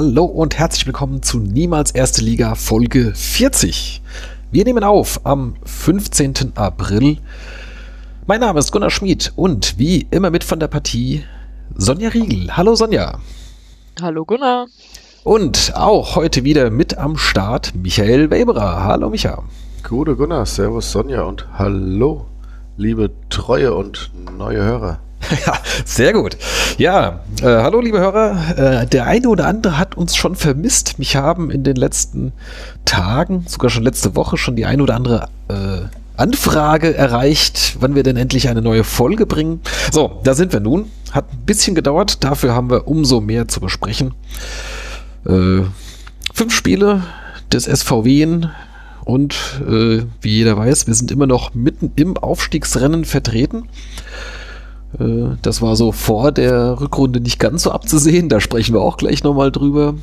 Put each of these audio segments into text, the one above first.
Hallo und herzlich willkommen zu Niemals Erste Liga Folge 40. Wir nehmen auf am 15. April. Mein Name ist Gunnar Schmid und wie immer mit von der Partie Sonja Riegel. Hallo Sonja. Hallo Gunnar. Und auch heute wieder mit am Start Michael Weberer. Hallo Micha. Gute Gunnar, Servus Sonja und hallo, liebe treue und neue Hörer. Ja, sehr gut. Ja, äh, hallo liebe Hörer. Äh, der eine oder andere hat uns schon vermisst. Mich haben in den letzten Tagen, sogar schon letzte Woche, schon die eine oder andere äh, Anfrage erreicht, wann wir denn endlich eine neue Folge bringen. So, da sind wir nun. Hat ein bisschen gedauert, dafür haben wir umso mehr zu besprechen. Äh, fünf Spiele des SVW und äh, wie jeder weiß, wir sind immer noch mitten im Aufstiegsrennen vertreten. Äh, das war so vor der Rückrunde nicht ganz so abzusehen. Da sprechen wir auch gleich nochmal drüber.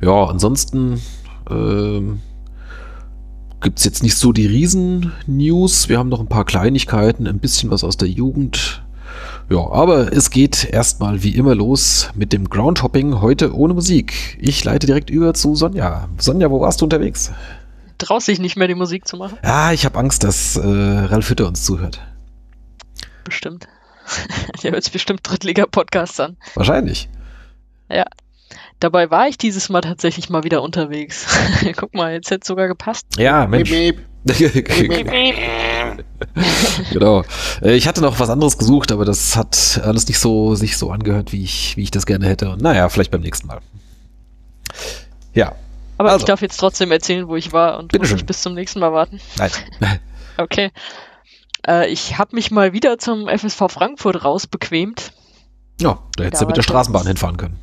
Ja, ansonsten äh, gibt es jetzt nicht so die Riesen-News. Wir haben noch ein paar Kleinigkeiten, ein bisschen was aus der Jugend. Ja, aber es geht erstmal wie immer los mit dem Groundhopping heute ohne Musik. Ich leite direkt über zu Sonja. Sonja, wo warst du unterwegs? Traust dich nicht mehr die Musik zu machen? Ja, ich habe Angst, dass äh, Ralf Hütter uns zuhört bestimmt. Der hört sich bestimmt Drittliga-Podcasts an. Wahrscheinlich. Ja. Dabei war ich dieses Mal tatsächlich mal wieder unterwegs. Guck mal, jetzt hätte es sogar gepasst. Ja, Mensch. Miep, miep. genau. Äh, ich hatte noch was anderes gesucht, aber das hat alles nicht so sich so angehört, wie ich, wie ich das gerne hätte. Und naja, vielleicht beim nächsten Mal. Ja. Aber also. ich darf jetzt trotzdem erzählen, wo ich war und muss nicht bis zum nächsten Mal warten. Nein. okay. Äh, ich habe mich mal wieder zum FSV Frankfurt rausbequemt. Ja, da hättest du mit der Straßenbahn hinfahren können.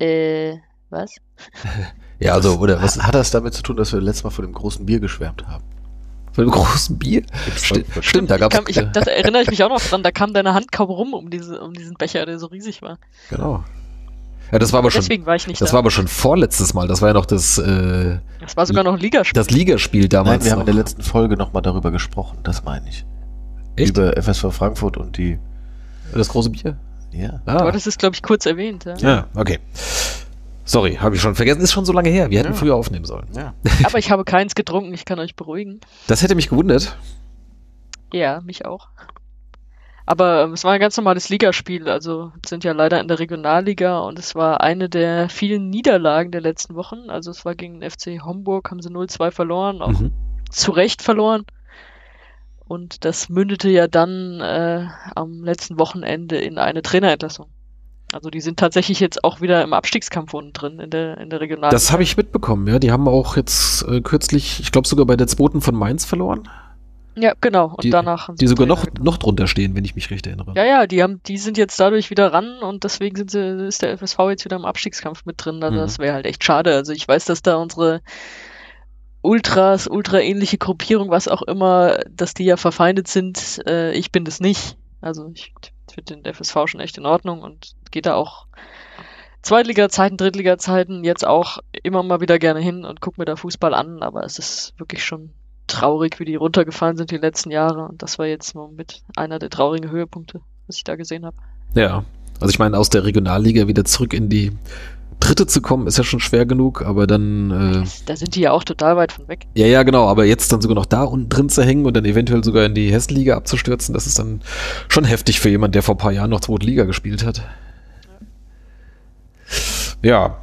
Äh, was? ja, also, oder was hat das damit zu tun, dass wir letztes Mal von dem großen Bier geschwärmt haben? Von dem großen Bier? Stimmt, stimmt da gab's. Ich, das erinnere ich mich auch noch dran, da kam deine Hand kaum rum um, diese, um diesen Becher, der so riesig war. Genau. Ja, das war aber Deswegen schon. War ich nicht das da. war aber schon vorletztes Mal. Das war ja noch das. Äh, das war sogar noch ein Ligaspiel. Das Ligaspiel damals. Nein, wir haben in der letzten Folge nochmal darüber gesprochen. Das meine ich. Echt? Über FSV Frankfurt und die. Das große Bier? Ja. Ah. Aber das ist, glaube ich, kurz erwähnt. Ja, ja okay. Sorry, habe ich schon vergessen. Ist schon so lange her. Wir hätten Ja. früher aufnehmen sollen. Ja. Aber ich habe keins getrunken, ich kann euch beruhigen. Das hätte mich gewundert. Ja, mich auch. Aber ähm, es war ein ganz normales Ligaspiel. Also sind ja leider in der Regionalliga und es war eine der vielen Niederlagen der letzten Wochen. Also es war gegen den FC Homburg, haben sie 0-2 verloren, auch Mhm. zu Recht verloren. Und das mündete ja dann äh, am letzten Wochenende in eine Trainerentlassung. Also die sind tatsächlich jetzt auch wieder im Abstiegskampf unten drin in der, in der Regionalliga. Das habe ich mitbekommen, ja. Die haben auch jetzt äh, kürzlich, ich glaube sogar bei der zweiten von Mainz verloren. Ja, genau. Und die- danach haben Die sogar Trainer noch, noch drunter stehen, wenn ich mich recht erinnere. Ja, ja, die haben, die sind jetzt dadurch wieder ran und deswegen sind sie, ist der FSV jetzt wieder im Abstiegskampf mit drin. Also Mhm. das wäre halt echt schade. Also ich weiß, dass da unsere Ultras, ultraähnliche Gruppierung, was auch immer, dass die ja verfeindet sind. Äh, ich bin das nicht. Also ich finde den FSV schon echt in Ordnung und geht da auch Zweitliga-Zeiten, Drittliga-Zeiten jetzt auch immer mal wieder gerne hin und guck mir da Fußball an, aber es ist wirklich schon traurig, wie die runtergefallen sind die letzten Jahre und das war jetzt mal mit einer der traurigen Höhepunkte, was ich da gesehen habe. Ja. Also ich meine, aus der Regionalliga wieder zurück in die dritte zu kommen, ist ja schon schwer genug, aber dann, Da sind die ja auch total weit von weg. äh, ja, ja, genau, aber jetzt dann sogar noch da unten drin zu hängen und dann eventuell sogar in die Hessenliga abzustürzen, das ist dann schon heftig für jemanden, der vor ein paar Jahren noch zweite Liga gespielt hat. Ja.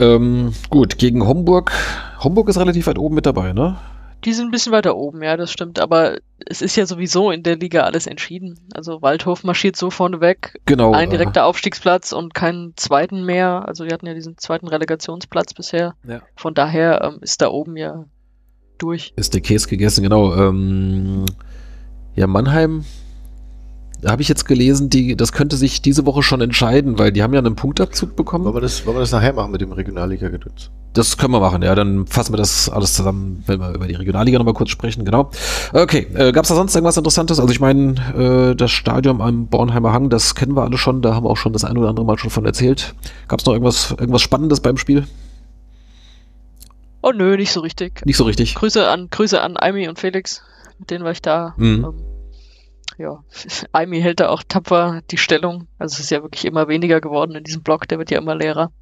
Ähm, gut, gegen Homburg. Homburg ist relativ weit oben mit dabei, ne? Die sind ein bisschen weiter oben, ja, das stimmt. Aber es ist ja sowieso in der Liga alles entschieden. Also Waldhof marschiert so vorne weg, Genau. ein äh, direkter Aufstiegsplatz und keinen zweiten mehr. Also wir hatten ja diesen zweiten Relegationsplatz bisher. Ja. Von daher ähm, ist da oben ja durch. Ist der Käse gegessen, genau. Ähm, ja, Mannheim, da habe ich jetzt gelesen, die, das könnte sich diese Woche schon entscheiden, weil die haben ja einen Punktabzug bekommen. Wollen wir das, wollen wir das nachher machen mit dem Regionalliga-Gedöns? Das können wir machen, ja. Dann fassen wir das alles zusammen, wenn wir über die Regionalliga nochmal kurz sprechen, genau. Okay, äh, gab es da sonst irgendwas Interessantes? Also ich meine, äh, das Stadion am Bornheimer Hang, das kennen wir alle schon, da haben wir auch schon das ein oder andere Mal schon von erzählt. Gab es noch irgendwas, irgendwas Spannendes beim Spiel? Oh nö, nicht so richtig. Nicht so richtig. Grüße an, Grüße an Aimi und Felix, mit denen war ich da. Mhm. Ähm, ja, Aimi hält da auch tapfer die Stellung. Also es ist ja wirklich immer weniger geworden in diesem Block, der wird ja immer leerer.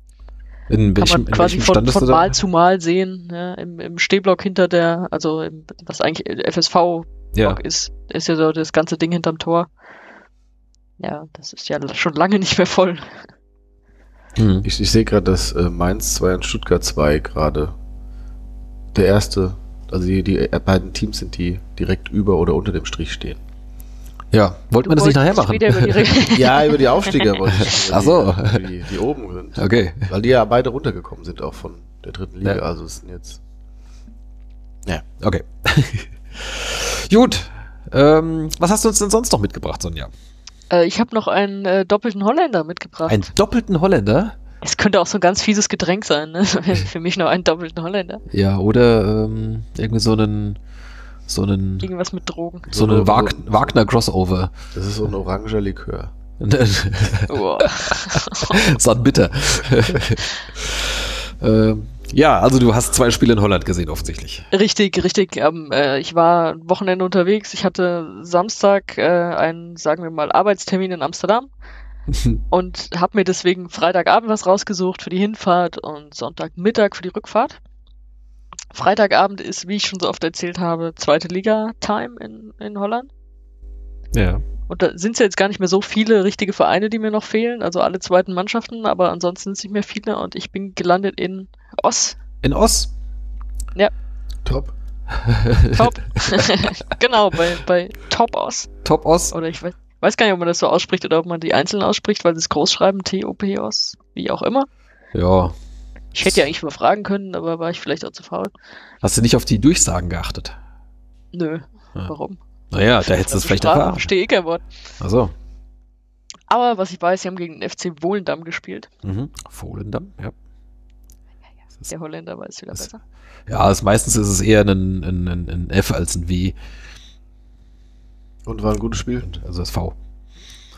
In Kann welchem, man quasi in welchem von, von? Mal zu Mal sehen. Ja, im, Im Stehblock hinter der, also im, was eigentlich FSV-Block Ja. ist, ist ja so das ganze Ding hinterm Tor. Ja, das ist ja schon lange nicht mehr voll. Hm. Ich, ich sehe gerade, dass äh, Mainz 2 und Stuttgart 2 gerade der erste, also die, die äh, beiden Teams sind, die direkt über oder unter dem Strich stehen. Ja, wollten wir das nicht nachher machen? wieder über Ja, über die Aufsteiger wollte ich. Ach so. Die, die, die oben sind. Okay. Weil die ja beide runtergekommen sind, auch von der dritten Liga. Ja. Also es sind jetzt. Okay. Gut. Ähm, was hast du uns denn sonst noch mitgebracht, Sonja? äh, ich habe noch einen äh, doppelten Holländer mitgebracht. Einen doppelten Holländer? Es könnte auch so ein ganz fieses Getränk sein, ne? Für mich noch einen doppelten Holländer. Ja, oder ähm, irgendwie so einen so einen Irgendwas mit Drogen. so eine So- Wag so- Wagner Crossover. Das ist so ein oranger Likör. Oh. so ein Bitter. ähm, ja, also du hast zwei Spiele in Holland gesehen, offensichtlich. Richtig, richtig. Ähm, äh, ich war ein Wochenende unterwegs. Ich hatte Samstag äh, einen, sagen wir mal, Arbeitstermin in Amsterdam und habe mir deswegen Freitagabend was rausgesucht für die Hinfahrt und Sonntagmittag für die Rückfahrt. Freitagabend ist, wie ich schon so oft erzählt habe, zweite Liga-Time in, in Holland. ja. Und da sind es ja jetzt gar nicht mehr so viele richtige Vereine, die mir noch fehlen, also alle zweiten Mannschaften, aber ansonsten sind es nicht mehr viele und ich bin gelandet in Oss. In Oss. Top. Top. genau, bei, bei Top Oss. Top Oss. Oder ich weiß, weiß gar nicht, ob man das so ausspricht oder ob man die einzeln ausspricht, weil sie es groß schreiben, T-O-P-Os, wie auch immer. Ja. Ich hätte ja eigentlich mal fragen können, aber war ich vielleicht auch zu faul. Hast du nicht auf die Durchsagen geachtet? Nö, Ja. warum? Naja, da hättest du es vielleicht erfahren. Verstehe ich kein Wort. Also. Aber was ich weiß, sie haben gegen den FC Wohlendam gespielt. Mhm. Volendam, ja. Der Holländer weiß wieder Das- besser. Ja, also meistens ist es eher ein, ein, ein, ein F als ein W. Und war ein gutes Spiel. Also das V.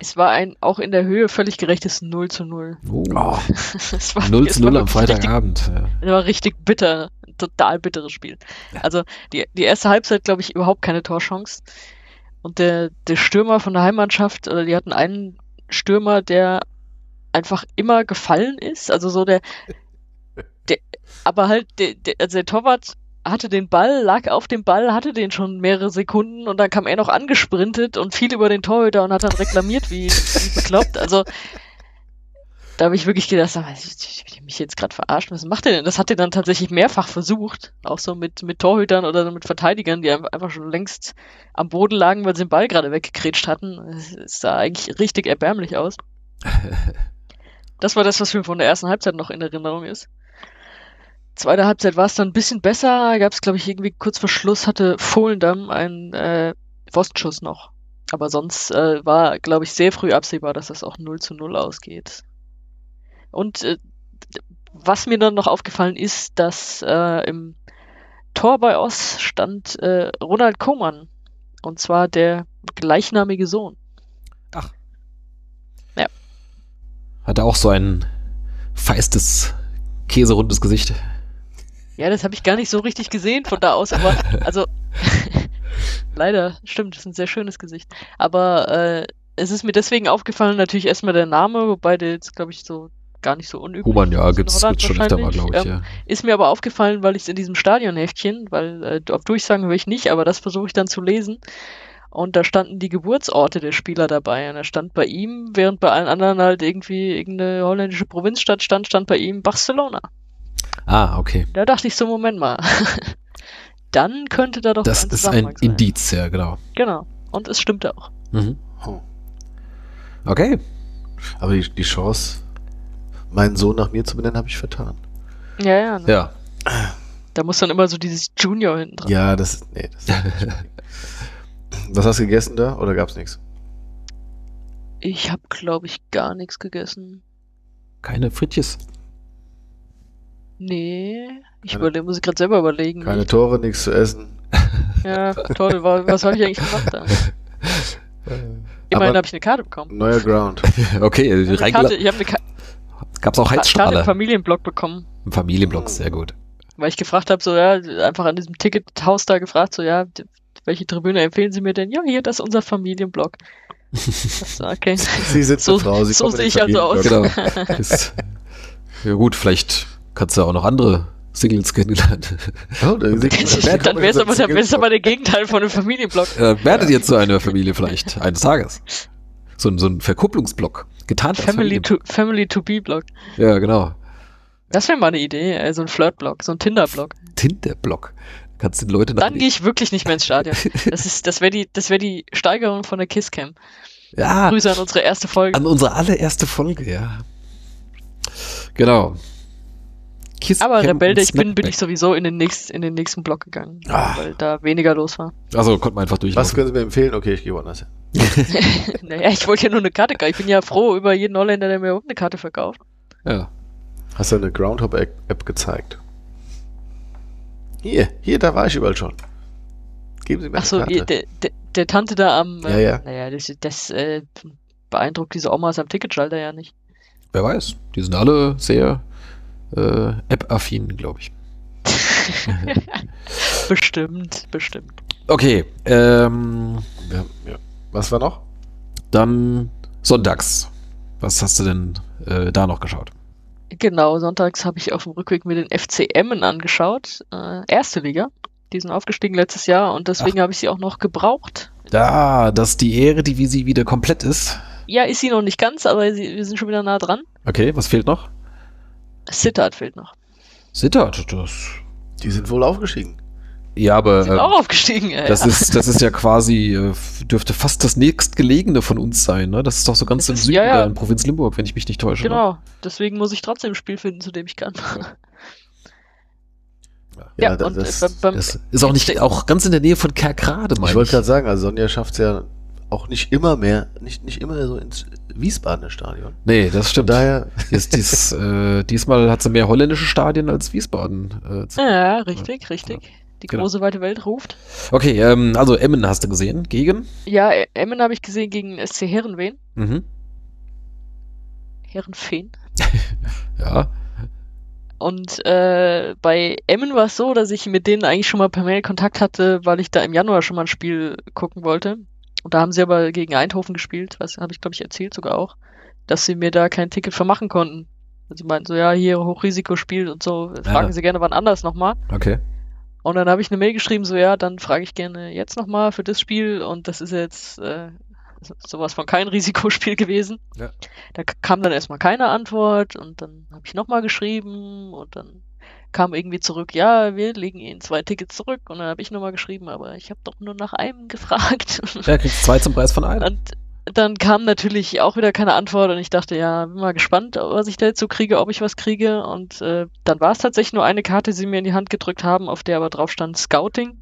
Es war ein auch in der Höhe völlig gerechtes 0 zu 0. Oh. es war, 0 es zu war 0 am wirklich richtig Freitagabend. Ja. Das war richtig bitter. Ein total bitteres Spiel. Also die, die erste Halbzeit, glaube ich, überhaupt keine Torchance. Und der, der Stürmer von der Heimmannschaft, oder die hatten einen Stürmer, der einfach immer gefallen ist. Also so der, der aber halt, der, der, also der Torwart hatte den Ball, lag auf dem Ball, hatte den schon mehrere Sekunden und dann kam er noch angesprintet und fiel über den Torhüter und hat dann reklamiert wie, wie bekloppt. Also da habe ich wirklich gedacht, ich, ich, mich jetzt gerade verarschen. Was macht er denn? Das hat er dann tatsächlich mehrfach versucht, auch so mit, mit Torhütern oder so mit Verteidigern, die einfach einfach schon längst am Boden lagen, weil sie den Ball gerade weggekretscht hatten. Es sah eigentlich richtig erbärmlich aus. Das war das, was mir von der ersten Halbzeit noch in Erinnerung ist. Zweite Halbzeit war es dann ein bisschen besser. Gab es, glaube ich, irgendwie kurz vor Schluss hatte Fohlendam einen äh, Pfostenschuss noch. Aber sonst äh, war, glaube ich, sehr früh absehbar, dass das auch 0 zu 0 ausgeht. Und äh, was mir dann noch aufgefallen ist, dass äh, im Tor bei Oss stand äh, Ronald Koeman. Und zwar der gleichnamige Sohn. Hatte auch so ein feistes, käserundes Gesicht. Ja, das habe ich gar nicht so richtig gesehen von da aus, aber also leider, stimmt, das ist ein sehr schönes Gesicht. Aber äh, es ist mir deswegen aufgefallen, natürlich erstmal der Name, wobei der jetzt, glaube ich, so gar nicht so unüblich Human, ja, ist in gibt's, Holland gibt's schon öfter mal, glaube ich, Ähm, ja. Ist mir aber aufgefallen, weil ich es in diesem Stadionheftchen, weil äh, auf Durchsagen höre ich nicht, aber das versuche ich dann zu lesen. Und da standen die Geburtsorte der Spieler dabei. Und da stand bei ihm, während bei allen anderen halt irgendwie irgendeine holländische Provinzstadt stand, stand bei ihm Barcelona. Ah, okay. Da dachte ich so, Moment mal. Dann könnte da doch Das ein ist ein. Indiz, ja, genau. Genau. Und es stimmte auch. Mhm. Oh. Okay. Aber die, die Chance, meinen Sohn nach mir zu benennen, habe ich vertan. Ja, ja. Ne? Ja. Da muss dann immer so dieses Junior hinten dran. Ja, das nee, das Was hast du gegessen da oder gab's nichts? Ich habe, glaube ich, gar nichts gegessen. Keine Frittjes. Nee. Ich Keine- überle muss ich gerade selber überlegen. Keine Tore, nichts zu essen. Ja, toll. wa- Was habe ich eigentlich gemacht da? Immerhin habe ich eine Karte bekommen. neuer Ground. Okay, Ich habe eine ich hab eine Ka gab's auch Karte im Heizstrahler Familienblock bekommen. im Familienblock, sehr gut. Weil ich gefragt habe, so, ja, einfach an diesem Tickethaus da gefragt, so, ja, welche Tribüne empfehlen Sie mir denn? Ja, hier, das ist unser Familienblog. Das, okay. Sie sind So- Frau, Sie so sehe ich also aus. Familienblock. Genau. Ist, ja gut, vielleicht kannst du auch noch andere Singles kennenlernen. Oh, dann kommt wäre es aber, wär's aber der Gegenteil von einem Familienblog. Äh, werdet ihr zu einer Familie vielleicht eines Tages. So, ein- so ein Verkupplungsblock. Getarnt Family to, Family to be Blog. Ja, genau. Das wäre mal eine Idee, äh, so ein Flirt-Blog, so ein Tinder-Blog. Tinterblock. Kannst den Leuten Dann gehe ich wirklich nicht mehr ins Stadion. Das ist, das wäre die, das wäre die Steigerung von der Kisscam. Ja, Grüße an unsere erste Folge. an unsere allererste Folge, ja. Genau. Kiss Aber Rebelde, ich bin, bin ich sowieso in den nächsten, in den nächsten Block gegangen, Ah. weil da weniger los war. Also konnte man einfach Was durchlaufen. können Sie mir empfehlen? Okay, ich gehe woanders hin. naja, ich wollte ja nur eine Karte kaufen. Ich bin ja froh über jeden Holländer, der mir überhaupt eine Karte verkauft. Ja. Hast du eine Groundhop-App gezeigt? Hier, hier, da war ich überall schon. Geben Sie mir Achso, eine Karte. der, der, der Tante da am. Ja, äh, ja. Naja, das, das äh, beeindruckt diese Omas am Ticketschalter ja nicht. Wer weiß. Die sind alle sehr äh, App-affin, glaube ich. Bestimmt, bestimmt. Okay, ähm, Ja, ja. Was war noch? dann sonntags. Was hast du denn äh, da noch geschaut? Genau, sonntags habe ich auf dem Rückweg mir den FC Emmen angeschaut. Äh, erste Liga. Die sind aufgestiegen letztes Jahr und deswegen habe ich sie auch noch gebraucht. Da, dass die Ehre-Divisie wieder komplett ist. Ja, ist sie noch nicht ganz, aber sie, wir sind schon wieder nah dran. Okay, was fehlt noch? Sittard fehlt noch. Sittard, das. Die sind wohl aufgestiegen. Ja, aber Sind äh, auch aufgestiegen. Äh, das ist, das ist ja quasi, äh, dürfte fast das nächstgelegene von uns sein, ne? Das ist doch so ganz Das im ist- Süden, ja, ja. da in Provinz Limburg, wenn ich mich nicht täusche. Ne? Genau, deswegen muss ich trotzdem ein Spiel finden, zu dem ich kann. Ja, Ja, da- und das, äh, beim, Das ist auch nicht, auch ganz in der Nähe von Kerkrade, meine ich wollte gerade sagen, also Sonja schafft es ja auch nicht immer mehr, nicht, nicht immer so ins Wiesbadener Stadion. Nee, das Von stimmt. daher, Dies, dies, äh, diesmal hat sie mehr holländische Stadien als Wiesbaden. Äh, zu- ja, richtig, richtig. Die Genau. große weite Welt ruft. Okay, ähm, also Emmen hast du gesehen. Gegen? Ja, E- Emmen habe ich gesehen gegen SC Herrenveen. Mhm. Herrenfeen. Ja. Und äh, bei Emmen war es so, dass ich mit denen eigentlich schon mal per Mail Kontakt hatte, weil ich da im Januar schon mal ein Spiel gucken wollte. Und da haben sie aber gegen Eindhoven gespielt, was habe ich glaube ich erzählt sogar auch, dass sie mir da kein Ticket vermachen konnten. Also sie meinten so, ja, hier Hochrisikospiel und so, fragen Ja. sie gerne wann anders nochmal. Okay. Und dann habe ich eine Mail geschrieben, so ja, dann frage ich gerne jetzt nochmal für das Spiel und das ist jetzt äh, so- sowas von kein Risikospiel gewesen. Ja. Da kam dann erstmal keine Antwort und dann habe ich nochmal geschrieben und dann kam irgendwie zurück, ja, wir legen Ihnen zwei Tickets zurück und dann habe ich nochmal geschrieben, aber ich habe doch nur nach einem gefragt. Ja, kriegst zwei zum Preis von einem. Und dann kam natürlich auch wieder keine Antwort und ich dachte, ja, bin mal gespannt, was ich da jetzt so kriege, ob ich was kriege. Und äh, dann war es tatsächlich nur eine Karte, die sie mir in die Hand gedrückt haben, auf der aber drauf stand Scouting.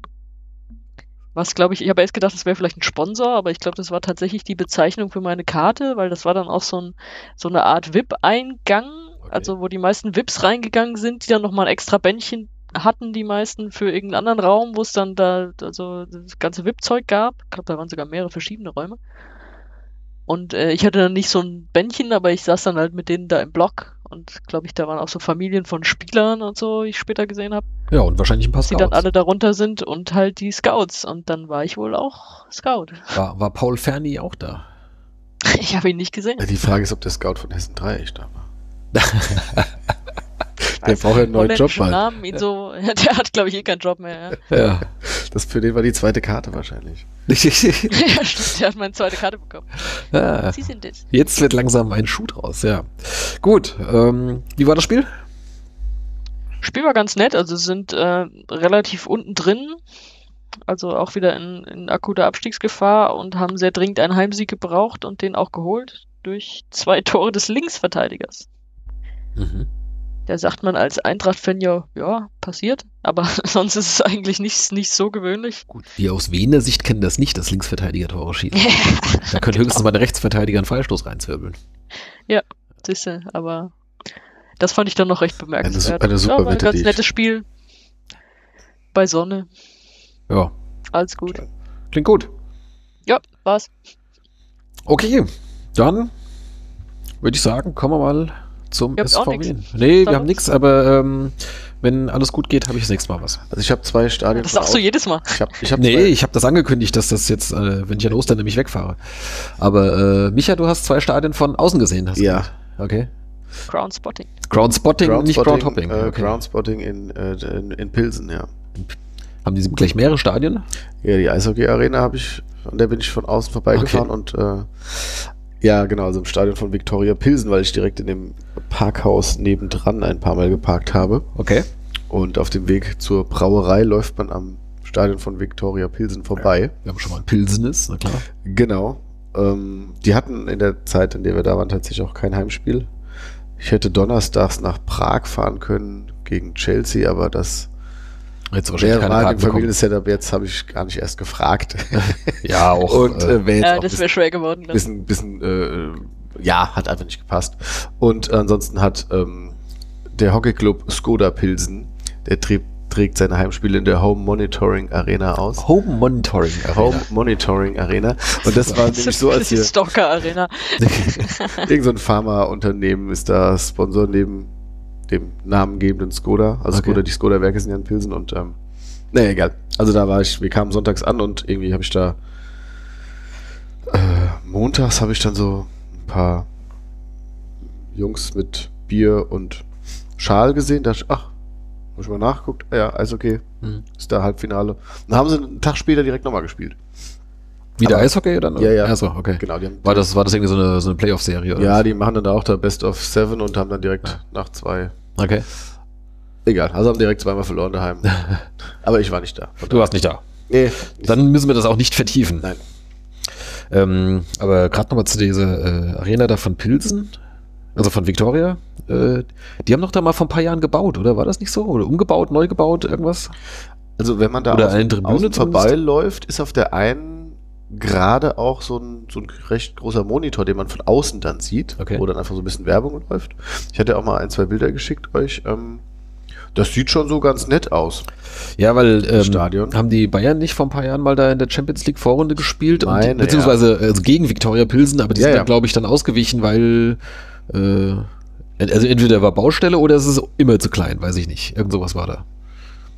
Was glaube ich, ich habe erst gedacht, das wäre vielleicht ein Sponsor, aber ich glaube, das war tatsächlich die Bezeichnung für meine Karte, weil das war dann auch so, ein, so eine Art VIP-Eingang, Okay. also wo die meisten VIPs reingegangen sind, die dann nochmal ein extra Bändchen hatten, die meisten für irgendeinen anderen Raum, wo es dann da also das ganze VIP-Zeug gab. Ich glaube, da waren sogar mehrere verschiedene Räume. Und äh, ich hatte dann nicht so ein Bändchen, aber ich saß dann halt mit denen da im Block. Und glaube ich, da waren auch so Familien von Spielern und so, die ich später gesehen habe, Ja, und wahrscheinlich ein paar die dann Scouts. alle darunter sind und halt die Scouts. Und dann war ich wohl auch Scout. War, war Paul Ferni auch da? Ich habe ihn nicht gesehen. die Frage ist, ob der Scout von Hessen 3 echt da war. der braucht ja einen neuen Job bald. Namen, ihn so, der hat, glaube ich, eh keinen Job mehr. Ja. Ja. Das für den war die zweite Karte wahrscheinlich. ja, stimmt, der hat meine zweite Karte bekommen. ja. Sie sind es. Jetzt wird langsam ein Schuh draus, ja. Gut, ähm, wie war das Spiel? Spiel war ganz nett, also sind äh, relativ unten drin, also auch wieder in, in akuter Abstiegsgefahr und haben sehr dringend einen Heimsieg gebraucht und den auch geholt durch zwei Tore des Linksverteidigers. Mhm. Da sagt man als Eintracht-Fan ja, ja, passiert, aber sonst ist es eigentlich nicht, nicht so gewöhnlich. Gut, wir aus Wiener Sicht kennen das nicht, dass Linksverteidiger Tore schießen. Da könnte höchstens mal der Rechtsverteidiger einen Freistoß reinzwirbeln. Siehste, aber das fand ich dann noch recht bemerkenswert. Eine eine super ja, war ein Wette, ganz nettes Spiel. Bei Sonne, Ja, alles gut. klingt gut. Ja, war's. Okay, dann würde ich sagen, kommen wir mal zum SVW. Nee, wir haben nichts, aber ähm, wenn alles gut geht, habe ich das nächste Mal was. Also ich habe zwei Stadien. Das sagst du jedes Mal. Ich habe ich hab Nee, zwei, ich habe das angekündigt, dass das jetzt, äh, wenn ich an Ostern nämlich wegfahre. Aber äh, Micha, du hast zwei Stadien von außen gesehen, hast du Ja. gesagt. Okay. Ground Spotting. Ground Spotting, nicht Ground Hopping. Äh, okay. Ground Spotting in, äh, in, in Pilsen, ja. Haben die gleich mehrere Stadien? Ja, die Eishockey-Arena habe ich, an der bin ich von außen vorbeigefahren und äh, ja, genau, also im Stadion von Viktoria Pilsen, weil ich direkt in dem Parkhaus nebendran ein paar Mal geparkt habe. Okay. Und auf dem Weg zur Brauerei läuft man am Stadion von Viktoria Pilsen vorbei. Wir haben schon mal ein Pilsenis, na klar. Genau. Ähm, die hatten in der Zeit, in der wir da waren, tatsächlich auch kein Heimspiel. Ich hätte donnerstags nach Prag fahren können gegen Chelsea, aber das Jetzt wahrscheinlich wäre keine mal im. Familiensetup. Jetzt habe ich gar nicht erst gefragt. Ja, auch. Und äh, äh, wäre jetzt Ja, auch das ein wäre schwer geworden. dann. bisschen, bisschen, äh, ja, hat einfach nicht gepasst. Und ansonsten hat ähm, der Hockeyclub Skoda Pilsen, der trägt, trägt seine Heimspiele in der Home Monitoring Arena aus. Home Monitoring Arena. Home Monitoring Arena. Und das war nämlich so, als das ist wir Stalker Arena. irgend so ein Pharmaunternehmen ist da Sponsor neben dem namengebenden Skoda. Also Okay. Skoda, die Skoda-Werke sind ja in Pilsen und ähm, naja, egal. Also da war ich, wir kamen sonntags an und irgendwie habe ich da äh, montags habe ich dann so ein paar Jungs mit Bier und Schal gesehen. Da dachte ich, ach, habe ich mal nachgeguckt. Ah Ja, alles okay. Mhm. Ist da Halbfinale. Dann haben sie einen Tag später direkt nochmal gespielt. Wieder Aber- Eishockey dann? Ja, ja. Also, okay. Genau, die haben War das, war das irgendwie so eine, so eine Playoff-Serie? ja, was? die machen dann da auch da Best of Seven und haben dann direkt nach zwei. Okay. Egal, also haben direkt zweimal verloren daheim. Aber ich war nicht da. Du warst nicht da. Nee. Dann müssen wir das auch nicht vertiefen. Nein. Ähm, aber gerade nochmal zu dieser äh, Arena da von Pilsen, also von Victoria. Äh, die haben doch da mal vor ein paar Jahren gebaut, oder? War das nicht so? Oder umgebaut, neu gebaut, irgendwas? Also wenn man da Oder außen, eine Tribüne außen vorbeiläuft, ist auf der einen gerade auch so ein, so ein recht großer Monitor, den man von außen dann sieht, Okay. wo dann einfach so ein bisschen Werbung läuft. Ich hatte auch mal ein, zwei Bilder geschickt euch. Ähm, das sieht schon so ganz nett aus. Ja, weil ähm, Stadion. haben die Bayern nicht vor ein paar Jahren mal da in der Champions League Vorrunde gespielt und Meine, beziehungsweise also gegen Viktoria Pilsen, aber die Ja, sind ja. glaube ich, dann ausgewichen, weil äh, also entweder war Baustelle oder es ist immer zu klein, weiß ich nicht. Irgend sowas war da.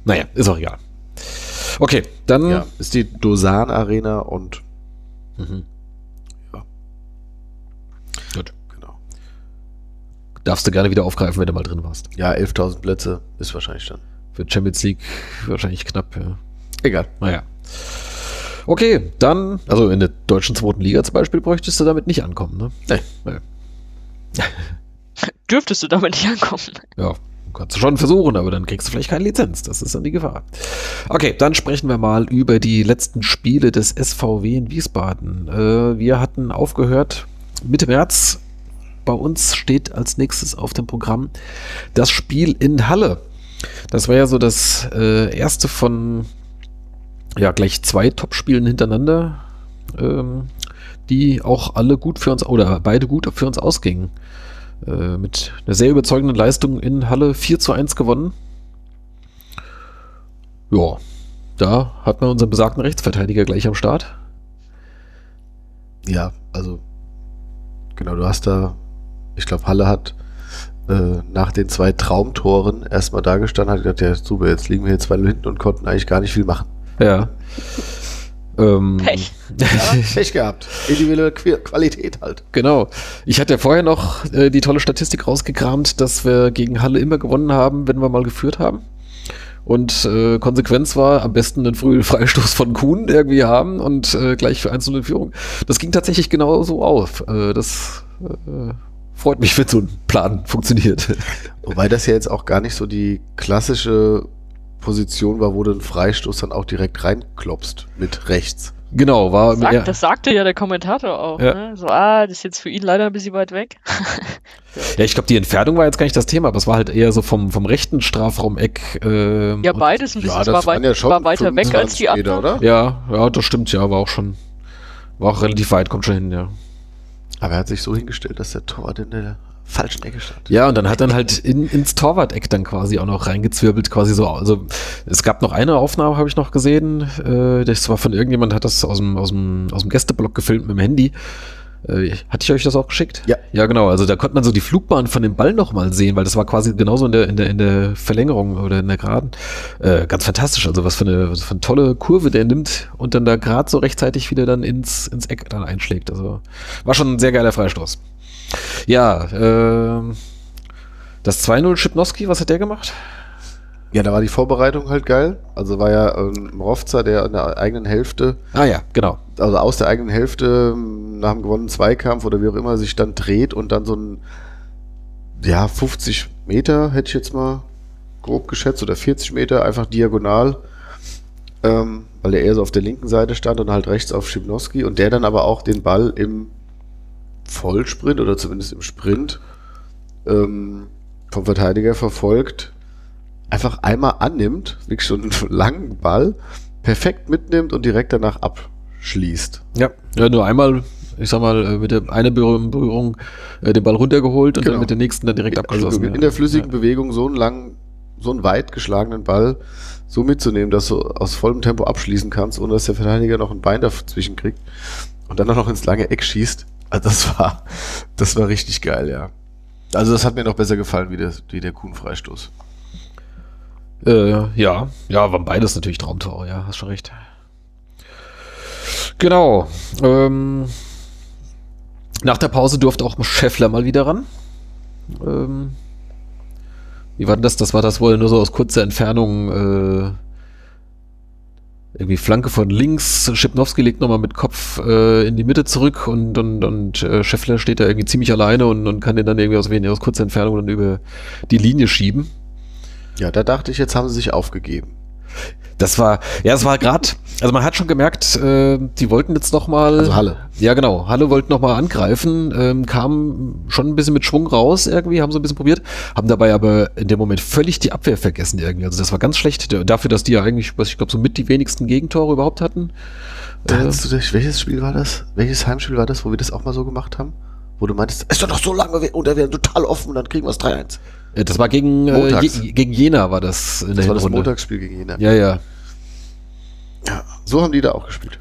Naja, ist auch egal. Okay, dann Ja, ist die Dosan Arena und Mhm. Ja. Gut. genau. Darfst du gerne wieder aufgreifen, wenn du mal drin warst. Ja, 11.000 Plätze ist wahrscheinlich dann. Für Champions League wahrscheinlich knapp, ja. Egal. Naja. Okay, dann, also in der deutschen zweiten Liga zum Beispiel, bräuchtest du damit nicht ankommen, ne? Nee. nee. Dürftest du damit nicht ankommen. Ja, kannst du schon versuchen, aber dann kriegst du vielleicht keine Lizenz. Das ist dann die Gefahr. Okay, dann sprechen wir mal über die letzten Spiele des SVW in Wiesbaden. Äh, wir hatten aufgehört Mitte März. Bei uns steht als nächstes auf dem Programm das Spiel in Halle. Das war ja so das äh, erste von ja gleich zwei Topspielen hintereinander, ähm, die auch alle gut für uns oder beide gut für uns ausgingen äh, mit einer sehr überzeugenden Leistung in Halle 4 zu 1 gewonnen. Ja, da hat man unseren besagten Rechtsverteidiger gleich am Start. Ja, also genau, du hast da, ich glaube, Halle hat äh, nach den zwei Traumtoren erstmal da gestanden, hat gedacht, ja super, jetzt liegen wir jetzt zwei hinten und konnten eigentlich gar nicht viel machen. Ja. Ähm, Pech. Pech gehabt. Individuelle Qu Qualität halt. Genau. Ich hatte ja vorher noch äh, die tolle Statistik rausgekramt, dass wir gegen Halle immer gewonnen haben, wenn wir mal geführt haben. Und äh, Konsequenz war, am besten einen frühen Freistoß von Kuhn irgendwie haben und äh, gleich für 1 in Führung. Das ging tatsächlich genau so auf. Äh, das äh, freut mich, wenn so ein Plan funktioniert. Wobei das ja jetzt auch gar nicht so die klassische Position war, wo du einen Freistoß dann auch direkt reinklopst mit rechts. genau, war Sag, ja, Das sagte ja der Kommentator auch. Ja. Ne? So, ah, das ist jetzt für ihn leider ein bisschen weit weg. ja, ich glaube, die Entfernung war jetzt gar nicht das Thema, aber es war halt eher so vom, vom rechten Strafraumeck. ähm, ja, beides ein bisschen. es war, waren weit, war weiter weg als 25 die Meter, anderen. oder? Ja, ja, das stimmt, ja, war auch schon, war auch relativ weit, kommt schon hin, ja. Aber er hat sich so hingestellt, dass der Torwart in der falschen Ecke stand. Ja, und dann hat dann halt in, ins Torwart-Eck dann quasi auch noch reingezwirbelt, quasi so. Also es gab noch eine Aufnahme, habe ich noch gesehen. Äh, das war von irgendjemand, hat das aus dem, aus dem, aus dem Gästeblock gefilmt mit dem Handy. Äh, hatte ich euch das auch geschickt? Ja. Ja, genau. Also da konnte man so die Flugbahn von dem Ball nochmal sehen, weil das war quasi genauso in der, in der, in der Verlängerung oder in der Geraden. Äh, ganz fantastisch. Also was für eine, was für eine tolle Kurve der nimmt und dann da gerade so rechtzeitig wieder dann ins, ins Eck dann einschlägt. Also war schon ein sehr geiler Freistoß. Ja, äh, das 2-0 Schipnowski, was hat der gemacht? Ja, da war die Vorbereitung halt geil. Also war ja ähm, Mrovza, der in der eigenen Hälfte, Ah ja, genau. also aus der eigenen Hälfte ähm, nach dem gewonnenen Zweikampf oder wie auch immer sich dann dreht und dann so ein, ja, 50 Meter hätte ich jetzt mal grob geschätzt oder 40 Meter einfach diagonal, ähm, weil er eher so auf der linken Seite stand und halt rechts auf Schipnowski und der dann aber auch den Ball im Vollsprint oder zumindest im Sprint ähm, vom Verteidiger verfolgt, einfach einmal annimmt, wirklich so einen langen Ball, perfekt mitnimmt und direkt danach abschließt. Ja, ja nur einmal, ich sag mal, äh, mit der eine Berührung, äh, den Ball runtergeholt und Genau. dann mit der nächsten dann direkt Also abgeschlossen. in ja. der flüssigen Bewegung so einen langen, so einen weit geschlagenen Ball so mitzunehmen, dass du aus vollem Tempo abschließen kannst, ohne dass der Verteidiger noch ein Bein dazwischen kriegt und dann auch noch ins lange Eck schießt. Also das war, das war richtig geil, ja. Also das hat mir noch besser gefallen wie der, wie der Kuhn-Freistoß. Äh, ja, ja, waren beides natürlich Traumtore, ja, hast schon recht. Genau. Ähm, nach der Pause durfte auch Scheffler mal wieder ran. Ähm, wie war denn das? Das war das, wo er nur so aus kurzer Entfernung äh, irgendwie Flanke von links, Schipnowski legt nochmal mit Kopf äh, in die Mitte zurück und, und, und äh, Scheffler steht da irgendwie ziemlich alleine und, und kann den dann irgendwie aus, wenig- aus kurzer Entfernung dann über die Linie schieben. Ja, da dachte ich, jetzt haben sie sich aufgegeben. Das war, ja, es war gerade, also man hat schon gemerkt, äh, die wollten jetzt noch mal, Also Halle. ja genau, Halle wollten noch mal angreifen, ähm, kamen schon ein bisschen mit Schwung raus irgendwie, haben so ein bisschen probiert, haben dabei aber in dem Moment völlig die Abwehr vergessen irgendwie. Also das war ganz schlecht dafür, dass die ja eigentlich, was ich glaube, so mit die wenigsten Gegentore überhaupt hatten. Da Äh, hattest du das, welches Spiel war das? Welches Heimspiel war das, wo wir das auch mal so gemacht haben? Wo du meintest, es ist doch noch so lange we- und da wäre total offen und dann kriegen wir es 3-1. Äh, das war gegen, äh. Je, gegen Jena war das in der Das war das. Montagsspiel gegen Jena. Ja, ja, Ja, so haben die da auch gespielt.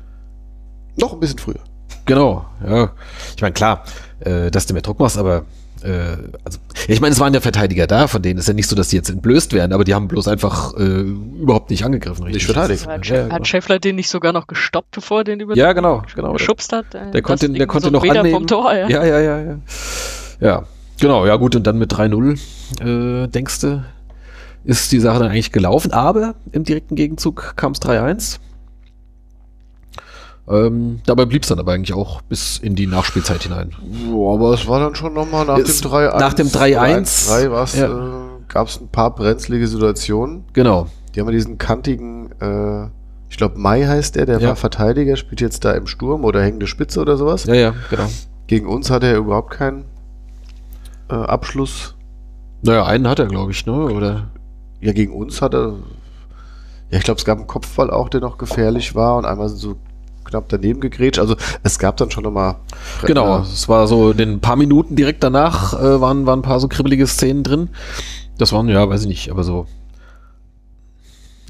Noch ein bisschen früher. Genau, ja. Ich meine, klar, äh, dass du mehr Druck machst, aber äh, also, ich meine, es waren ja Verteidiger da, von denen ist ja nicht so, dass die jetzt entblößt werden, aber die haben bloß einfach äh, überhaupt nicht angegriffen, richtig. Nicht verteidigt. Hat, Ja, hat genau. Schäffler den nicht sogar noch gestoppt, bevor er den über Ja, genau, genau. geschubst hat? Äh, Der konnte, der konnte so noch annehmen. vom Tor, ja. ja, ja, ja, ja. Ja, genau, ja gut, und dann mit 3-0, äh, denkst du, ist die Sache dann eigentlich gelaufen, aber im direkten Gegenzug kam es 3-1. Ähm, dabei blieb es dann aber eigentlich auch bis in die Nachspielzeit hinein. Ja, aber es war dann schon nochmal nach Es- dem 3-1. nach dem 3-1, 3 war's, ja. äh, gab es ein paar brenzlige Situationen. Genau. Die haben ja diesen kantigen, äh, ich glaube Mai heißt der, der Ja. war Verteidiger, spielt jetzt da im Sturm oder hängende Spitze oder sowas. Ja, ja, genau. Gegen uns hat er überhaupt keinen äh, Abschluss. Naja, einen hat er, glaube ich, ne? Oder? Ja, gegen uns hat er. Ja, ich glaube, es gab einen Kopfball auch, der noch gefährlich war und einmal so knapp daneben gegrätscht. Also es gab dann schon nochmal. Genau, es war so in den paar Minuten direkt danach äh, waren, waren ein paar so kribbelige Szenen drin. Das waren, ja, weiß ich nicht, aber so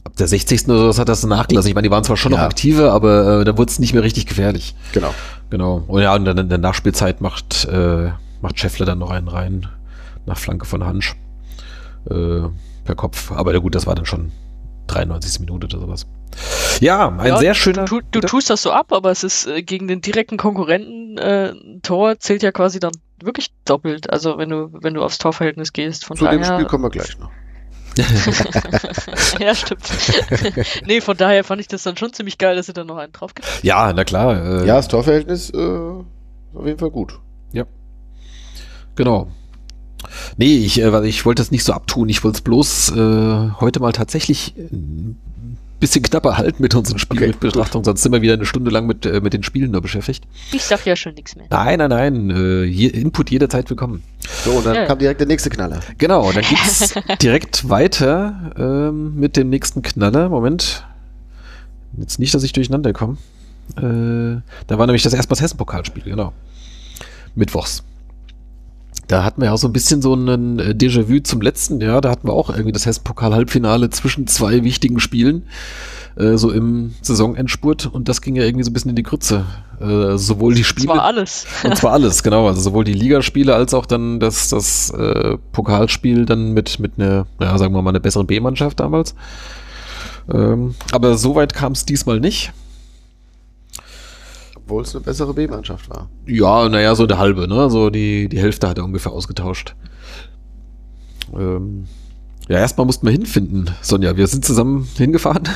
ab der 60. oder so hat das nachgelassen. Ich meine, die waren zwar schon noch Ja. aktive, aber äh, da wurde es nicht mehr richtig gefährlich. Genau. Genau. Und ja, und dann in der Nachspielzeit macht, äh, macht Scheffler dann noch einen rein nach Flanke von Hansch äh, per Kopf. Aber ja, gut, das war dann schon 93. Minute oder sowas. Ja, ein Ja, sehr schöner. Du, du tust das so ab, aber es ist äh, gegen den direkten Konkurrenten äh, ein Tor zählt ja quasi dann wirklich doppelt. Also wenn du wenn du aufs Torverhältnis gehst, von Zu dem daher. Spiel kommen wir gleich noch. ja, stimmt. nee, von daher fand ich das dann schon ziemlich geil, dass sie dann noch einen drauf gibt. ja, na klar. Äh, Ja, das Torverhältnis äh, ist auf jeden Fall gut. Genau. Nee, ich, äh, weil ich wollte das nicht so abtun. Ich wollte es bloß äh, heute mal tatsächlich ein bisschen knapper halten mit unseren Spielbetrachtungen. Sonst sind wir wieder eine Stunde lang mit, äh, mit den Spielen nur beschäftigt. Ich sag ja schon nichts mehr. Nein, nein, nein. Äh, je, Input jederzeit willkommen. So, und dann Ja. kam direkt der nächste Knaller. Genau, dann geht's direkt weiter ähm, mit dem nächsten Knaller. Moment. Jetzt nicht, dass ich durcheinander komme. Äh, da war nämlich das erstmal das Hessen-Pokalspiel, genau. Mittwochs. Da hatten wir ja auch so ein bisschen so einen äh, Déjà-vu zum letzten Jahr. Da hatten wir auch irgendwie das Hessen-Pokal-Halbfinale zwischen zwei wichtigen Spielen, äh, so im Saisonendspurt. Und das ging ja irgendwie so ein bisschen in die Grütze. Äh, sowohl die Spiele. Das war alles. Und zwar alles, genau. Also sowohl die Ligaspiele als auch dann das, das äh, Pokalspiel dann mit, mit einer, ja, sagen wir mal, einer besseren B-Mannschaft damals. Ähm, aber so weit kam es diesmal nicht. Obwohl es eine bessere B-Mannschaft war. Ja, naja, so der halbe, ne? So die, die Hälfte hat er ungefähr ausgetauscht. Ähm, ja, erstmal mussten wir hinfinden, Sonja. Wir sind zusammen hingefahren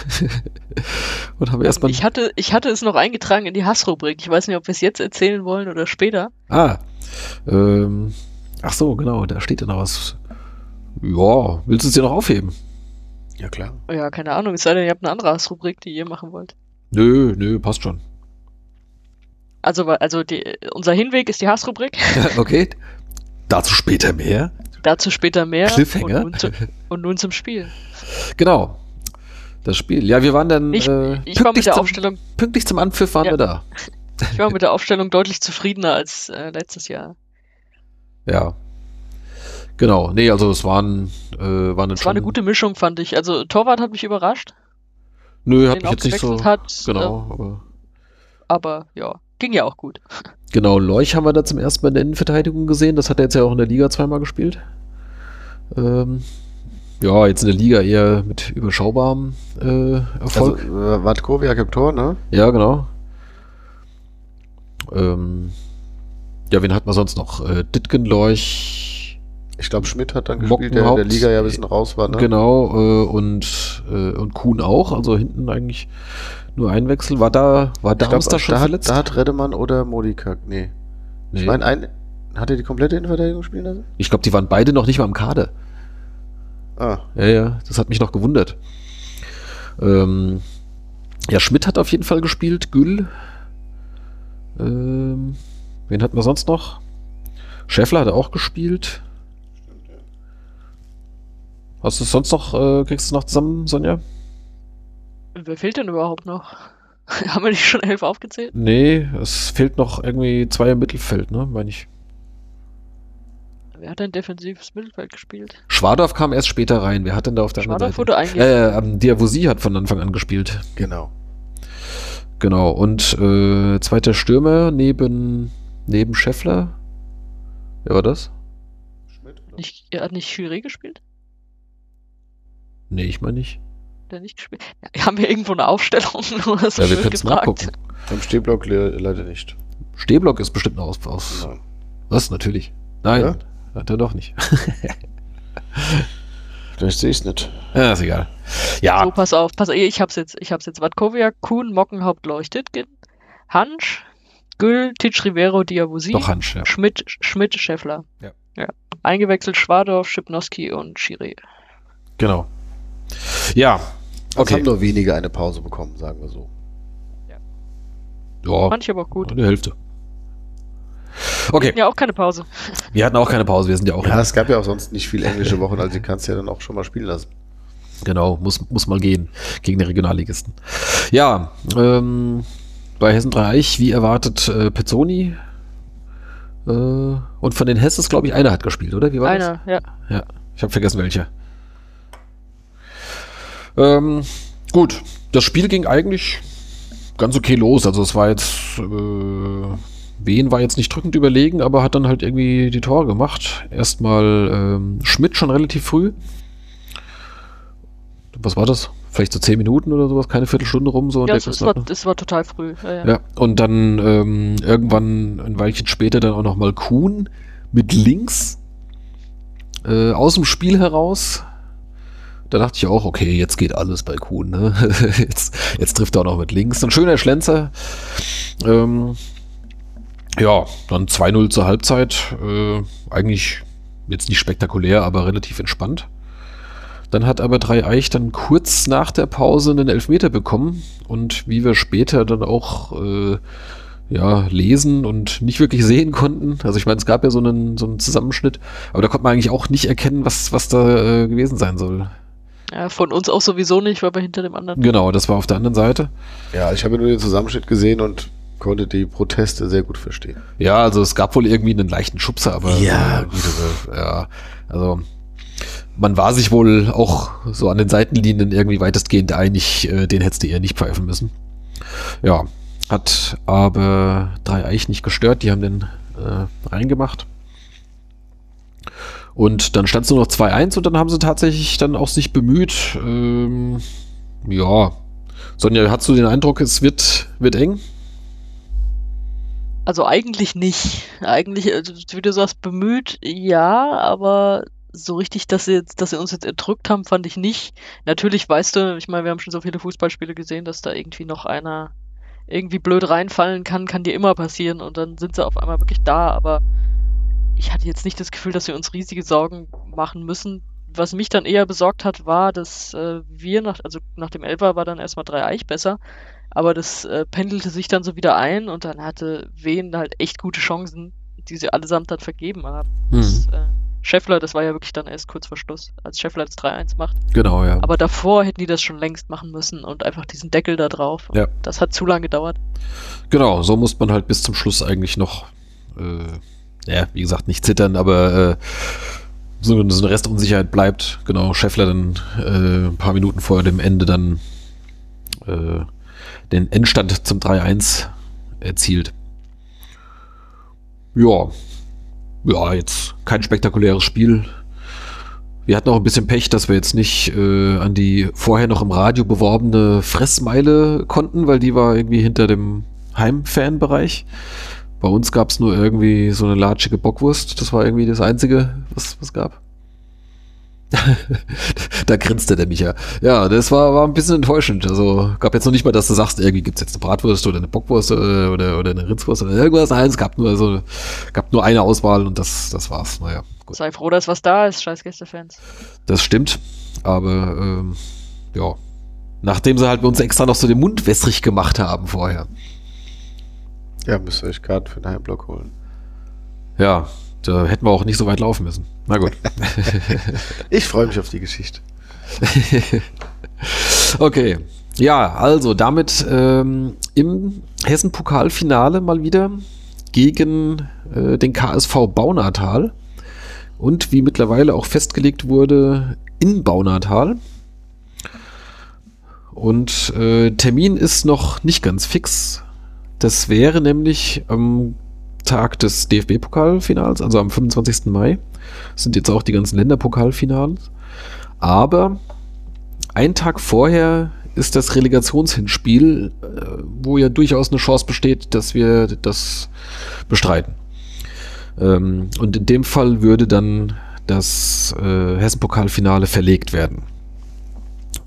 und haben erstmal. Ich hatte, ich hatte es noch eingetragen in die Hassrubrik. Ich weiß nicht, ob wir es jetzt erzählen wollen oder später. Ah. Ähm, ach so, genau, da steht ja noch was. Ja, willst du es dir noch aufheben? Ja, klar. Ja, keine Ahnung. Es sei denn, ihr habt eine andere Hassrubrik, die ihr machen wollt. Nö, nö, passt schon. Also, also die, unser Hinweg ist die Hassrubrik. okay. Dazu später mehr. Dazu später mehr. Cliffhanger. Und nun, zu, und nun zum Spiel. Genau. Das Spiel. Ja, wir waren dann. Ich, äh, ich war mit der zum, Aufstellung. Pünktlich zum Anpfiff waren Ja. wir da. Ich war mit der Aufstellung deutlich zufriedener als äh, letztes Jahr. Ja. Genau. Nee, also es waren. Äh, waren Es war eine gute Mischung, fand ich. Also Torwart hat mich überrascht, Nö, hat mich jetzt nicht so. hat. Genau, aber. Äh, aber ja, ging ja auch gut. Genau, Leuch haben wir da zum ersten Mal in der Innenverteidigung gesehen. Das hat er jetzt ja auch in der Liga zweimal gespielt. Ähm, ja, jetzt in der Liga eher mit überschaubarem äh, Erfolg. Also, äh, Watkowiak im Tor, ne? ja, genau. Ähm, ja, wen hat man sonst noch? Äh, Ditgen, Leuch, Ich glaube, Schmidt hat dann gespielt, der in der. Liga ja ein bisschen raus war, ne? genau, äh, und, äh, und Kuhn auch. Also hinten eigentlich nur ein Wechsel. War da, war glaub, Darmstadt schon da, hat, verletzt? da hat Redemann oder Modika, nee. Nee. Ich meine, ein, hat er die komplette Innenverteidigung spielen lassen? ich glaube, die waren beide noch nicht mal im Kader. Ah, Ja, ja, das hat mich noch gewundert. Ähm, ja, Schmidt hat auf jeden Fall gespielt, Gül. Ähm, wen hatten wir sonst noch? Schäffler hat auch gespielt. Hast du sonst noch, äh, kriegst du noch zusammen, Sonja? Wer fehlt denn überhaupt noch? Haben wir nicht schon elf aufgezählt? Nee, es fehlt noch irgendwie zwei im Mittelfeld, ne, meine ich. Wer hat denn defensives Mittelfeld gespielt? Schwadorf kam erst später rein. Wer hat denn da auf der Schwadorf anderen wurde Seite? eingewechselt. Äh, ähm, Diavosi hat von Anfang an gespielt. genau. Genau. Und äh, zweiter Stürmer neben, neben Scheffler. Wer war das? Schmidt? Nicht, er hat nicht Chiré gespielt? Nee, ich meine nicht. Der nicht gespielt? Ja, haben wir irgendwo eine Aufstellung? Nur so Ja, wir können es gefragt. nachgucken. Am Stehblock le leider nicht. Stehblock ist bestimmt noch aus. aus was? Natürlich. Nein, Ja? hat er doch nicht. Vielleicht sehe ich es nicht. ja, ist egal. Ja, So, pass auf, pass auf, ich hab's jetzt, ich hab's jetzt. Watkowiak, Kuhn, Mockenhaupt, Leuchtitgen, Hansch, Gül, Titsch, Rivero, Diabusi, doch Hansch, ja. Schmidt, Schmidt, Scheffler. Ja. ja. Eingewechselt Schwadorf, Schipnowski und Chiré. Genau. Ja, Es okay. haben nur wenige eine Pause bekommen, sagen wir so. Ja, Fand ich aber auch gut. die Hälfte. Okay, Ja, auch keine Pause. wir hatten auch keine Pause, wir sind ja auch Ja, es gab ja auch sonst nicht viel englische Wochen, also die kannst du ja dann auch schon mal spielen lassen. Genau, muss, muss mal gehen gegen den Regionalligisten. Ja, ähm, bei Hessen 3 Eich, wie erwartet, äh, Pezzoni. Äh, und von den Hesses, glaube ich, einer hat gespielt, oder? Wie war Einer, ja. das? Ja, ich habe vergessen, welcher. Ähm, gut, das Spiel ging eigentlich ganz okay los. Also es war jetzt, äh, Wien war jetzt nicht drückend überlegen, aber hat dann halt irgendwie die Tore gemacht. Erstmal ähm, Schmidt schon relativ früh. Was war das? Vielleicht so zehn Minuten oder sowas, keine Viertelstunde rum so. Ja, es, es, war, es war total früh. Ja, ja. Ja, und dann ähm, irgendwann ein Weilchen später dann auch nochmal Kuhn mit links äh, aus dem Spiel heraus. Da dachte ich auch, okay, jetzt geht alles bei Kuhn. Ne? jetzt, jetzt trifft er auch noch mit links. Ein schöner Schlenzer. Ähm, ja, dann 2-0 zur Halbzeit. Äh, eigentlich jetzt nicht spektakulär, aber relativ entspannt. Dann hat aber Drei Eich dann kurz nach der Pause einen Elfmeter bekommen und wie wir später dann auch äh, ja, lesen und nicht wirklich sehen konnten. Also ich meine, es gab ja so einen, so einen Zusammenschnitt, aber da konnte man eigentlich auch nicht erkennen, was, was da äh, gewesen sein soll. Ja, von uns auch sowieso nicht, weil wir hinter dem anderen. Genau, das war auf der anderen Seite. Ja, ich habe nur den Zusammenschnitt gesehen und konnte die Proteste sehr gut verstehen. Ja, also es gab wohl irgendwie einen leichten Schubser, aber Ja. äh, ja, also man war sich wohl auch so an den Seitenlinien irgendwie weitestgehend einig, äh, den hättest du eher nicht pfeifen müssen. Ja, hat aber drei Eich nicht gestört, die haben den äh, reingemacht. Und dann stand es nur noch 2-1 und dann haben sie tatsächlich dann auch sich bemüht. Ähm, ja, Sonja, hast du den Eindruck, es wird, wird eng? Also eigentlich nicht. Eigentlich, also, wie du sagst, bemüht, ja, aber so richtig, dass sie, jetzt, dass sie uns jetzt erdrückt haben, fand ich nicht. Natürlich weißt du, ich meine, wir haben schon so viele Fußballspiele gesehen, dass da irgendwie noch einer irgendwie blöd reinfallen kann, kann dir immer passieren und dann sind sie auf einmal wirklich da, aber ich hatte jetzt nicht das Gefühl, dass wir uns riesige Sorgen machen müssen. Was mich dann eher besorgt hat, war, dass äh, wir nach, also nach dem Elfer war dann erstmal drei Eich besser, aber das äh, pendelte sich dann so wieder ein und dann hatte Wien halt echt gute Chancen, die sie allesamt dann vergeben haben. Das, äh, Scheffler, das war ja wirklich dann erst kurz vor Schluss, als Scheffler das 3-1 macht. Genau, ja. Aber davor hätten die das schon längst machen müssen und einfach diesen Deckel da drauf. Ja. Das hat zu lange gedauert. Genau, so muss man halt bis zum Schluss eigentlich noch, äh, ja, wie gesagt, nicht zittern, aber äh, so, so eine Restunsicherheit bleibt. Genau, Scheffler dann äh, ein paar Minuten vor dem Ende dann äh, den Endstand zum 3-1 erzielt. Ja, ja, jetzt kein spektakuläres Spiel. Wir hatten auch ein bisschen Pech, dass wir jetzt nicht äh, an die vorher noch im Radio beworbene Fressmeile konnten, weil die war irgendwie hinter dem Heimfanbereich. Bei uns gab es nur irgendwie so eine latschige Bockwurst. Das war irgendwie das Einzige, was es gab. da grinste der Micha. Ja, das war, war ein bisschen enttäuschend. Also gab jetzt noch nicht mal, dass du sagst, irgendwie gibt's jetzt eine Bratwurst oder eine Bockwurst äh, oder, oder eine Rindswurst oder irgendwas. Nein, es gab nur, so, gab nur eine Auswahl und das, das war's. Naja, gut. Sei froh, dass was da ist, scheiß Gästefans. Das stimmt. Aber ähm, ja. Nachdem sie halt bei uns extra noch so den Mund wässrig gemacht haben vorher. Ja, müsst ihr euch Karten für den Heimblock holen. Ja, da hätten wir auch nicht so weit laufen müssen. Na gut. Ich freue mich auf die Geschichte. Okay. Ja, also damit ähm, im Hessen-Pokalfinale mal wieder gegen äh, den KSV Baunatal und wie mittlerweile auch festgelegt wurde, in Baunatal. Und äh, Termin ist noch nicht ganz fix. Das wäre nämlich am Tag des DFB-Pokalfinals, also am 25. Mai. Das sind jetzt auch die ganzen Länderpokalfinals. Aber ein Tag vorher ist das Relegationshinspiel, äh, wo ja durchaus eine Chance besteht, dass wir das bestreiten. Ähm, und in dem Fall würde dann das äh, Hessen-Pokalfinale verlegt werden.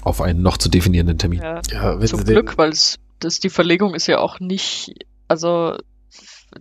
Auf einen noch zu definierenden Termin. Ja, Ja, zum Glück, weil es, das, die Verlegung ist ja auch nicht, also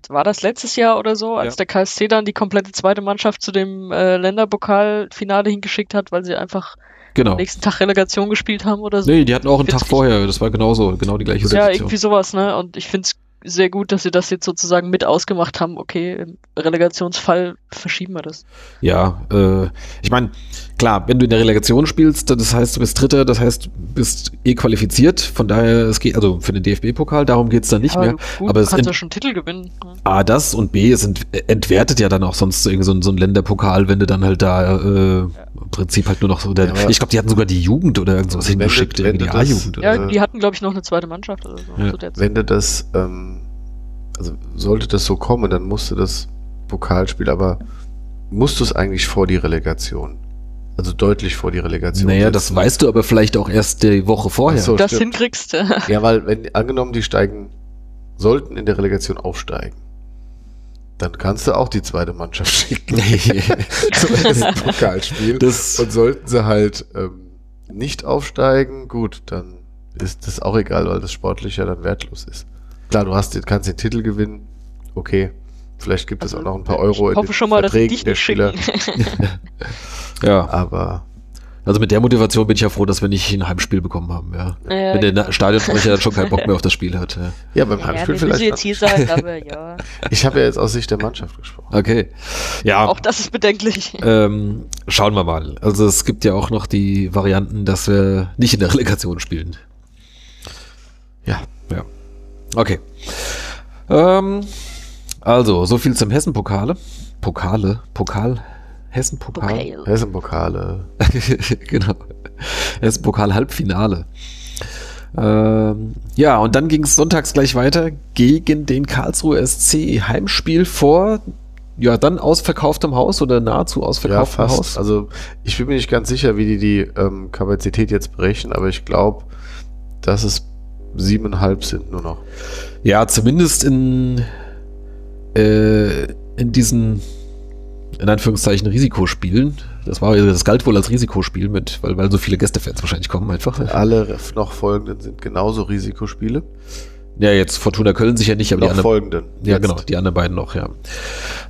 war das letztes Jahr oder so, als Ja. der KSC dann die komplette zweite Mannschaft zu dem äh, Länderpokalfinale hingeschickt hat, weil sie einfach Genau. am nächsten Tag Relegation gespielt haben oder so. Nee, die hatten auch einen Tag vorher. Das war genauso, genau die gleiche Ja, Situation. irgendwie sowas, ne? Und ich finde es sehr gut, dass sie das jetzt sozusagen mit ausgemacht haben. Okay, im Relegationsfall verschieben wir das. Ja, äh, ich meine, klar, wenn du in der Relegation spielst, das heißt, du bist Dritter, das heißt, du bist eh qualifiziert. Von daher, es geht, also für den DFB-Pokal, darum geht's dann nicht aber mehr. gut, aber du es kannst ja schon Titel gewinnen. ne? A, das und B, es ent entwertet ja dann auch sonst irgendwie so ein, so ein Länderpokal, wenn du dann halt da äh, im Prinzip halt nur noch so, der, Ja, ich glaube, die hatten sogar die Jugend oder irgendwas hingeschickt, wenn die A-Jugend. oder Ja, so. Die hatten, glaube ich, noch eine zweite Mannschaft oder so. Ja. zu der Zeit. Wenn du das, ähm, also sollte das so kommen, dann musst du das Pokalspiel, aber musst du es eigentlich vor die Relegation? Also deutlich vor die Relegation. Naja, das setzen? weißt du aber vielleicht auch erst die Woche vorher. So. das stimmt. hinkriegst. Ja, weil wenn angenommen, die steigen, sollten in der Relegation aufsteigen, dann kannst du auch die zweite Mannschaft schicken zum ersten Pokalspiel. Das- Und sollten sie halt ähm, nicht aufsteigen, gut, dann ist das auch egal, weil das sportlich ja dann wertlos ist. Klar, du hast, kannst den Titel gewinnen, okay. Vielleicht gibt es Also, auch noch ein paar Euro ich hoffe schon mal, dass sie dich nicht schicken. ja, Aber also mit der Motivation bin ich ja froh, dass wir nicht ein Heimspiel bekommen haben, ja. Äh, Wenn der Stadionsprecher dann schon keinen Bock mehr auf das Spiel hat. Ja. ja, beim ja, Heimspiel vielleicht. jetzt hier sein, aber ja. Ich habe ja jetzt aus Sicht der Mannschaft gesprochen. Okay. Ja, Auch das ist bedenklich. ähm, schauen wir mal. Also es gibt ja auch noch die Varianten, dass wir nicht in der Relegation spielen. Ja. Ja. Okay. Ähm, also, so viel zum Hessen-Pokale. Pokale, Pokal, Hessen-Pokal. Okay. Hessen-Pokale. genau. Hessen-Pokal-Halbfinale. Ähm, ja, und dann ging es sonntags gleich weiter gegen den Karlsruhe SC. Heimspiel vor, ja, dann ausverkauftem Haus oder nahezu Ja, ausverkauftem fast. Haus. Also ich bin mir nicht ganz sicher, wie die die ähm, Kapazität jetzt berechnen, aber ich glaube, dass es siebeneinhalb sind nur noch. Ja, zumindest in, äh, in diesen, in Anführungszeichen, Risikospielen. Das war, das galt wohl als Risikospiel mit, weil, weil so viele Gästefans wahrscheinlich kommen einfach. Alle noch folgenden sind genauso Risikospiele. Ja, jetzt Fortuna Köln sicher nicht, aber die noch anderen. folgenden. Ja, Jetzt. genau, die anderen beiden noch, ja.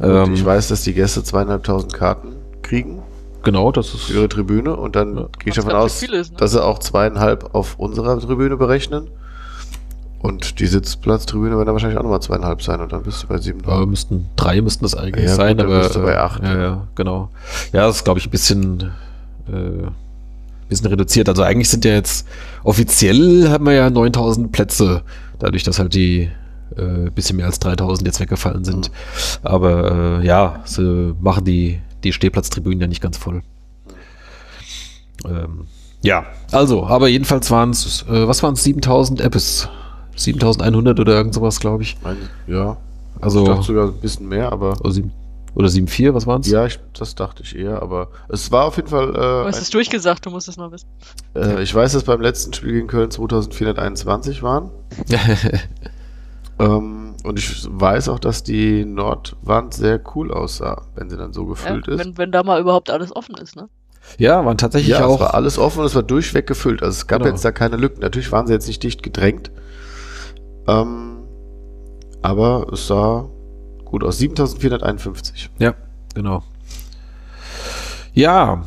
Ähm, ich weiß, dass die Gäste zweieinhalbtausend Karten kriegen genau, das ist. für ihre Tribüne und dann Ja. gehe ich davon aus, viel ist, ne? dass sie auch zweieinhalb auf unserer Tribüne berechnen. Und die Sitzplatztribüne werden dann wahrscheinlich auch nochmal zweieinhalb sein und dann bist du bei Ja, siebeneinhalb. müssten drei müssten das eigentlich Ja, sein, gut, dann aber bist du bei äh, acht, ja, ja. ja, genau. Ja, das ist glaube ich ein bisschen äh, bisschen reduziert. Also eigentlich sind ja jetzt offiziell haben wir ja 9000 Plätze, dadurch, dass halt die äh, bisschen mehr als 3000 jetzt weggefallen sind. Aber äh, ja, sie machen die die Stehplatztribünen ja nicht ganz voll. Ähm, ja, also, aber jedenfalls waren es, äh, was waren es, 7000 Apps? 7100 oder irgend sowas, glaube ich. Mein- Ja, Also, ich dachte sogar ein bisschen mehr, aber oder, sieben, oder 7,4, was waren es? ja, ich, das dachte ich eher, aber es war auf jeden Fall. Du Äh, hast es durchgesagt, du musst es noch wissen. ein, äh, ich weiß, dass beim letzten Spiel gegen Köln 2421 waren. Ähm, und ich weiß auch, dass die Nordwand sehr cool aussah, wenn sie dann so Ja, gefüllt ist. wenn, wenn da mal überhaupt alles offen ist, ne? ja, waren tatsächlich Ja, auch. es war alles offen und es war durchweg gefüllt. Also es gab Genau. jetzt da keine Lücken. Natürlich waren sie jetzt nicht dicht gedrängt. Ähm, aber es sah gut aus. 7451. Ja, genau. Ja,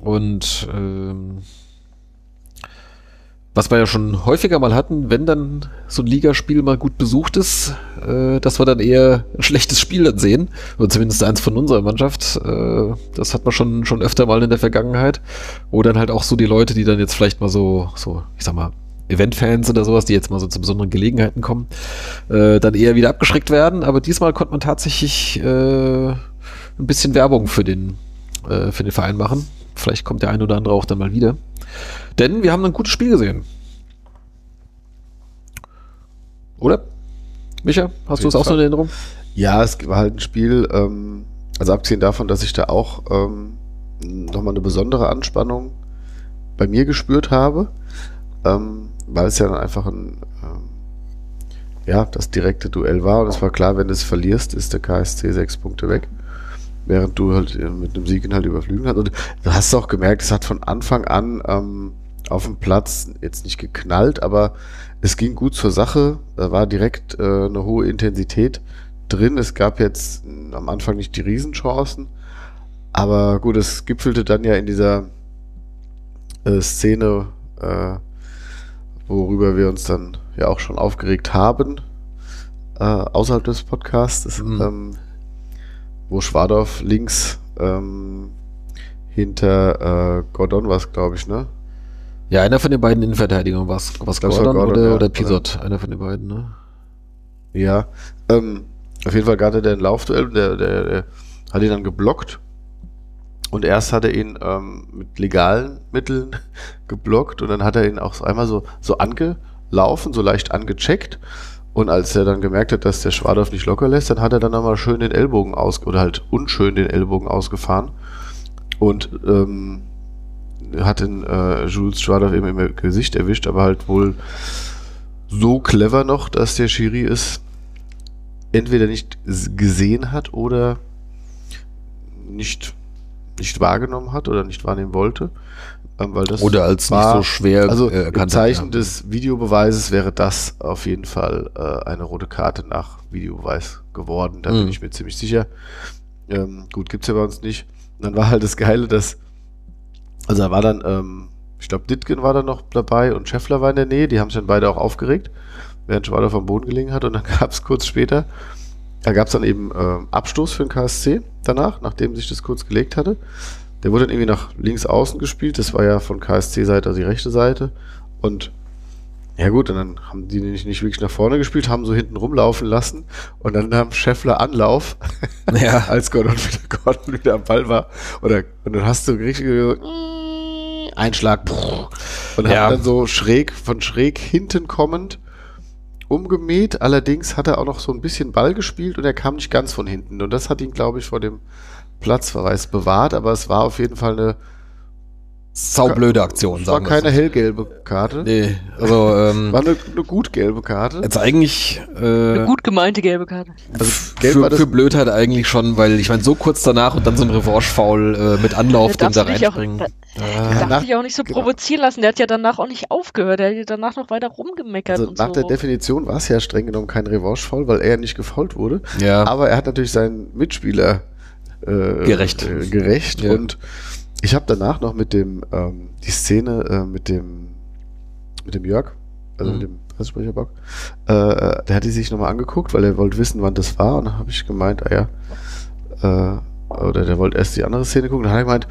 und ähm, was wir ja schon häufiger mal hatten, wenn dann so ein Ligaspiel mal gut besucht ist, äh, dass wir dann eher ein schlechtes Spiel dann sehen. Oder zumindest eins von unserer Mannschaft. Äh, das hat man schon, schon öfter mal in der Vergangenheit. Wo dann halt auch so die Leute, die dann jetzt vielleicht mal so, so, ich sag mal, Eventfans oder sowas, die jetzt mal so zu besonderen Gelegenheiten kommen, äh, dann eher wieder abgeschreckt werden. Aber diesmal konnte man tatsächlich äh, ein bisschen Werbung für den, äh, für den Verein machen. Vielleicht kommt der ein oder andere auch dann mal wieder. Denn wir haben ein gutes Spiel gesehen. Oder? Micha, hast du es auch so in. Erinnerung? Ja, es war halt ein Spiel, ähm, also abgesehen davon, dass ich da auch ähm, nochmal eine besondere Anspannung bei mir gespürt habe, ähm, weil es ja dann einfach ein, ähm, ja, das direkte Duell war und es war klar, wenn du es verlierst, ist der KSC sechs Punkte weg. Während du halt äh, mit einem Sieg ihn halt überflügen hast. Und du hast auch gemerkt, es hat von Anfang an ähm, auf dem Platz jetzt nicht geknallt, aber es ging gut zur Sache. Da war direkt äh, eine hohe Intensität drin. Es gab jetzt am Anfang nicht die Riesenchancen. Aber gut, es gipfelte dann ja in dieser äh, Szene, äh, worüber wir uns dann ja auch schon aufgeregt haben, äh, außerhalb des Podcasts, Mhm. ähm, wo Schwadorf links ähm, hinter äh, Gordon war es, glaube ich, ne? Ja, einer von den beiden Innenverteidigern war es Gordon, Gordon, oder, ja. oder Pisot, einer von den beiden, ne? Ja, ähm, auf jeden Fall hatte der ein Laufduell, der, der, der hat ihn dann geblockt. Und erst hat er ihn ähm, mit legalen Mitteln geblockt und dann hat er ihn auch einmal so, so angelaufen, so leicht angecheckt. Und als er dann gemerkt hat, dass der Schwadorf nicht locker lässt, dann hat er dann nochmal schön den Ellbogen aus, oder halt unschön den Ellbogen ausgefahren. Und ähm, hat den äh, Jules Schwadorf eben im Gesicht erwischt, aber halt wohl so clever noch, dass der Schiri es entweder nicht gesehen hat oder nicht, nicht wahrgenommen hat oder nicht wahrnehmen wollte. Ähm, weil das Oder als nicht war- so schwer also äh, im erkannt Zeichen des Videobeweises wäre das auf jeden Fall äh, eine rote Karte nach Videobeweis geworden. Da bin Mhm. ich mir ziemlich sicher. Ähm, gut, gibt's ja bei uns nicht. Und dann war halt das Geile, dass also da war dann, ähm, ich glaube, Ditgen war da noch dabei und Scheffler war in der Nähe. Die haben sich dann beide auch aufgeregt, während Schwader vom Boden gelegen hat. Und dann gab es kurz später, da gab es dann eben ähm, Abstoß für den KSC danach, nachdem sich das kurz gelegt hatte. Der wurde dann irgendwie nach links außen gespielt. Das war ja von KSC-Seite, also die rechte Seite. Und Ja gut, und dann haben die nicht, nicht wirklich nach vorne gespielt, haben so hinten rumlaufen lassen und dann haben Scheffler Anlauf, Ja. als Gordon wieder, Gordon wieder am Ball war. Oder, und dann hast du richtig so, Einschlag. Und Ja. dann so schräg, von schräg hinten kommend umgemäht. Allerdings hat er auch noch so ein bisschen Ball gespielt und er kam nicht ganz von hinten. Und das hat ihn, glaube ich, vor dem Platzverweis bewahrt, aber es war auf jeden Fall eine, Saublöde Aktion, war sagen wir keine so. hellgelbe Karte. Nee, also ähm, War eine, eine gut gelbe Karte. jetzt eigentlich äh, Eine gut gemeinte gelbe Karte. Also gelb war für, das für Blödheit eigentlich schon, weil ich meine, so kurz danach und dann so ein Revanche-Foul äh, mit Anlauf, den da dich auch- reinspringen. da- Ah, Darf sich auch nicht so genau. provozieren lassen. Der hat ja danach auch nicht aufgehört. Der hat ja danach noch weiter rumgemeckert Also und nach so. der Definition war es ja streng genommen kein Revanche-Foul, weil er nicht gefault wurde. Ja. Aber er hat natürlich seinen Mitspieler äh, Gerecht. Äh, gerecht. Ja. Und ich habe danach noch mit dem ähm, die Szene äh, mit dem mit dem Jörg, also Mhm. mit dem Pressesprecher Bock, äh, äh, der hat die sich nochmal angeguckt, weil er wollte wissen, wann das war. Und dann habe ich gemeint, ah ja, äh, oder der wollte erst die andere Szene gucken. Dann hat er gemeint,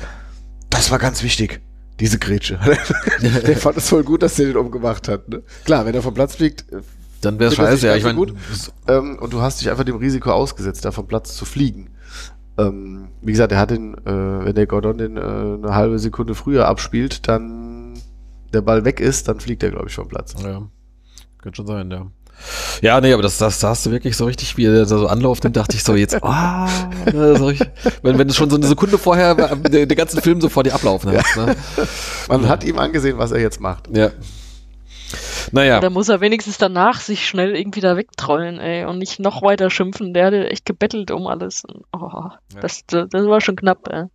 das war ganz wichtig. Diese Grätsche. der fand es voll gut, dass der den umgemacht hat. Ne? Klar, wenn er vom Platz fliegt, äh, Dann wäre es scheiße, ja. Ich meine, ähm, und du hast dich einfach dem Risiko ausgesetzt, da vom Platz zu fliegen. Ähm, wie gesagt, er hat den, äh, wenn der Gordon den äh, eine halbe Sekunde früher abspielt, dann der Ball weg ist, dann fliegt er, glaube ich, vom Platz. ja, könnte schon sein, ja. Ja, nee, aber das, das da hast du wirklich so richtig, wie er da so anläuft, dann dachte ich so jetzt, ah, ne, so ich, wenn, wenn es schon so eine Sekunde vorher war, der, der ganzen Film so vor dir ablaufen hast. Ne? Man hat ihm angesehen, was er jetzt macht. Ja. Naja, Da muss er wenigstens danach sich schnell irgendwie da wegtrollen, ey, und nicht noch weiter schimpfen. Der hatte echt gebettelt um alles. Oh, das, das, das war schon knapp, ey.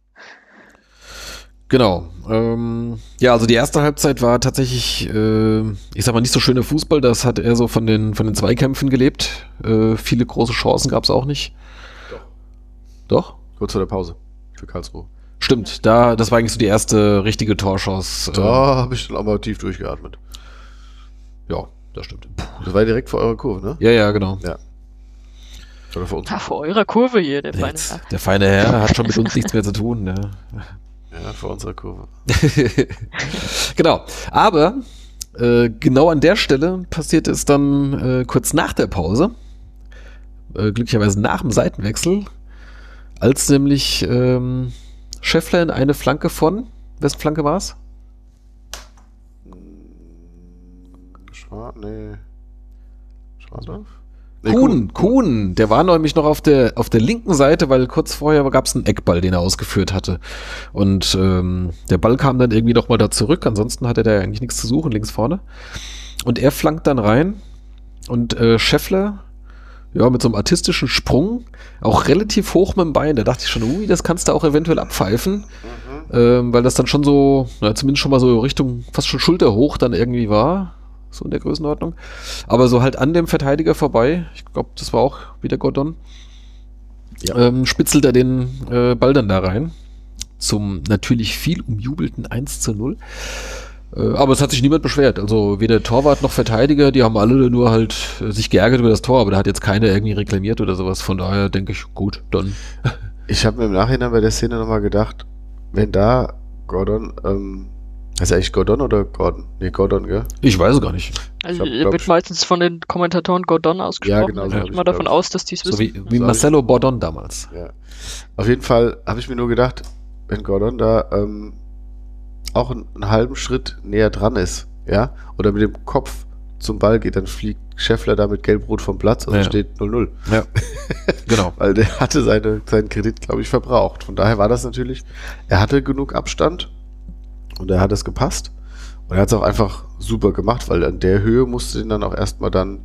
Genau. Ähm, ja, also die erste Halbzeit war tatsächlich, äh, ich sag mal, nicht so schöner Fußball. Das hat er so von den, von den Zweikämpfen gelebt. Äh, viele große Chancen gab es auch nicht. Doch? Kurz vor der Pause für Karlsruhe. Stimmt, da, das war eigentlich so die erste richtige Torchance. Da habe ich dann mal tief durchgeatmet. Ja, das stimmt. Das war direkt vor eurer Kurve, ne? Ja, ja, genau. Oder vor uns? Ha, vor eurer Kurve hier, der feine Herr. der feine Herr hat schon mit uns nichts mehr zu tun. Ja. Ja, vor unserer Kurve. genau. Aber äh, genau an der Stelle passiert es dann äh, kurz nach der Pause, äh, glücklicherweise nach dem Seitenwechsel, als nämlich ähm, Scheffler in eine Flanke von, wessen Flanke war es? Schwarz, nee. Schwarzdorf? Nee, Kuhn, Kuhn, der war nämlich noch auf der, auf der linken Seite, weil kurz vorher gab es einen Eckball, den er ausgeführt hatte. Und ähm, der Ball kam dann irgendwie noch mal da zurück, ansonsten hatte der eigentlich nichts zu suchen, links vorne. Und er flankt dann rein und äh, Scheffler, ja, mit so einem artistischen Sprung, auch relativ hoch mit dem Bein, da dachte ich schon, ui, das kannst du auch eventuell abpfeifen, ähm, weil das dann schon so, na, zumindest schon mal so Richtung fast schon schulterhoch dann irgendwie war, so in der Größenordnung. Aber so halt an dem Verteidiger vorbei, ich glaube, das war auch wieder Gordon, Ja. ähm, spitzelt er den äh, Ball dann da rein. Zum natürlich viel umjubelten 1 zu 0. Äh, aber es hat sich niemand beschwert. Also weder Torwart noch Verteidiger, die haben alle nur halt äh, sich geärgert über das Tor, aber da hat jetzt keiner irgendwie reklamiert oder sowas. Von daher denke ich, gut, dann. Ich habe mir im Nachhinein bei der Szene nochmal gedacht, wenn da Gordon, ähm, heißt er eigentlich Gordon oder Gordon? Nee, Gordon, gell? Ich weiß es gar nicht. Also Ich hab, er glaub wird meistens von den Kommentatoren Gordon ausgesprochen. Ja, genau, Ich so ich, mal davon ich. aus, dass die es So wissen. wie, wie So Marcelo Bordon damals. Ja. Auf jeden Fall habe ich mir nur gedacht, wenn Gordon da ähm, auch einen, einen halben Schritt näher dran ist, ja, oder mit dem Kopf zum Ball geht, dann fliegt Scheffler da mit Gelb-Rot vom Platz und Ja. steht 0-0. Ja. genau. Weil der hatte seine, seinen Kredit, glaube ich, verbraucht. Von daher war das natürlich, er hatte genug Abstand und er hat es gepasst. Und er hat es auch einfach super gemacht, weil an der Höhe musste ihn dann auch erstmal dann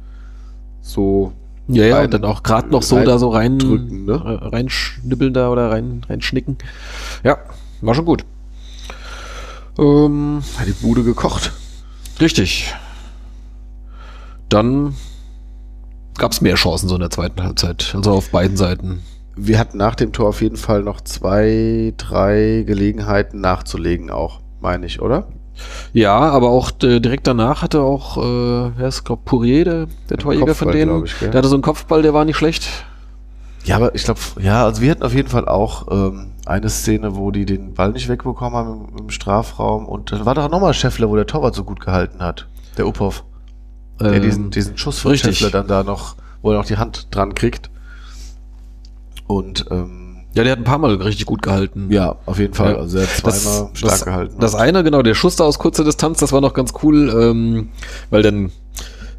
so Ja, ja, rein- und dann auch gerade noch so da so rein drücken, ne? reinschnibbeln da oder rein reinschnicken. Ja, war schon gut. Ähm, hat die Bude gekocht. richtig. Dann gab es mehr Chancen so in der zweiten Halbzeit, also auf beiden Seiten. Wir hatten nach dem Tor auf jeden Fall noch zwei, drei Gelegenheiten nachzulegen auch, meine ich, oder? Ja, aber auch äh, direkt danach hatte auch, äh, wer ist, glaub Pourier, der, der Torjäger von denen, ich, der hatte so einen Kopfball, der war nicht schlecht. Ja, aber ich glaube, ja, also wir hatten auf jeden Fall auch ähm, eine Szene, wo die den Ball nicht wegbekommen haben im, im Strafraum und dann war da auch nochmal Scheffler, wo der Torwart so gut gehalten hat. Der Uphoff. Der Ähm, diesen, diesen Schuss von richtig. Scheffler dann da noch, wo er noch die Hand dran kriegt. Und ähm, ja, der hat ein paar Mal richtig gut gehalten. ja, auf jeden Fall. Ja. Also er hat zweimal stark das, gehalten. Das eine, genau, der Schuss da aus kurzer Distanz, das war noch ganz cool, ähm, weil dann,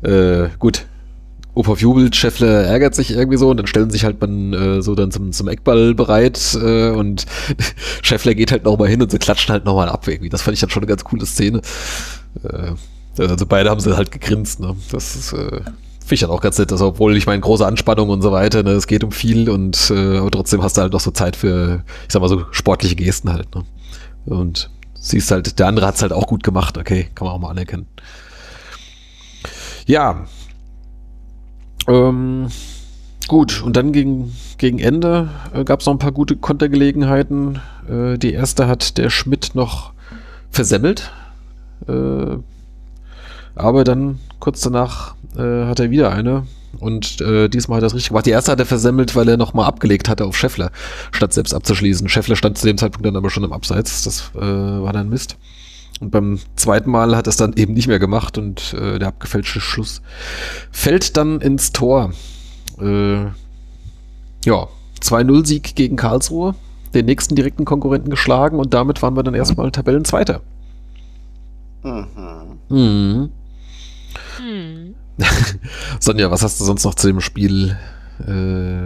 äh, gut, Opov jubelt, Scheffler ärgert sich irgendwie so und dann stellen sich halt man äh, so dann zum, zum Eckball bereit äh, und Scheffler geht halt nochmal hin und sie klatschen halt nochmal ab irgendwie. Das fand ich dann schon eine ganz coole Szene. Äh, also beide haben sie halt gegrinst, ne? Das ist, äh, finde ich dann auch ganz nett, also obwohl ich meine, große Anspannung und so weiter, ne, es geht um viel und äh, trotzdem hast du halt noch so Zeit für, ich sag mal so, sportliche Gesten halt, ne? Und siehst halt, der andere hat's halt auch gut gemacht, okay, kann man auch mal anerkennen. Ja. Ähm, gut, und dann gegen, gegen Ende äh, gab es noch ein paar gute Kontergelegenheiten. Äh, die erste hat der Schmidt noch versemmelt. Äh, aber dann kurz danach äh, hat er wieder eine. Und äh, diesmal hat er es richtig gemacht. Die erste hat er versemmelt, weil er nochmal abgelegt hatte auf Scheffler, statt selbst abzuschließen. Scheffler stand zu dem Zeitpunkt dann aber schon im Abseits. Das äh, war dann Mist. Und beim zweiten Mal hat er es dann eben nicht mehr gemacht und äh, der abgefälschte Schluss fällt dann ins Tor. Äh, ja, 2-0-Sieg gegen Karlsruhe, den nächsten direkten Konkurrenten geschlagen und damit waren wir dann erstmal Tabellenzweiter. Mhm. Mhm. Hm. Sonja, was hast du sonst noch zu dem Spiel äh,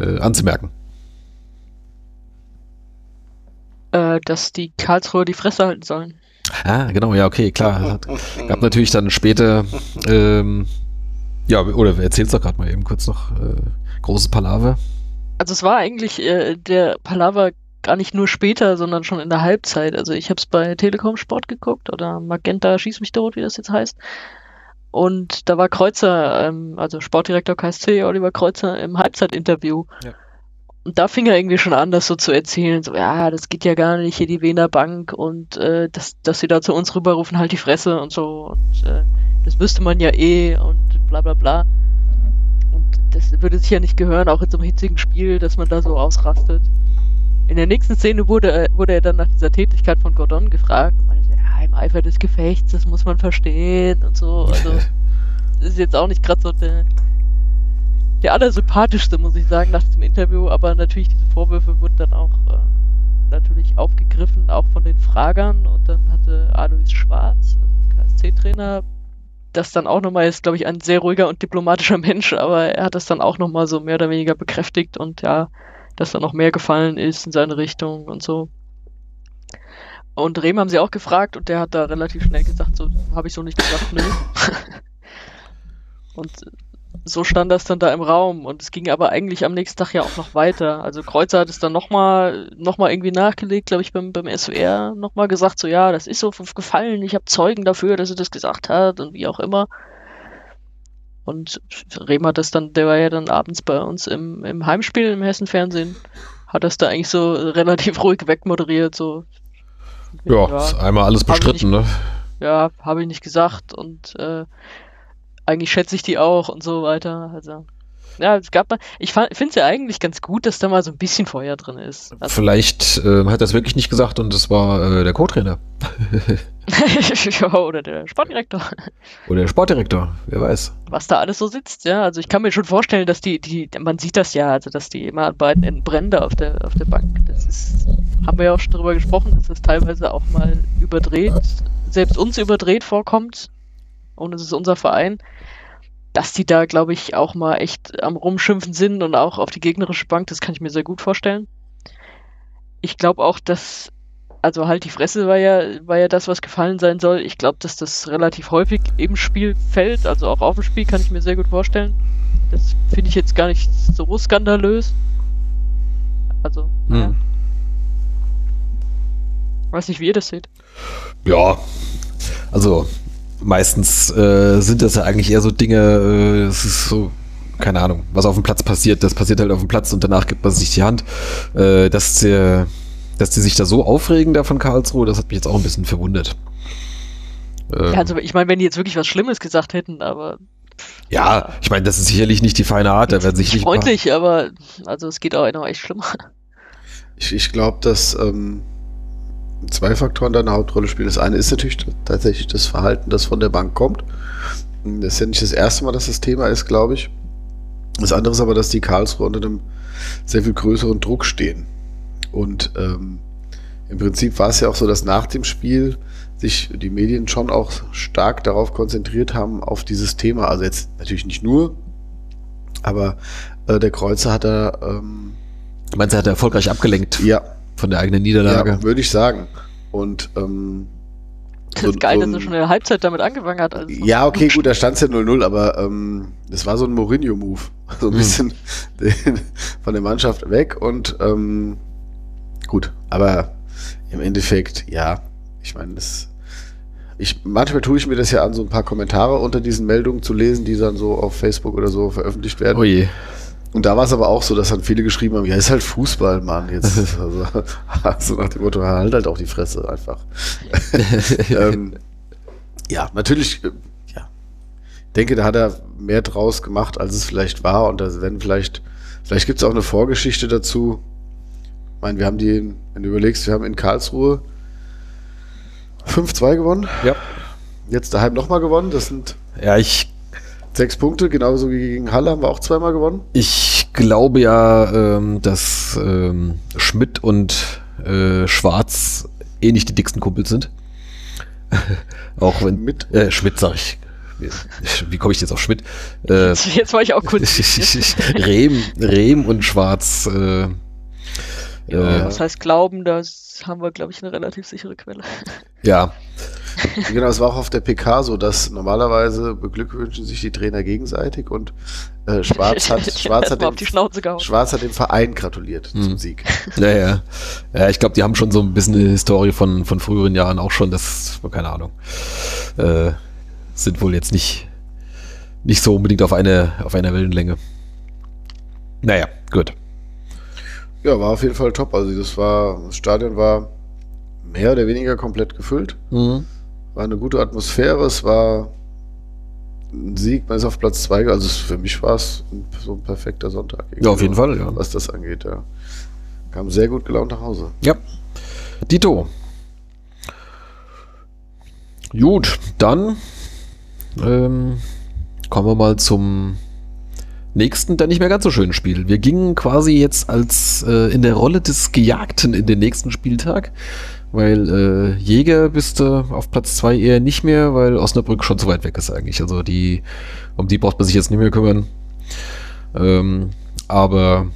äh, anzumerken? Äh, dass die Karlsruhe die Fresse halten sollen. Ah, genau, ja, okay, klar. Hat, gab natürlich dann später, ähm, ja, oder erzähl's doch gerade mal eben kurz noch, äh, großes Palaver. Also es war eigentlich äh, der Palaver gar nicht nur später, sondern schon in der Halbzeit. Also ich habe es bei Telekom Sport geguckt oder Magenta Schieß mich tot, wie das jetzt heißt. Und da war Kreuzer, ähm, also Sportdirektor KSC, Oliver Kreuzer, im Halbzeitinterview. Ja. Und da fing er irgendwie schon an, das so zu erzählen, so, ja, das geht ja gar nicht, hier die Wiener Bank und äh, dass, dass sie da zu uns rüberrufen, halt die Fresse und so. Und äh, das wüsste man ja eh und bla bla bla. Und das würde sich ja nicht gehören, auch in so einem hitzigen Spiel, dass man da so ausrastet. In der nächsten Szene wurde, er- wurde er dann nach dieser Tätigkeit von Gordon gefragt und meinte, ja, im Eifer des Gefechts, das muss man verstehen und so. Also, das ist jetzt auch nicht gerade so der, der allersympathischste, muss ich sagen, nach diesem Interview, aber natürlich diese Vorwürfe wurden dann auch äh, natürlich aufgegriffen, auch von den Fragern. Und dann hatte Alois Schwarz, also KSC-Trainer, das dann auch nochmal ist, glaube ich, ein sehr ruhiger und diplomatischer Mensch, aber er hat das dann auch nochmal so mehr oder weniger bekräftigt. Und ja, dass da noch mehr gefallen ist in seine Richtung und so. Und Rehm haben sie auch gefragt und der hat da relativ schnell gesagt, so habe ich so nicht gesagt, nö. und so stand das dann da im Raum und es ging aber eigentlich am nächsten Tag ja auch noch weiter. Also Kreuzer hat es dann nochmal noch mal irgendwie nachgelegt, glaube ich, beim, beim SWR nochmal gesagt, so ja, das ist so gefallen, ich habe Zeugen dafür, dass er das gesagt hat und wie auch immer. Und Rehm hat das dann, der war ja dann abends bei uns im, im Heimspiel im Hessen-Fernsehen, hat das da eigentlich so relativ ruhig wegmoderiert, so. Ja, ist einmal alles bestritten, ne? ja, habe ich nicht gesagt und äh, eigentlich schätze ich die auch und so weiter. Also ja, es gab mal, ich finde es ja eigentlich ganz gut, dass da mal so ein bisschen Feuer drin ist. Also, Vielleicht äh, hat er es wirklich nicht gesagt und es war äh, der Co-Trainer ja, oder der Sportdirektor, oder der Sportdirektor, wer weiß. was da alles so sitzt, ja. Also ich kann mir schon vorstellen, dass die, die, man sieht das ja, also dass die immer an beiden Enden brennen da auf der, auf der Bank. Das ist, haben wir ja auch schon drüber gesprochen, dass das teilweise auch mal überdreht, selbst uns überdreht vorkommt. Und es ist unser Verein. Dass die da, glaube ich, auch mal echt am Rumschimpfen sind und auch auf die gegnerische Bank, das kann ich mir sehr gut vorstellen. Ich glaube auch, dass, also halt die Fresse war ja, war ja das, was gefallen sein soll. Ich glaube, dass das relativ häufig im Spiel fällt, also auch auf dem Spiel kann ich mir sehr gut vorstellen. Das finde ich jetzt gar nicht so skandalös. Also, ja. Hm. weiß nicht, wie ihr das seht. Ja, also meistens äh, sind das ja eigentlich eher so Dinge, äh, es ist so, keine Ahnung, was auf dem Platz passiert, das passiert halt auf dem Platz und danach gibt man sich die Hand. Äh, dass, der, dass die sich da so aufregen da von Karlsruhe, das hat mich jetzt auch ein bisschen verwundert. Ähm, Ja, also ich meine, wenn die jetzt wirklich was Schlimmes gesagt hätten, aber ja, ich meine, das ist sicherlich nicht die feine Art, da werden sich nicht freundlich, aber also es geht auch noch echt schlimmer. Ich, ich glaube, dass ähm, zwei Faktoren da eine Hauptrolle spielen. Das eine ist natürlich tatsächlich das Verhalten, das von der Bank kommt. Das ist ja nicht das erste Mal, dass das Thema ist, glaube ich. Das andere ist aber, dass die Karlsruhe unter einem sehr viel größeren Druck stehen. Und ähm, im Prinzip war es ja auch so, dass nach dem Spiel sich die Medien schon auch stark darauf konzentriert haben, auf dieses Thema. Also jetzt natürlich nicht nur, aber äh, der Kreuzer hat da. Ähm, Meinst du, hat er erfolgreich abgelenkt? Ja. Von der eigenen Niederlage? Ja, würde ich sagen. Und ähm, das ist geil, so dass er schon in der Halbzeit damit angefangen hat. Also. Ja, okay, gut, da stand es ja 0-0, aber ähm, das war so ein Mourinho-Move. So ein hm. bisschen den, von der Mannschaft weg und ähm, gut, aber im Endeffekt, ja, ich meine, das. Ich, manchmal tue ich mir das ja an, so ein paar Kommentare unter diesen Meldungen zu lesen, die dann so auf Facebook oder so veröffentlicht werden. Oh je. Und da war es aber auch so, dass dann viele geschrieben haben, ja, ist halt Fußball, Mann. Jetzt, also, also nach dem Motto, halt halt auch die Fresse einfach. ähm, ja, natürlich, äh, ja. Ich denke, da hat er mehr draus gemacht, als es vielleicht war. Und da werden vielleicht, vielleicht gibt es auch eine Vorgeschichte dazu. Ich meine, wir haben die, wenn du überlegst, wir haben in Karlsruhe 5-2 gewonnen. Ja. Jetzt daheim nochmal gewonnen. Das sind. Ja, ich Sechs Punkte, genauso wie gegen Halle haben wir auch zweimal gewonnen. Ich glaube ja, ähm, dass ähm, Schmidt und äh, Schwarz eh nicht die dicksten Kumpels sind. auch wenn. Mit? Äh, Schmidt sag ich. Wie komme ich jetzt auf Schmidt? Äh, jetzt war ich auch kurz. Rehm, Rehm und Schwarz. Äh, ja, äh, das heißt Glauben, das haben wir, glaube ich, eine relativ sichere Quelle. Ja, genau, es war auch auf der PK so, dass normalerweise beglückwünschen sich die Trainer gegenseitig und äh, Schwarz hat Schwarz hat, dem, Schwarz hat dem Verein gratuliert hm. zum Sieg. Ja, ja. ja ich glaube, die haben schon so ein bisschen eine Historie von, von früheren Jahren auch schon, das, keine Ahnung, äh, sind wohl jetzt nicht, nicht so unbedingt auf, eine, auf einer Wellenlänge. Naja, gut. Ja, war auf jeden Fall top. Also das war, das Stadion war mehr oder weniger komplett gefüllt. Mhm. War eine gute Atmosphäre, es war ein Sieg, man ist auf Platz 2, also für mich war es so ein perfekter Sonntag. Ja, auf jeden Fall, ja. Was das angeht, ja. Kam sehr gut gelaunt nach Hause. Ja. Dito. Gut, dann ähm, kommen wir mal zum nächsten, der nicht mehr ganz so schönen Spiel. Wir gingen quasi jetzt als äh, in der Rolle des Gejagten in den nächsten Spieltag. Weil äh, Jäger bist du auf Platz 2 eher nicht mehr, weil Osnabrück schon zu weit weg ist eigentlich. Also die, um die braucht man sich jetzt nicht mehr kümmern. Ähm, aber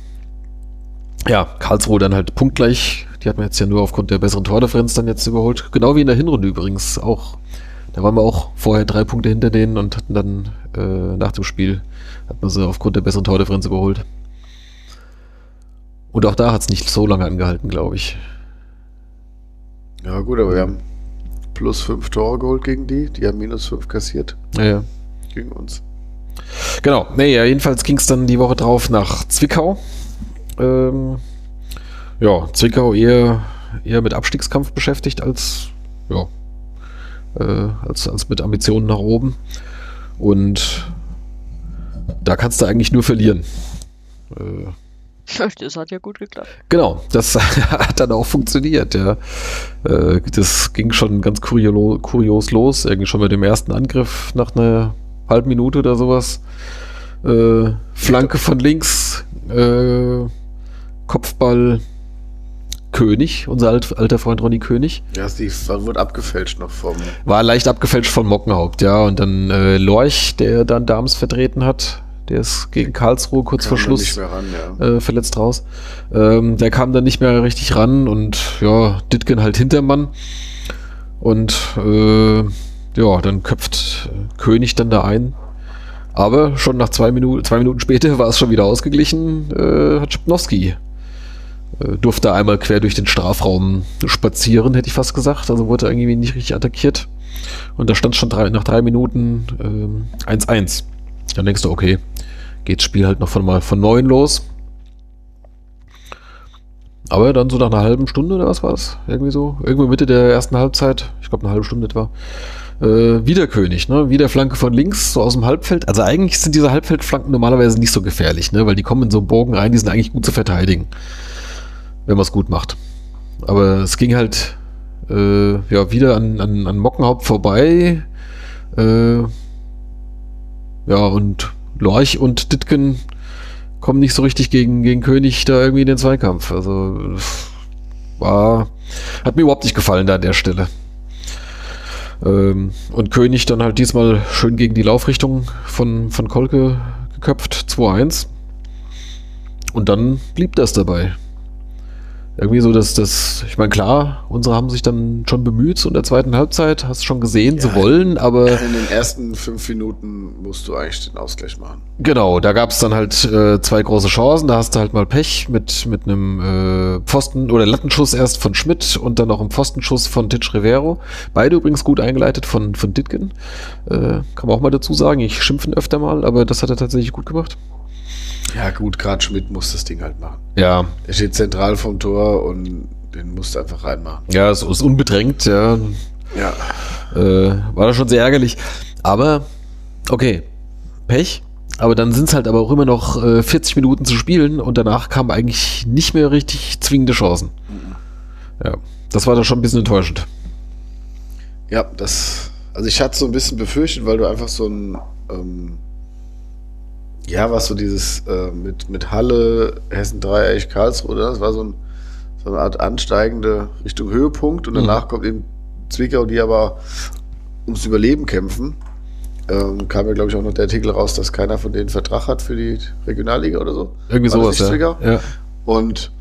ja, Karlsruhe dann halt punktgleich. Die hat man jetzt ja nur aufgrund der besseren Tordifferenz dann jetzt überholt. Genau wie in der Hinrunde übrigens auch. Da waren wir auch vorher drei Punkte hinter denen und hatten dann äh, nach dem Spiel, hat man sie aufgrund der besseren Tordifferenz überholt. Und auch da hat es nicht so lange angehalten, glaube ich. Ja, gut, aber wir haben plus fünf Tore geholt gegen die. Die haben minus fünf kassiert. Ja, ja. Gegen uns. Genau. Nee, ja, jedenfalls ging es dann die Woche drauf nach Zwickau. Ähm, ja, Zwickau eher, eher mit Abstiegskampf beschäftigt als, ja, äh, als, als mit Ambitionen nach oben. Und da kannst du eigentlich nur verlieren. Äh, das hat ja gut geklappt. Genau, das hat dann auch funktioniert, ja. Äh, das ging schon ganz kurios, kurios los, irgendwie schon mit dem ersten Angriff nach einer halben Minute oder sowas. Äh, Flanke von links, äh, Kopfball König, unser alt, alter Freund Ronny König. Ja, die wurde abgefälscht noch vom. War leicht abgefälscht von Mockenhaupt, ja. Und dann äh, Lorch, der dann Dams vertreten hat, der ist gegen Karlsruhe kurz vor Schluss ran, ja. äh, verletzt raus. Ähm, der kam dann nicht mehr richtig ran und ja, Ditgen halt Hintermann. Und äh, ja, dann köpft äh, König dann da ein. Aber schon nach zwei Minuten, zwei Minuten später war es schon wieder ausgeglichen, äh, hat Schipnowski durfte einmal quer durch den Strafraum spazieren, hätte ich fast gesagt. Also wurde irgendwie nicht richtig attackiert. Und da stand schon drei, nach drei Minuten 1-1. Äh, dann denkst du, okay, geht das Spiel halt noch von mal von neun los. Aber dann so nach einer halben Stunde oder was war das? Irgendwie so? Irgendwo Mitte der ersten Halbzeit, ich glaube eine halbe Stunde etwa, äh, wieder König, ne? Wieder Flanke von links, so aus dem Halbfeld. Also eigentlich sind diese Halbfeldflanken normalerweise nicht so gefährlich, ne? Weil die kommen in so einen Bogen rein, die sind eigentlich gut zu verteidigen. Wenn man es gut macht. Aber es ging halt äh, ja, wieder an, an, an Mockenhaupt vorbei. Äh, ja, und Lorch und Ditken kommen nicht so richtig gegen, gegen König da irgendwie in den Zweikampf. Also war, hat mir überhaupt nicht gefallen da an der Stelle. Ähm, und König dann halt diesmal schön gegen die Laufrichtung von, von Kolke geköpft, 2-1. Und dann blieb das dabei irgendwie so, dass das, ich meine, klar, unsere haben sich dann schon bemüht so in der zweiten Halbzeit, hast schon gesehen, ja, sie wollen, aber. In den ersten fünf Minuten musst du eigentlich den Ausgleich machen. Genau, da gab es dann halt äh, zwei große Chancen, da hast du halt mal Pech mit, mit einem äh, Pfosten oder Lattenschuss erst von Schmidt und dann noch einem Pfostenschuss von Titsch Rivero. Beide übrigens gut eingeleitet von, von Ditgen. Äh, kann man auch mal dazu sagen, ich schimpfe öfter mal, aber das hat er tatsächlich gut gemacht. Ja, gut, gerade Schmidt muss das Ding halt machen. Ja. Er steht zentral vom Tor und den musst du einfach reinmachen. Ja, es ist unbedrängt, ja. Ja. Äh, war das schon sehr ärgerlich. Aber, okay, Pech. Aber dann sind es halt aber auch immer noch äh, 40 Minuten zu spielen und danach kamen eigentlich nicht mehr richtig zwingende Chancen. Mhm. Ja, das war dann schon ein bisschen enttäuschend. Ja, das, also ich hatte so ein bisschen befürchtet, weil du einfach so ein, ähm, ja, was so dieses äh, mit, mit Halle, Hessen 3, eigentlich Karlsruhe, das war so, ein, so, eine Art ansteigende Richtung Höhepunkt und danach mhm. kommt eben Zwickau, die aber ums Überleben kämpfen. Ähm, kam ja, glaube ich, auch noch der Artikel raus, dass keiner von denen Vertrag hat für die Regionalliga oder so. Irgendwie sowas, ja. ja. Und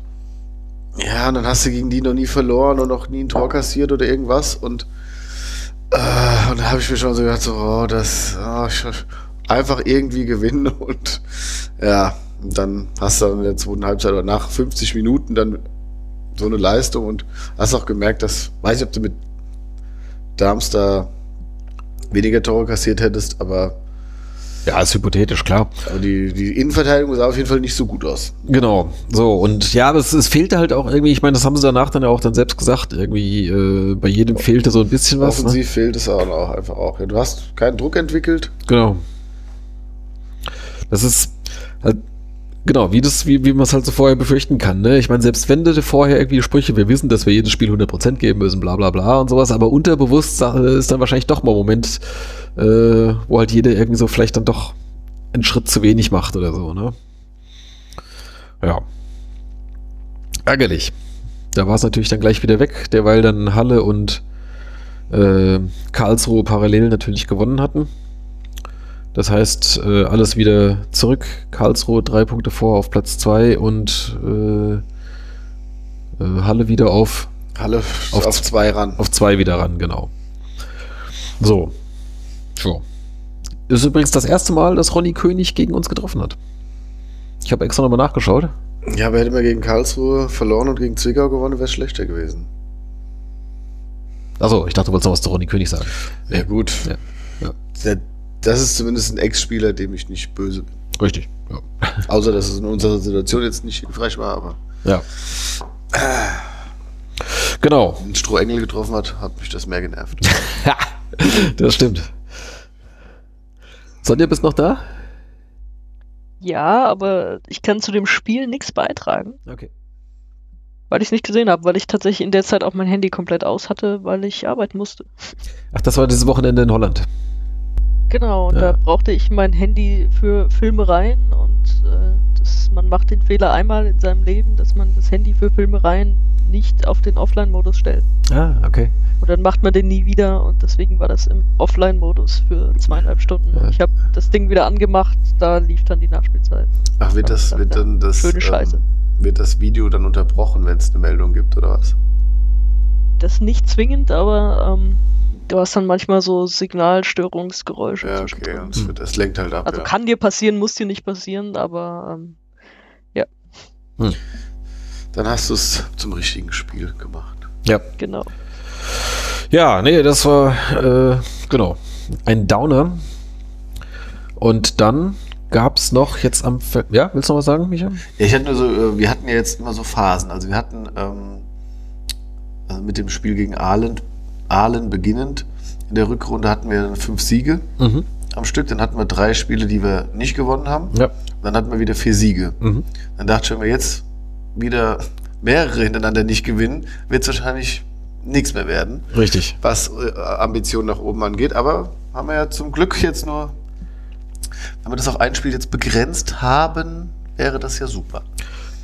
ja, und dann hast du gegen die noch nie verloren und noch nie ein Tor kassiert oder irgendwas und äh, und da habe ich mir schon so gedacht, so, oh, das, oh, ich, einfach irgendwie gewinnen und ja, dann hast du in der zweiten Halbzeit oder nach 50 Minuten dann so eine Leistung und hast auch gemerkt, dass, weiß ich, ob du mit Darmstadt weniger Tore kassiert hättest, aber ja, ist hypothetisch, klar. Aber die, die Innenverteidigung sah auf jeden Fall nicht so gut aus. Genau, so. Und ja, es, es fehlte halt auch irgendwie, ich meine, das haben sie danach dann ja auch dann selbst gesagt, irgendwie äh, bei jedem fehlte so ein bisschen was. Ne? Offensiv ne? fehlt es auch einfach auch. Ja, du hast keinen Druck entwickelt. Genau. Das ist halt, genau, wie das, wie, wie man es halt so vorher befürchten kann. Ne? Ich meine, selbst wenn du vorher irgendwie Sprüche, wir wissen, dass wir jedes Spiel 100% geben müssen, bla bla bla und sowas, aber unterbewusst ist dann wahrscheinlich doch mal ein Moment, äh, wo halt jeder irgendwie so vielleicht dann doch einen Schritt zu wenig macht oder so, ne? Ja. Ärgerlich. Da war es natürlich dann gleich wieder weg, derweil dann Halle und äh, Karlsruhe parallel natürlich gewonnen hatten. Das heißt, äh, alles wieder zurück. Karlsruhe drei Punkte vor auf Platz zwei und äh, äh, Halle wieder auf Halle auf, auf zwei ran. Auf zwei wieder ran, genau. So. So. Ist übrigens das erste Mal, dass Ronny König gegen uns getroffen hat. Ich habe extra nochmal nachgeschaut. Ja, aber hätte man gegen Karlsruhe verloren und gegen Zwickau gewonnen, wäre es schlechter gewesen. Achso, ich dachte, du wolltest noch was zu Ronny König sagen. Ja, gut. Ja. Ja. Der das ist zumindest ein Ex-Spieler, dem ich nicht böse bin. Richtig, ja. Außer, dass es in unserer Situation jetzt nicht hilfreich war, aber. Ja. genau. Wenn Stroh Engel getroffen hat, hat mich das mehr genervt. das stimmt. Sonja, bist noch da? Ja, aber ich kann zu dem Spiel nichts beitragen. Okay. Weil ich es nicht gesehen habe, weil ich tatsächlich in der Zeit auch mein Handy komplett aus hatte, weil ich arbeiten musste. Ach, das war dieses Wochenende in Holland. Genau, und ja. da brauchte ich mein Handy für Filmereien und äh, das, man macht den Fehler einmal in seinem Leben, dass man das Handy für Filmereien nicht auf den Offline-Modus stellt. Ah, okay. Und dann macht man den nie wieder und deswegen war das im Offline-Modus für zweieinhalb Stunden. Ja. Ich habe das Ding wieder angemacht, da lief dann die Nachspielzeit. Ach, wird das, wird dann das, schöne Scheiße. Ähm, wird das Video dann unterbrochen, wenn es eine Meldung gibt oder was? Das nicht zwingend, aber ähm, du hast dann manchmal so Signalstörungsgeräusche. Ja, okay, und das, das lenkt halt ab. Also ja. kann dir passieren, muss dir nicht passieren, aber ähm, ja. Hm. Dann hast du es zum richtigen Spiel gemacht. Ja. Genau. Ja, nee, das war äh, genau ein Downer. Und dann gab es noch jetzt am. Ver ja, willst du noch was sagen, Micha? Ja, ich hatte nur so, äh, wir hatten ja jetzt immer so Phasen. Also wir hatten ähm, also mit dem Spiel gegen Aalen Aalen beginnend. In der Rückrunde hatten wir fünf Siege mhm. am Stück. Dann hatten wir drei Spiele, die wir nicht gewonnen haben. Ja. Dann hatten wir wieder vier Siege. Mhm. Dann dachte ich, wenn wir jetzt wieder mehrere hintereinander nicht gewinnen, wird es wahrscheinlich nichts mehr werden, Richtig. was äh, Ambitionen nach oben angeht. Aber haben wir ja zum Glück jetzt nur, wenn wir das auf ein Spiel jetzt begrenzt haben, wäre das ja super.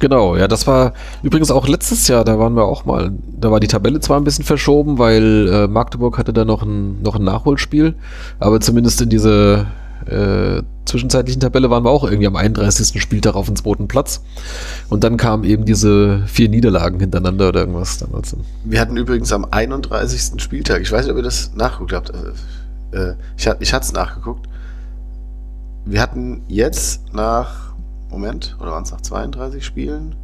Genau, ja, das war übrigens auch letztes Jahr, da waren wir auch mal, da war die Tabelle zwar ein bisschen verschoben, weil äh, Magdeburg hatte da noch ein, noch ein Nachholspiel, aber zumindest in diese äh, zwischenzeitlichen Tabelle waren wir auch irgendwie am 31. Spieltag auf dem zweiten Platz. Und dann kamen eben diese vier Niederlagen hintereinander oder irgendwas damals. Wir hatten übrigens am 31. Spieltag, ich weiß nicht, ob ihr das nachgeguckt habt, äh, äh, ich, ich hatte es nachgeguckt. Wir hatten jetzt nach, Moment, oder waren es nach 32 Spielen?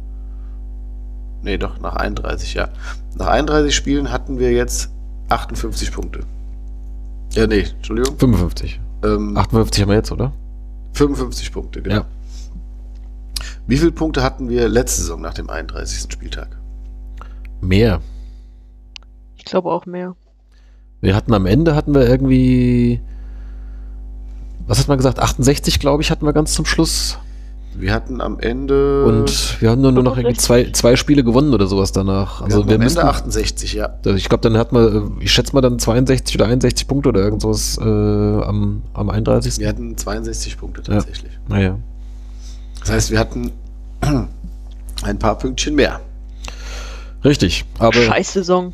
Nee, doch, nach 31, ja. Nach 31 Spielen hatten wir jetzt 58 Punkte. Ja, nee, Entschuldigung. 55. Ähm, 58 haben wir jetzt, oder? 55 Punkte, genau. Ja. Wie viele Punkte hatten wir letzte Saison nach dem 31. Spieltag? Mehr. Ich glaube auch mehr. Wir hatten am Ende hatten wir irgendwie, was hat man gesagt, 68, glaube ich, hatten wir ganz zum Schluss. Wir hatten am Ende. Und wir haben nur, nur noch irgendwie zwei, zwei Spiele gewonnen oder sowas danach. wir Also hatten wir am müssen, Ende 68, ja. Also ich glaube, dann hat man, äh, ich schätze mal dann 62 oder 61 Punkte oder irgend sowas äh, am, am 31. Wir hatten 62 Punkte Ja. tatsächlich. Naja. Das heißt, wir hatten ein paar Pünktchen mehr. Richtig. Aber Scheiß Saison.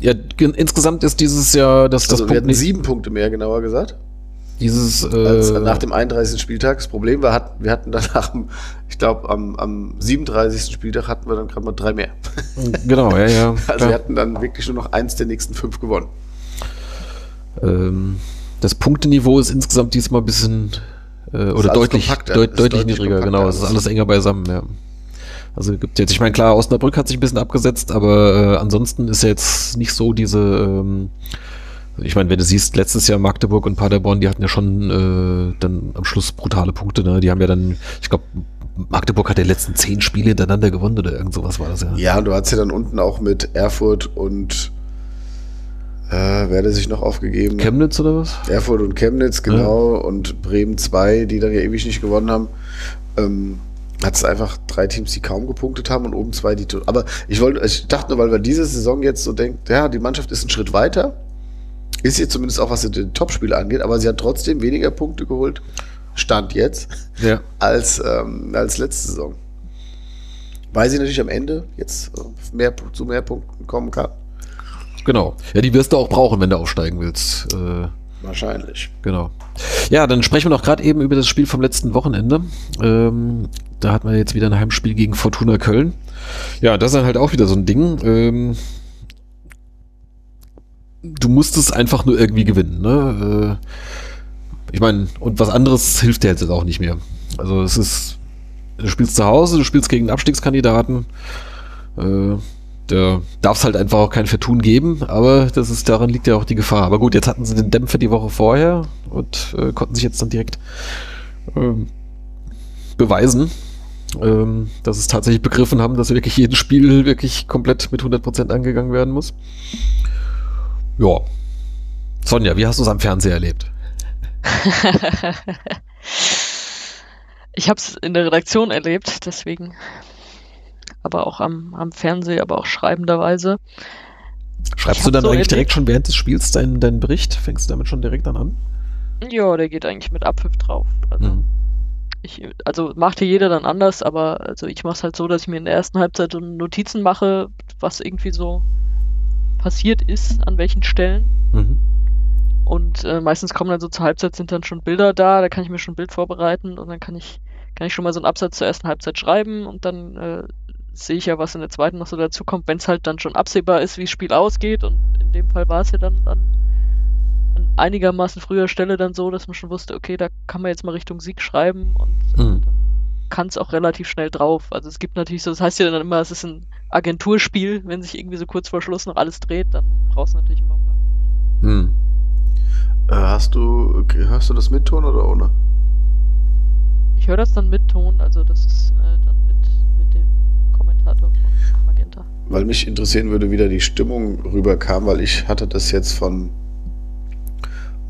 ja, insgesamt ist dieses Jahr das, das Also wir hatten nicht- sieben Punkte mehr, genauer gesagt, dieses äh, nach dem 31. Spieltag. Das Problem war, hat, wir hatten danach, ich glaube, am, am 37. Spieltag hatten wir dann gerade mal drei mehr. genau, ja, ja. Also klar. wir hatten dann wirklich nur noch eins der nächsten fünf gewonnen. ähm, das Punkteniveau ist insgesamt diesmal ein bisschen äh, oder deutlich, deut, Ist deutlich deutlich niedriger, kompakter genau. Es ist alles. alles enger beisammen, ja. Also gibt jetzt, ich meine, klar, Osnabrück hat sich ein bisschen abgesetzt, aber äh, ansonsten ist ja jetzt nicht so diese, ähm, ich meine, wenn du siehst, letztes Jahr Magdeburg und Paderborn, die hatten ja schon äh, dann am Schluss brutale Punkte, ne? Die haben ja dann, ich glaube, Magdeburg hat die letzten zehn Spiele hintereinander gewonnen oder irgend sowas war das ja. Ja, und du hast ja dann unten auch mit Erfurt und äh, wer hat sich noch aufgegeben? Chemnitz oder was? Erfurt und Chemnitz, genau, und Bremen 2, die dann ja ewig nicht gewonnen haben. Ähm, hat es einfach drei Teams, die kaum gepunktet haben und oben zwei, die. Aber ich wollte, ich dachte nur, weil wir diese Saison jetzt so denkt, ja, die Mannschaft ist einen Schritt weiter. Ist jetzt zumindest auch, was die Topspiele angeht, aber sie hat trotzdem weniger Punkte geholt, Stand jetzt, Ja. als, ähm, als letzte Saison. Weil sie natürlich am Ende jetzt äh, mehr, zu mehr Punkten kommen kann. Genau. Ja, die wirst du auch brauchen, wenn du aufsteigen willst. Äh, Wahrscheinlich. Genau. Ja, dann sprechen wir noch gerade eben über das Spiel vom letzten Wochenende. Ähm, da hatten wir jetzt wieder ein Heimspiel gegen Fortuna Köln. Ja, das ist dann halt auch wieder so ein Ding. Ähm, du musstest einfach nur irgendwie gewinnen. Ne? Äh, ich meine, und was anderes hilft dir jetzt auch nicht mehr. Also es ist, du spielst zu Hause, du spielst gegen einen Abstiegskandidaten. Äh, da darf es halt einfach auch kein Vertun geben, aber das ist, daran liegt ja auch die Gefahr. Aber gut, jetzt hatten sie den Dämpfer die Woche vorher und äh, konnten sich jetzt dann direkt ähm, beweisen, ähm, dass es tatsächlich begriffen haben, dass wirklich jedes Spiel wirklich komplett mit 100% angegangen werden muss. Ja. Sonja, wie hast du es am Fernseher erlebt? ich habe es in der Redaktion erlebt, deswegen. Aber auch am, am Fernseh, aber auch schreibenderweise. Schreibst du dann so eigentlich erlebt- direkt schon während des Spiels deinen, deinen Bericht? Fängst du damit schon direkt dann an? Ja, der geht eigentlich mit Abpfiff drauf. Also, Mhm. ich, also macht hier jeder dann anders, aber also ich mache es halt so, dass ich mir in der ersten Halbzeit Notizen mache, was irgendwie so passiert ist, an welchen Stellen. Mhm. Und äh, meistens kommen dann so zur Halbzeit sind dann schon Bilder da, da kann ich mir schon ein Bild vorbereiten und dann kann ich, kann ich schon mal so einen Absatz zur ersten Halbzeit schreiben und dann äh, sehe ich ja, was in der zweiten noch so dazu kommt, wenn es halt dann schon absehbar ist, wie das Spiel ausgeht. Und in dem Fall war es ja dann an, an einigermaßen früher Stelle dann so, dass man schon wusste, okay, da kann man jetzt mal Richtung Sieg schreiben und Mhm. dann kann es auch relativ schnell drauf. Also es gibt natürlich so, das heißt ja dann immer, es ist ein Agenturspiel, wenn sich irgendwie so kurz vor Schluss noch alles dreht, dann brauchst du natürlich immer ein paar Mhm. Äh, hast du, hörst du das mit Ton oder ohne? Ich höre das dann mit Ton, also das ist äh, dann mit, mit dem Kommentator von Magenta. Weil mich interessieren würde, wie da die Stimmung rüberkam, weil ich hatte das jetzt von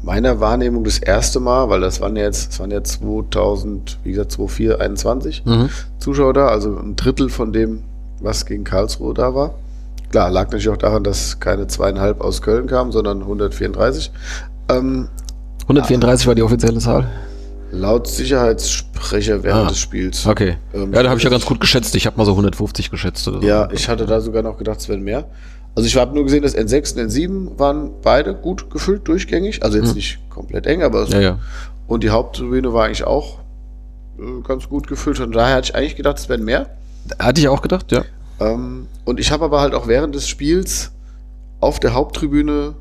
meiner Wahrnehmung das erste Mal, weil das waren ja jetzt, das waren ja 2000, wie gesagt, 2004, 21 Mhm. Zuschauer da, also ein Drittel von dem, was gegen Karlsruhe da war. klar, lag natürlich auch daran, dass keine zweieinhalb aus Köln kamen, sondern 134. Ähm, 134 war die offizielle Zahl? laut Sicherheitssprecher während Ah. des Spiels. Okay. Ähm, Ja, da habe ich ja ganz gut geschätzt. Ich habe mal so 150 geschätzt oder so. Ja, ich hatte da sogar noch gedacht, es wären mehr. Also ich habe nur gesehen, dass N6 und N7 waren beide gut gefüllt durchgängig. Also jetzt Hm. nicht komplett eng, aber es Ja, ja. und die Haupttribüne war eigentlich auch äh, ganz gut gefüllt. Und daher hatte ich eigentlich gedacht, es wären mehr. Hatte ich auch gedacht, ja. Ähm, und ich habe aber halt auch während des Spiels auf der Haupttribüne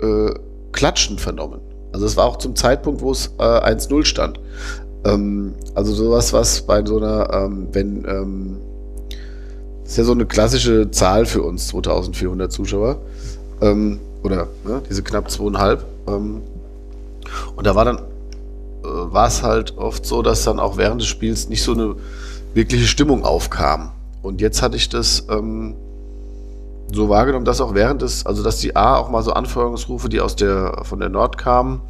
äh, Klatschen vernommen. Also es war auch zum Zeitpunkt, wo es äh, 1-0 stand. Ähm, also sowas, was bei so einer, ähm, wenn, ähm, ist ja so eine klassische Zahl für uns, 2400 Zuschauer. Ähm, oder ne, diese knapp zweieinhalb. Ähm, und da war dann, äh, war es halt oft so, dass dann auch während des Spiels nicht so eine wirkliche Stimmung aufkam. Und jetzt hatte ich das ähm, so wahrgenommen, dass auch während des, also dass die A auch mal so Anfeuerungsrufe, die aus der von der Nord kamen,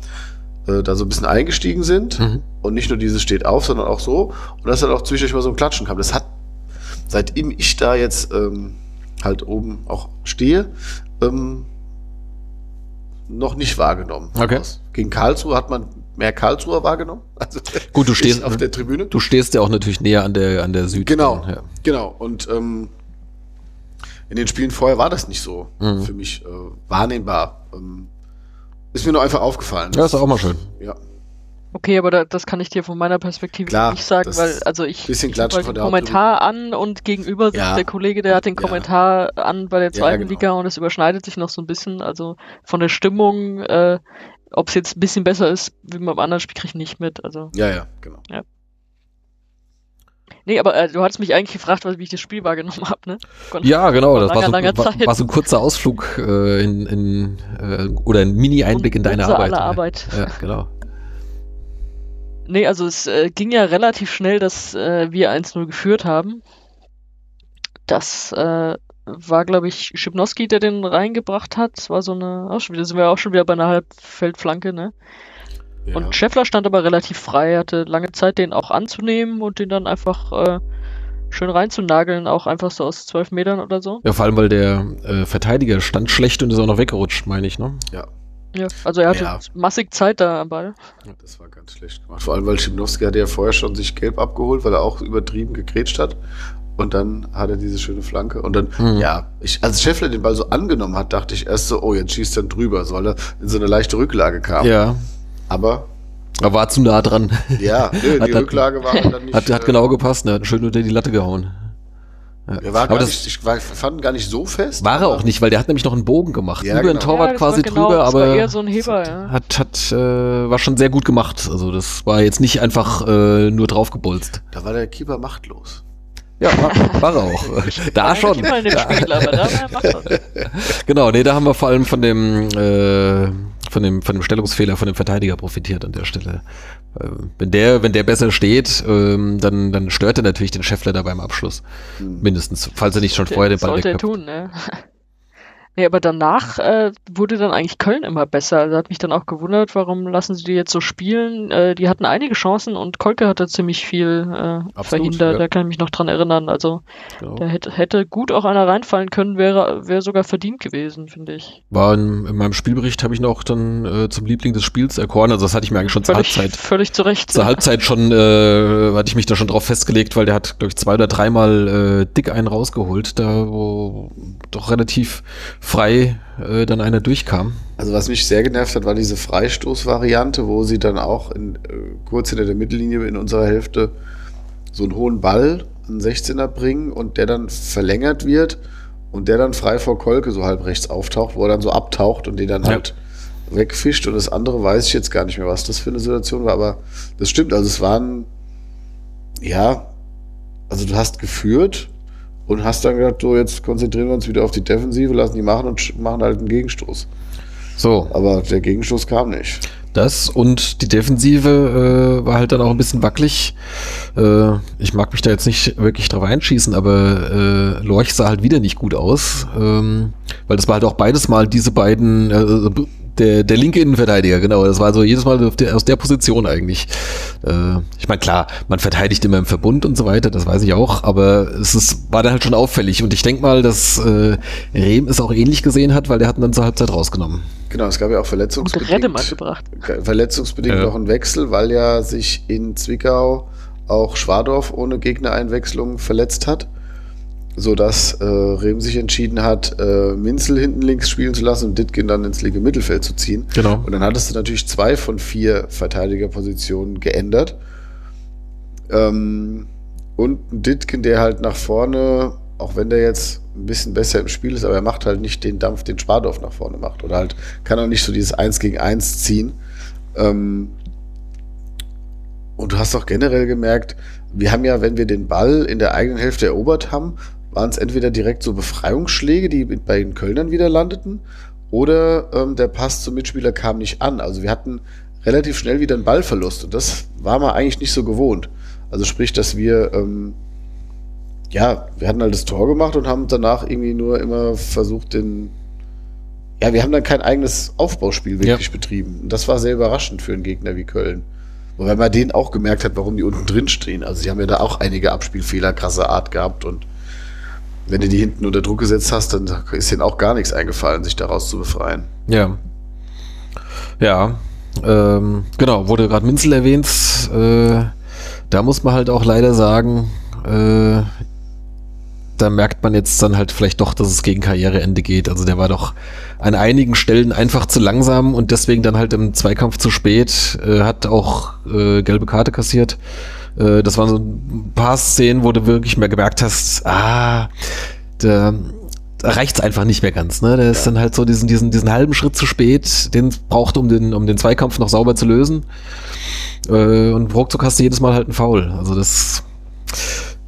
äh, da so ein bisschen eingestiegen sind. Mhm. Und nicht nur dieses steht auf, sondern auch so. Und dass dann auch zwischendurch mal so ein Klatschen kam. Das hat, seitdem ich da jetzt ähm, halt oben auch stehe, ähm, noch nicht wahrgenommen. Okay. Gegen Karlsruhe hat man mehr Karlsruher wahrgenommen. Also Gut, du stehst- auf der Tribüne. Du stehst ja auch natürlich näher an der, an der Süd. Genau, Ja. genau. Und ähm, in den Spielen vorher war das nicht so Mhm. für mich äh, wahrnehmbar. Ähm, ist mir nur einfach aufgefallen. ja, ist auch mal schön. Ja, Okay, aber da, das kann ich dir von meiner Perspektive Klar, nicht sagen, weil also ich, bisschen ich hab Klatschen halt den Kommentar an und gegenüber sitzt Ja. der Kollege, der hat den Ja. Kommentar an bei der zweiten genau. Liga und es überschneidet sich noch so ein bisschen. Also von der Stimmung, äh, ob es jetzt ein bisschen besser ist, wie beim anderen Spiel kriege ich nicht mit. Also ja, ja, genau. nee, aber äh, du hattest mich eigentlich gefragt, was- wie ich das Spiel wahrgenommen habe, ne? Von- Ja, genau. Das Vor war so, langer, langer war, war so ein kurzer Ausflug äh, in, in äh, oder ein Mini-Einblick in deine Arbeit. aller ja. Arbeit. Ja, genau. Nee, also es äh, ging ja relativ schnell, dass äh, wir 1-0 geführt haben. Das äh, war, glaube ich, Schipnowski, der den reingebracht hat. Das war so eine, auch schon wieder, sind wir auch schon wieder bei einer Halbfeldflanke, ne? Ja. Und Scheffler stand aber relativ frei, hatte lange Zeit, den auch anzunehmen und den dann einfach äh, schön reinzunageln, auch einfach so aus zwölf Metern oder so. Ja, vor allem, weil der äh, Verteidiger stand schlecht und ist auch noch weggerutscht, meine ich, ne? ja. Ja, also er hatte Ja. massig Zeit da am Ball. Ja, Das war ganz schlecht gemacht. Vor allem, weil Schimnowski hatte ja vorher schon sich gelb abgeholt, weil er auch übertrieben gegrätscht hat. Und dann hat er diese schöne Flanke. Und dann, Mhm. ja, ich, als Scheffler den Ball so angenommen hat, dachte ich erst so, oh, jetzt schießt er drüber, soll er in so eine leichte Rücklage kam. Ja. Aber, Er war zu nah dran. ja, nö, Hat- die hat- Rücklage war dann nicht. Hat, hat äh, genau gepasst, ne? Hat schön unter die Latte gehauen. Ja. Er war Aber gar das nicht, ich war, fand gar nicht so fest. war er aber- auch nicht, weil der hat nämlich noch einen Bogen gemacht. Ja, über den genau. Torwart Ja, quasi genau, drüber, das war aber eher so ein Heber, ja. hat, hat, äh, war schon sehr gut gemacht. Also das war jetzt nicht einfach äh, nur draufgebolzt. Da war der Keeper machtlos. Ja, war, war er auch. da War schon. in dem Spiel, aber da. Genau, nee, da haben wir vor allem von dem, äh, von dem, von dem Stellungsfehler von dem Verteidiger profitiert an der Stelle. Äh, Wenn der, wenn der besser steht, ähm, dann, dann stört er natürlich den Scheffler da beim Abschluss. Hm. Mindestens, falls er nicht schon vorher den Ball Sollte er tun, ne? Nee, aber danach äh, wurde dann eigentlich Köln immer besser. Also hat mich dann auch gewundert, warum lassen sie die jetzt so spielen. Äh, die hatten einige Chancen und Kolke hatte ziemlich viel äh, verhindert. ja. Da kann ich mich noch dran erinnern. Also Genau. da hätte, hätte gut auch einer reinfallen können, wäre wäre sogar verdient gewesen, finde ich. War in, in meinem Spielbericht habe ich noch dann äh, zum Liebling des Spiels erkoren. Also das hatte ich mir eigentlich schon zur Völlig, Halbzeit. völlig zu Recht. Zur Halbzeit schon äh, hatte ich mich da schon drauf festgelegt, weil der hat, glaube ich, zwei oder dreimal äh, dick einen rausgeholt, da wo doch relativ frei äh, dann einer durchkam. Also was mich sehr genervt hat, war diese Freistoßvariante, wo sie dann auch in, äh, kurz hinter der Mittellinie in unserer Hälfte so einen hohen Ball an 16er bringen und der dann verlängert wird und der dann frei vor Kolke so halb rechts auftaucht, wo er dann so abtaucht und den dann Ja. halt wegfischt und das andere weiß ich jetzt gar nicht mehr, was das für eine Situation war, aber das stimmt, also es waren ja, also du hast geführt und hast dann gedacht, so jetzt konzentrieren wir uns wieder auf die Defensive, lassen die machen und machen halt einen Gegenstoß. So, Aber der Gegenstoß kam nicht. das und die Defensive äh, war halt dann auch ein bisschen wackelig. Äh, ich mag mich da jetzt nicht wirklich drauf einschießen, aber äh, Lorch sah halt wieder nicht gut aus, ähm, weil das war halt auch beides mal diese beiden, äh, der, der linke Innenverteidiger, genau. Das war also jedes Mal der, aus der Position eigentlich. Äh, ich meine, klar, man verteidigt immer im Verbund und so weiter, das weiß ich auch, aber es ist, war dann halt schon auffällig. Und ich denke mal, dass äh, Rehm es auch ähnlich gesehen hat, weil der hat ihn dann zur Halbzeit rausgenommen. Genau, es gab ja auch verletzungsbedingt, gebracht. verletzungsbedingt Ja. noch einen Wechsel, weil ja sich in Zwickau auch Schwadorf ohne Gegnereinwechslung verletzt hat, sodass äh, Rehm sich entschieden hat, äh, Minzel hinten links spielen zu lassen und Ditkin dann ins linke Mittelfeld zu ziehen. Genau. Und dann hattest du natürlich zwei von vier Verteidigerpositionen geändert. Ähm, und ein Ditkin, der halt nach vorne, auch wenn der jetzt ein bisschen besser im Spiel ist, aber er macht halt nicht den Dampf, den Spardorf nach vorne macht. Oder halt kann auch nicht so dieses 1 gegen 1 ziehen. Ähm, und du hast auch generell gemerkt, wir haben ja, wenn wir den Ball in der eigenen Hälfte erobert haben, waren es entweder direkt so Befreiungsschläge, die bei den Kölnern wieder landeten, oder ähm, der Pass zum Mitspieler kam nicht an. Also wir hatten relativ schnell wieder einen Ballverlust und das war man eigentlich nicht so gewohnt. Also sprich, dass wir ähm, ja, wir hatten halt das Tor gemacht und haben danach irgendwie nur immer versucht, den ja, wir haben dann kein eigenes Aufbauspiel wirklich betrieben. Und das war sehr überraschend für einen Gegner wie Köln. Wobei man denen auch gemerkt hat, warum die unten drin stehen. Also sie haben ja da auch einige Abspielfehler krasser Art gehabt und wenn du die hinten unter Druck gesetzt hast, dann ist denen auch gar nichts eingefallen, sich daraus zu befreien. Ja. Ja. Ähm, genau, wurde gerade Minzel erwähnt. Äh, da muss man halt auch leider sagen, äh, da merkt man jetzt dann halt vielleicht doch, dass es gegen Karriereende geht. Also der war doch an einigen Stellen einfach zu langsam und deswegen dann halt im Zweikampf zu spät, äh, hat auch äh, gelbe Karte kassiert. Äh, das waren so ein paar Szenen, wo du wirklich mehr gemerkt hast, ah, da, da reicht's einfach nicht mehr ganz. Ne? Der ist dann halt so diesen, diesen, diesen halben Schritt zu spät, den es braucht, um den, um den Zweikampf noch sauber zu lösen. Äh, und ruckzuck hast du jedes Mal halt einen Foul. Also das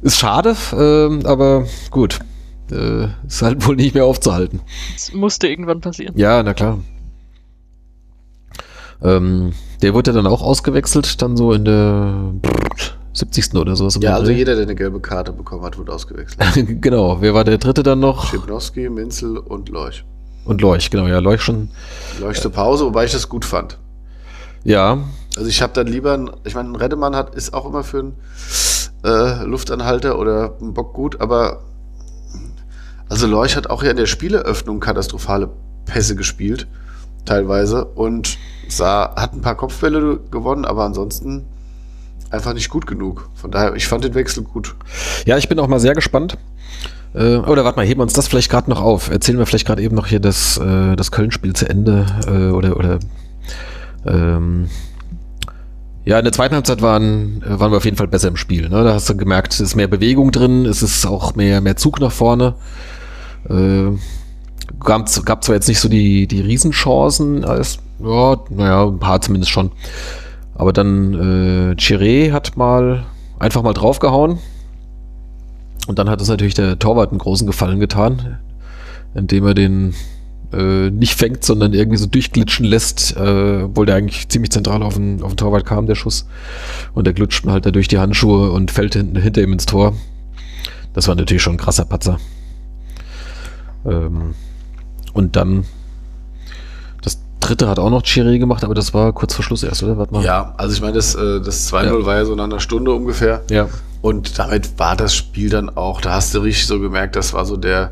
ist schade, ähm, aber gut. Äh, ist halt wohl nicht mehr aufzuhalten. Das musste irgendwann passieren. Ja, na klar. Ähm, der wurde dann auch ausgewechselt, dann so in der 70. oder so. Ja, also jeder, der eine gelbe Karte bekommen hat, wurde ausgewechselt. genau, wer war der dritte dann noch? Schipnowski, Minzel und Leuch. Und Leuch, genau, ja, Leuch schon. Leuch zur Pause, wobei ich das gut fand. Ja, Also ich habe dann lieber, ich meine, ein Redemann hat, ist auch immer für einen äh, Luftanhalter oder einen Bock gut, aber also Leuch hat auch ja in der Spieleröffnung katastrophale Pässe gespielt, teilweise, und sah, hat ein paar Kopfbälle gewonnen, aber ansonsten einfach nicht gut genug. Von daher, ich fand den Wechsel gut. Ja, ich bin auch mal sehr gespannt. Äh, oder warte mal, heben wir uns das vielleicht gerade noch auf. Erzählen wir vielleicht gerade eben noch hier das, äh, das Köln-Spiel zu Ende. Äh, oder oder ähm, ja, in der zweiten Halbzeit waren, äh, waren wir auf jeden Fall besser im Spiel. Ne? Da hast du gemerkt, es ist mehr Bewegung drin, es ist auch mehr, mehr Zug nach vorne. Äh, gab, gab zwar jetzt nicht so die, die Riesenchancen, als, ja, naja, ein paar zumindest schon. Aber dann äh, Chiré hat mal einfach mal draufgehauen. Und dann hat es natürlich der Torwart einen großen Gefallen getan, indem er den äh, nicht fängt, sondern irgendwie so durchglitschen lässt, äh, obwohl der eigentlich ziemlich zentral auf den, auf den Torwart kam, der Schuss. Und der glitscht halt da durch die Handschuhe und fällt hinten, hinter ihm ins Tor. Das war natürlich schon ein krasser Patzer. Ähm, und dann dritte hat auch noch Chiré gemacht, aber das war kurz vor Schluss erst, oder? Warte mal. Ja, also ich meine, das, äh, das 2-0 Ja. war ja so nach einer Stunde ungefähr. Ja. Und damit war das Spiel dann auch, da hast du richtig so gemerkt, das war so der,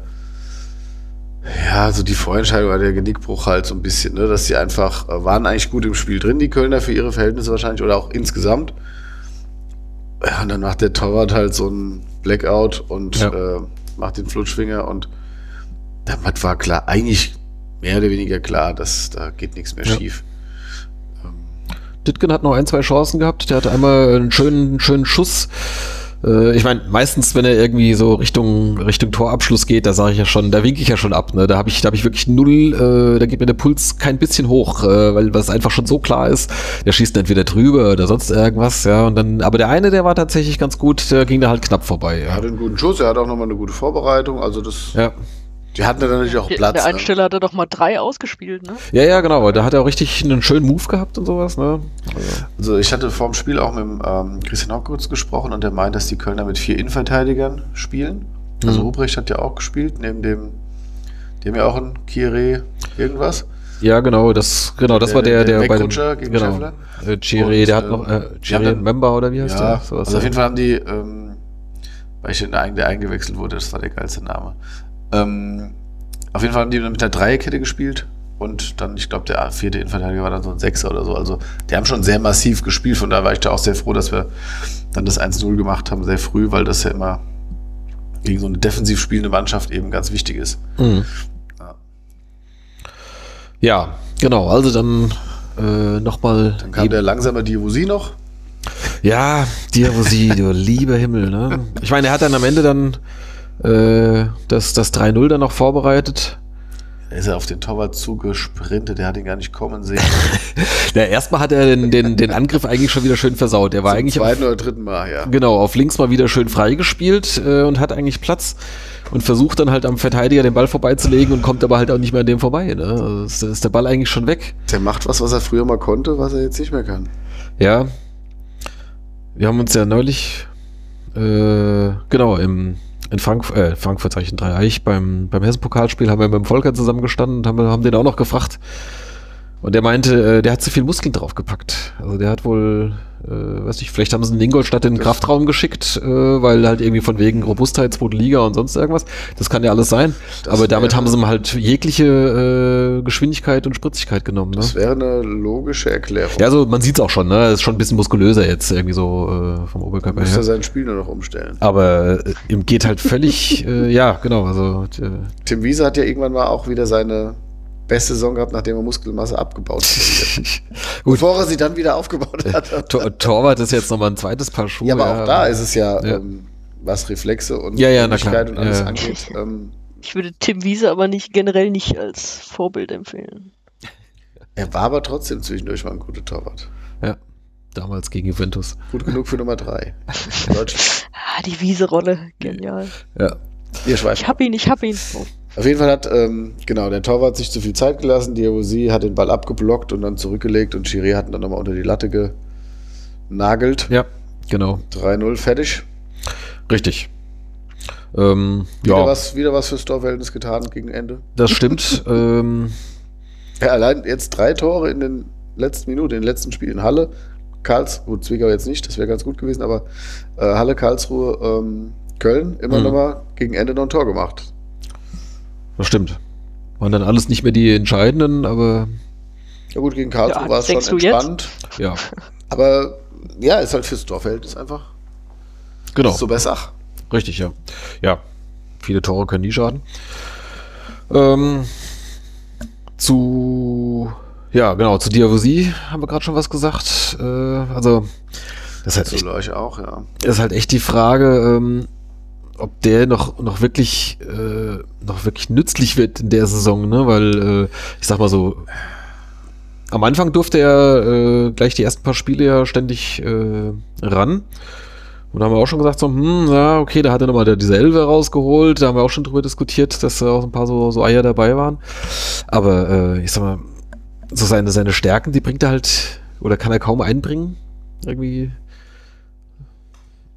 ja, so die Vorentscheidung war der Genickbruch halt so ein bisschen, ne, dass sie einfach, äh, waren eigentlich gut im Spiel drin, die Kölner für ihre Verhältnisse wahrscheinlich, oder auch insgesamt. Ja, und dann macht der Torwart halt so ein Blackout und Ja. äh, macht den Flutschfinger und damit war klar, eigentlich mehr oder weniger klar, dass da geht nichts mehr Ja. schief. Ditgen hat noch ein, zwei Chancen gehabt. Der hatte einmal einen schönen, schönen Schuss. Äh, Ich meine, meistens, wenn er irgendwie so Richtung, Richtung Torabschluss geht, da sage ich ja schon, da winke ich ja schon ab. Ne? Da habe ich, da habe ich wirklich null, äh, da geht mir der Puls kein bisschen hoch, äh, weil was einfach schon so klar ist, der schießt entweder drüber oder sonst irgendwas, ja. Und dann, aber der eine, der war tatsächlich ganz gut, der ging da halt knapp vorbei. Er Ja, hatte einen guten Schuss, er hat auch nochmal eine gute Vorbereitung, also das, ja, die hatten dann natürlich auch Der, Platz. der ne? Einsteller hat er doch mal drei ausgespielt, ne? ja, ja genau. Da hat er auch richtig einen schönen Move gehabt und sowas. Ne? Also, ich hatte vor dem Spiel auch mit dem, ähm, Christian Hockwitz gesprochen und der meint, dass die Kölner mit vier Innenverteidigern spielen. Also Mhm. Ruprecht hat ja auch gespielt, neben dem, dem ja auch ein Kieré irgendwas. Ja, genau, das, genau, das Der- war der, der der, bei dem, gegen genau, Scheffler. äh, Chiré, Und, der hat ähm, noch, äh, haben Chiré dann- Member oder wie heißt ja, der? Sowas, also auf jeden Fall haben die, ähm, weil ich der eingewechselt wurde, das war der geilste Name. Ähm, auf jeden Fall haben die mit der Dreierkette gespielt und dann, ich glaube, der vierte Innenverteidiger war dann so ein Sechser oder so. Also die haben schon sehr massiv gespielt, von daher war ich da auch sehr froh, dass wir dann das 1-0 gemacht haben, sehr früh, weil das ja immer gegen so eine defensiv spielende Mannschaft eben ganz wichtig ist. Mhm. Ja. Ja, genau, also dann äh, nochmal. Dann kam der langsame Diabusi noch. Ja, Diabosi, du lieber Himmel, ne? Ich meine, er hat dann am Ende dann äh, das, das 3-0 dann noch vorbereitet. Da ist er auf den Torwart zugesprintet, der hat ihn gar nicht kommen sehen. Ja, erstmal hat er den, den, den Angriff eigentlich schon wieder schön versaut. Er war Zum eigentlich auf, zweiten oder dritten Mal, ja. genau auf links mal wieder schön freigespielt äh, und hat eigentlich Platz und versucht dann halt am Verteidiger den Ball vorbeizulegen und kommt aber halt auch nicht mehr an dem vorbei. Ne? Also ist, ist der Ball eigentlich schon weg. Der macht was, was er früher mal konnte, was er jetzt nicht mehr kann. Ja. Wir haben uns ja neulich, äh, genau, im, in Frank äh, Frankfurt, sag ich, in Dreieich, beim, beim Hessen-Pokalspiel haben wir mit dem Volker zusammengestanden und haben, haben den auch noch gefragt. Und der meinte, äh, der hat zu viel Muskeln draufgepackt. Also der hat wohl, äh, weiß nicht, vielleicht haben sie einen Ingolstadt in den Das- Kraftraum geschickt, äh, weil halt irgendwie von wegen Robustheit, zweite Liga und sonst irgendwas. Das kann ja alles sein. Das Aber damit haben sie ihm halt jegliche äh, Geschwindigkeit und Spritzigkeit genommen. Ne? Das wäre eine logische Erklärung. Ja, also man sieht's auch schon, ne? Ist schon ein bisschen muskulöser jetzt irgendwie so äh, vom Oberkörper Müsste er her. sein Spiel nur noch umstellen. Aber äh, ihm geht halt völlig, äh, ja, genau, also äh, Tim Wiese hat ja irgendwann mal auch wieder seine beste Saison gehabt, nachdem er Muskelmasse abgebaut hat. Gut. Bevor er sie dann wieder aufgebaut hat. Tor Torwart ist jetzt nochmal ein zweites Paar Schuhe. ja, aber auch da ist es ja, Ja. Ähm, was Reflexe und Ja, ja. Schnelligkeit und alles Ja, ja. angeht. Ähm, Ich würde Tim Wiese aber nicht generell nicht als Vorbild empfehlen. er war aber trotzdem zwischendurch mal ein guter Torwart. Ja, damals gegen Juventus. Gut genug für Nummer drei. in Deutschland. Ah, die Wiese-Rolle, genial. Ja. Ich hab ihn, ich hab ihn. Oh. Auf jeden Fall hat, ähm, genau, der Torwart sich zu viel Zeit gelassen. Diabosi hat den Ball abgeblockt und dann zurückgelegt und Chiré hat ihn dann nochmal unter die Latte genagelt. Ja, genau. 3-0 fertig. Richtig. Ähm, Wieder, ja, was, wieder was fürs Torverhältnis getan gegen Ende. das stimmt. ähm, Ja, allein jetzt drei Tore in den letzten Minuten, in den letzten Spielen. Halle, Karlsruhe, Zwickau jetzt nicht, das wäre ganz gut gewesen, aber äh, Halle, Karlsruhe, ähm, Köln, immer Mhm. nochmal gegen Ende noch ein Tor gemacht. Das stimmt. Waren dann alles nicht mehr die entscheidenden, aber Ja gut, gegen Karlsruhe Ja, war es schon jetzt? entspannt. ja, Aber ja, ist halt fürs Torverhältnis einfach genau. so besser. Richtig, ja. Ja, viele Tore können nie schaden. Ähm, zu, ja, genau, zu Diavosi haben wir gerade schon was gesagt. Äh, also, das ist, halt Zu echt, Leuch auch, ja. das ist halt echt die Frage, ähm, ob der noch, noch wirklich, äh, noch wirklich nützlich wird in der Saison, ne? Weil, äh, ich sag mal so, am Anfang durfte er äh, gleich die ersten paar Spiele ja ständig äh, ran. Und da haben wir auch schon gesagt, so, hm, ja, okay, da hat er nochmal diese Elbe rausgeholt. Da haben wir auch schon drüber diskutiert, dass da auch ein paar so, so Eier dabei waren. Aber äh, ich sag mal, so seine, seine Stärken, die bringt er halt, oder kann er kaum einbringen. Irgendwie,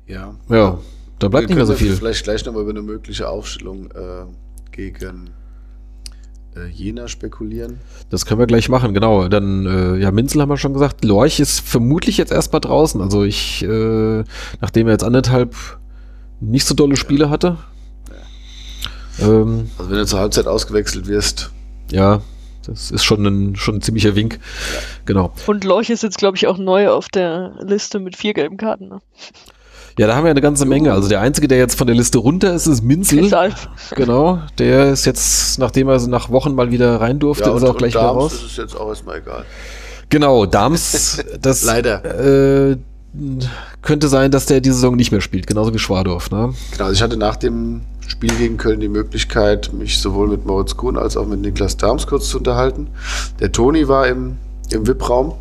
Ja. ja, da bleibt Wir nicht mehr so können ja viel. Vielleicht gleich nochmal über eine mögliche Aufstellung äh, gegen äh, Jena spekulieren. Das können wir gleich machen, genau. Dann, äh, ja, Minzel haben wir schon gesagt. Lorch ist vermutlich jetzt erstmal draußen. Also ich, äh, nachdem er jetzt anderthalb nicht so dolle Spiele hatte. Ähm, Also wenn du zur Halbzeit ausgewechselt wirst, ja, das ist schon ein, schon ein ziemlicher Wink. Genau. Und Lorch ist jetzt, glaube ich, auch neu auf der Liste mit vier gelben Karten. Ne? Ja, da haben wir eine ganze Menge. Also der Einzige, der jetzt von der Liste runter ist, ist Minzel. Deshalb. Genau. Der ist jetzt, nachdem er nach Wochen mal wieder rein durfte, ist er auch gleich wieder Darms raus. ist es jetzt auch erstmal egal. Genau, Dams, das Leider. Äh, könnte sein, dass der diese Saison nicht mehr spielt, genauso wie Schwadorf, ne? Genau, also ich hatte nach dem Spiel gegen Köln die Möglichkeit, mich sowohl mit Moritz Kuhn als auch mit Niklas Darms kurz zu unterhalten. Der Toni war im, im VIP-Raum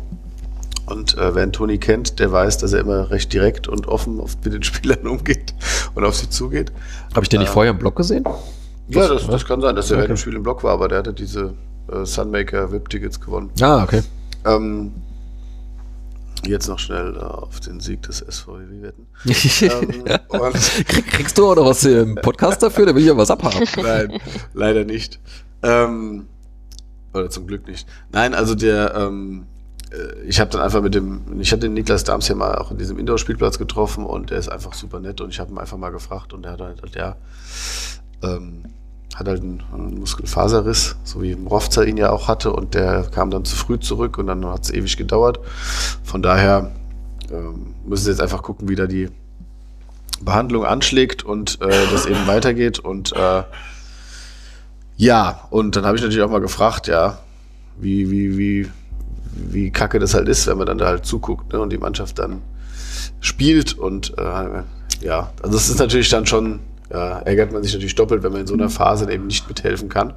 und äh, wer einen Toni kennt, der weiß, dass er immer recht direkt und offen auf, mit den Spielern umgeht und auf sie zugeht. Habe ich den nicht Ähm, vorher im Blog gesehen? Ja, das, das kann sein, dass er Okay. während dem Spiel im Block war, aber der hatte diese äh, Sunmaker VIP-Tickets gewonnen. Ah, okay. Ähm, jetzt noch schnell äh, auf den Sieg des SVW wetten. Ähm, kriegst du auch noch was im Podcast dafür? Da will ich ja was abhaben. Nein, leider nicht. Ähm, Oder zum Glück nicht. Nein, also der, ähm, äh, ich habe dann einfach mit dem, ich hatte den Niklas Dams ja mal auch in diesem Indoor-Spielplatz getroffen und der ist einfach super nett und ich habe ihn einfach mal gefragt und er hat halt, ja, ähm, hat halt einen, einen, Muskelfaserriss, so wie Rovza ihn ja auch hatte und der kam dann zu früh zurück und dann hat es ewig gedauert. Von daher ähm, müssen sie jetzt einfach gucken, wie da die Behandlung anschlägt und äh, das eben weitergeht und äh, ja, und dann habe ich natürlich auch mal gefragt, ja, wie, wie, wie, wie kacke das halt ist, wenn man dann da halt zuguckt ne, und die Mannschaft dann spielt und äh, ja, also es ist natürlich dann schon, ja, ärgert man sich natürlich doppelt, wenn man in so einer Phase eben nicht mithelfen kann.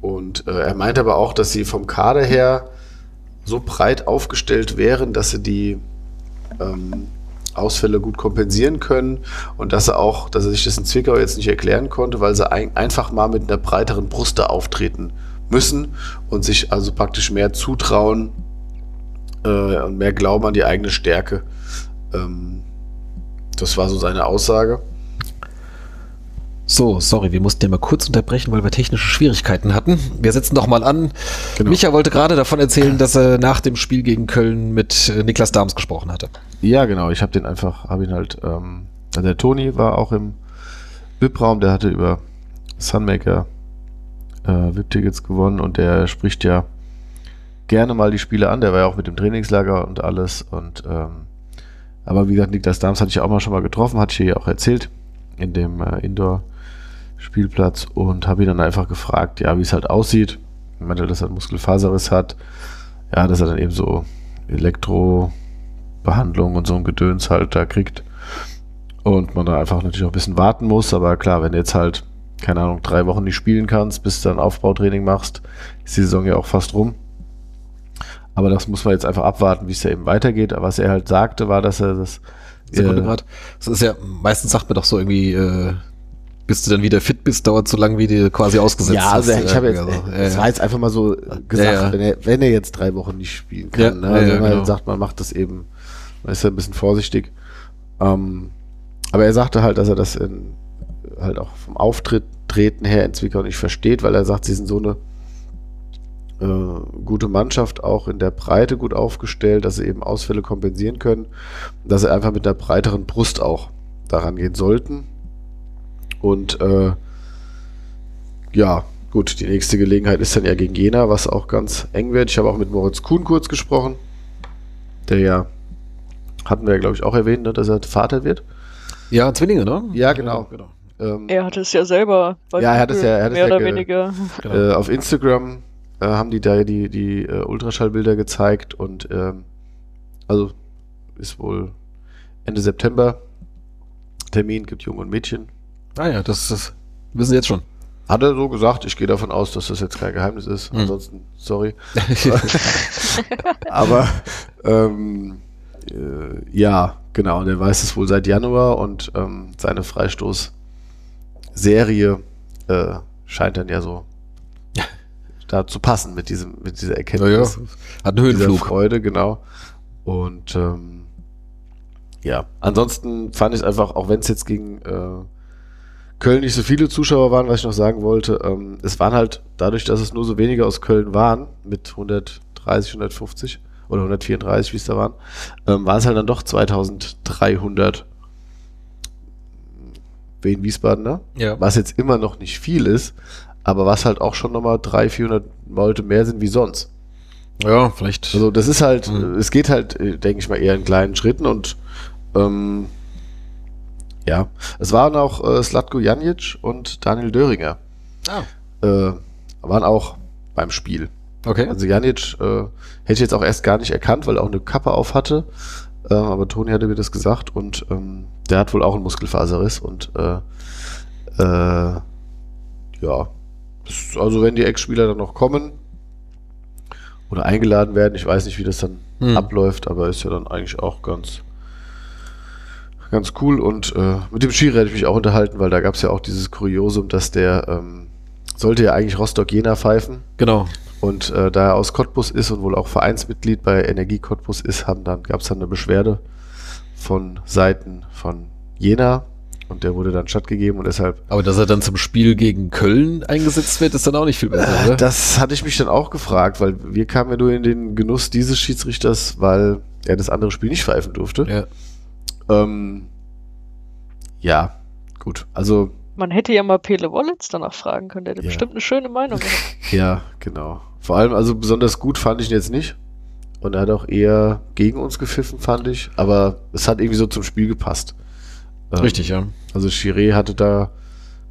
Und äh, er meint aber auch, dass sie vom Kader her so breit aufgestellt wären, dass sie die ähm, Ausfälle gut kompensieren können und dass er auch, dass er sich das in Zwickau jetzt nicht erklären konnte, weil sie ein, einfach mal mit einer breiteren Bruste auftreten müssen und sich also praktisch mehr zutrauen äh, und mehr glauben an die eigene Stärke. Ähm, das war so seine Aussage. So, sorry, wir mussten ja mal kurz unterbrechen, weil wir technische Schwierigkeiten hatten. Wir setzen doch mal an. Genau. Micha wollte gerade davon erzählen, dass er nach dem Spiel gegen Köln mit äh, Niklas Dahms gesprochen hatte. Ja, genau. Ich habe den einfach, habe ihn halt, ähm, also der Toni war auch im VIP-Raum, der hatte über Sunmaker äh, VIP-Tickets gewonnen und der spricht ja gerne mal die Spiele an. Der war ja auch mit dem Trainingslager und alles. Und ähm, aber wie gesagt, Niklas Dahms hatte ich auch mal schon mal getroffen, hatte ich hier ja auch erzählt in dem äh, Indoor Spielplatz und habe ihn dann einfach gefragt, ja, wie es halt aussieht. Ich meinte, dass er Muskelfaserriss hat. Ja, dass er dann eben so Elektrobehandlung und so ein Gedöns halt da kriegt. Und man da einfach natürlich auch ein bisschen warten muss. Aber klar, wenn jetzt halt, keine Ahnung, drei Wochen nicht spielen kannst, bis du dann Aufbautraining machst, ist die Saison ja auch fast rum. Aber das muss man jetzt einfach abwarten, wie es ja eben weitergeht. Aber was er halt sagte, war, dass er das. Sekunde äh, gerade. Das ist ja, meistens sagt man doch so irgendwie, äh, bis du dann wieder fit bist, dauert so lange, wie du quasi ausgesetzt ja, also hast. ich habe jetzt, also, das war jetzt einfach mal so gesagt, ja, ja. Wenn, er, wenn er jetzt drei Wochen nicht spielen kann. Ja, ne? Also wenn man genau. sagt, man macht das eben, man ist ja ein bisschen vorsichtig. Ähm, aber er sagte halt, dass er das in, halt auch vom Auftreten her in Zwickau nicht versteht, weil er sagt, sie sind so eine äh, gute Mannschaft, auch in der Breite gut aufgestellt, dass sie eben Ausfälle kompensieren können, dass sie einfach mit einer breiteren Brust auch daran gehen sollten. Und äh, ja, gut, die nächste Gelegenheit ist dann ja gegen Jena, was auch ganz eng wird. Ich habe auch mit Moritz Kuhn kurz gesprochen, der ja, hatten wir ja, glaube ich, auch erwähnt, ne, dass er Vater wird. Ja, Zwillinge, ne? Ja, genau. genau. Ähm, er hat es ja selber ja, er hat es ja, er hat mehr es ja oder weniger. Genau. Äh, auf Instagram äh, haben die da die, die äh, Ultraschallbilder gezeigt und ähm, also ist wohl Ende September Termin, gibt Jungen und Mädchen, Ah ja, das, das wissen Sie jetzt schon. Hat er so gesagt, ich gehe davon aus, dass das jetzt kein Geheimnis ist. Hm. Ansonsten, sorry. Aber ähm, äh, ja, genau, der weiß es wohl seit Januar und ähm, seine Freistoßserie äh, scheint dann ja so da zu passen mit diesem, mit dieser Erkenntnis. Ja, ja. Hat einen Höhenflug. Freude, genau. Und ähm, ja, ansonsten fand ich es einfach, auch wenn es jetzt gegen äh, Köln nicht so viele Zuschauer waren, was ich noch sagen wollte. Ähm, es waren halt dadurch, dass es nur so wenige aus Köln waren, mit 130, 150 oder 134, wie es da waren, ähm, waren es halt dann doch 2300 Wien Wiesbadener, ja. was jetzt immer noch nicht viel ist, aber was halt auch schon nochmal 300, 400 Leute mehr sind wie sonst. Ja, vielleicht. Also das ist halt, mhm. es geht halt, äh, denke ich mal, eher in kleinen Schritten und ähm, ja, es waren auch äh, Slatko Janic und Daniel Döringer. Ah. Äh, waren auch beim Spiel. Okay. Also Janic äh, hätte ich jetzt auch erst gar nicht erkannt, weil er auch eine Kappe auf hatte. Äh, aber Toni hatte mir das gesagt und ähm, der hat wohl auch einen Muskelfaserriss und äh, äh, ja. Also wenn die Ex-Spieler dann noch kommen oder eingeladen werden, ich weiß nicht, wie das dann hm. abläuft, aber ist ja dann eigentlich auch ganz ganz cool. Und äh, mit dem Schiri hätte ich mich auch unterhalten, weil da gab es ja auch dieses Kuriosum, dass der ähm, sollte ja eigentlich Rostock-Jena pfeifen. Genau. Und äh, da er aus Cottbus ist und wohl auch Vereinsmitglied bei Energie Cottbus ist, haben dann gab es dann eine Beschwerde von Seiten von Jena Und der wurde dann stattgegeben und deshalb. Aber dass er dann zum Spiel gegen Köln eingesetzt wird, ist dann auch nicht viel besser, oder? Das hatte ich mich dann auch gefragt, weil wir kamen ja nur in den Genuss dieses Schiedsrichters, weil er das andere Spiel nicht pfeifen durfte. Ja. Ähm, ja, gut. Also, Man hätte ja mal Pele Wollitz danach fragen können, der hätte Ja. bestimmt eine schöne Meinung gehabt. ja, genau. Vor allem, also besonders gut fand ich ihn jetzt nicht. Und er hat auch eher gegen uns gepfiffen, fand ich. Aber es hat irgendwie so zum Spiel gepasst. Ähm, Richtig, ja. Also Chiré hatte da,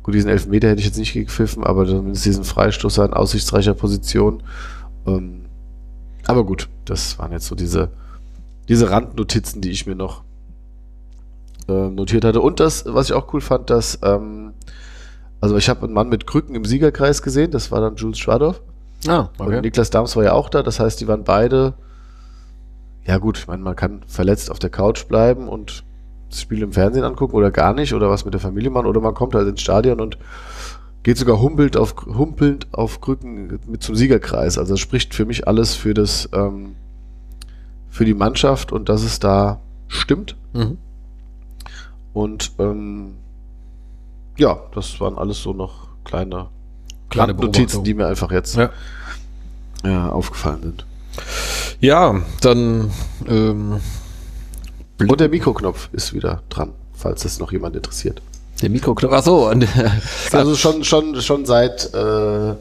gut, diesen Elfmeter hätte ich jetzt nicht gepfiffen, aber zumindest diesen Freistoß in aussichtsreicher Position. Ähm, aber gut, das waren jetzt so diese, diese Randnotizen, die ich mir noch ähm, notiert hatte. Und das, was ich auch cool fand, dass, ähm, also ich habe einen Mann mit Krücken im Siegerkreis gesehen, das war dann Jules Schwadorf. Ah, Und Niklas Dams war ja auch da, das heißt, die waren beide, ja gut, ich meine, man kann verletzt auf der Couch bleiben und das Spiel im Fernsehen angucken oder gar nicht oder was mit der Familie machen oder man kommt halt ins Stadion und geht sogar humpelnd auf, humpelnd auf Krücken mit zum Siegerkreis. Also das spricht für mich alles für das, ähm, für die Mannschaft und dass es da stimmt. Mhm. Und ähm, ja, das waren alles so noch kleine, Kleine Notizen, die mir einfach jetzt Ja. ja, aufgefallen sind. Ja, dann ähm, Und der Mikroknopf ist wieder dran, falls das noch jemand interessiert. der Mikroknopf. Achso, und Also schon, schon, schon seit äh,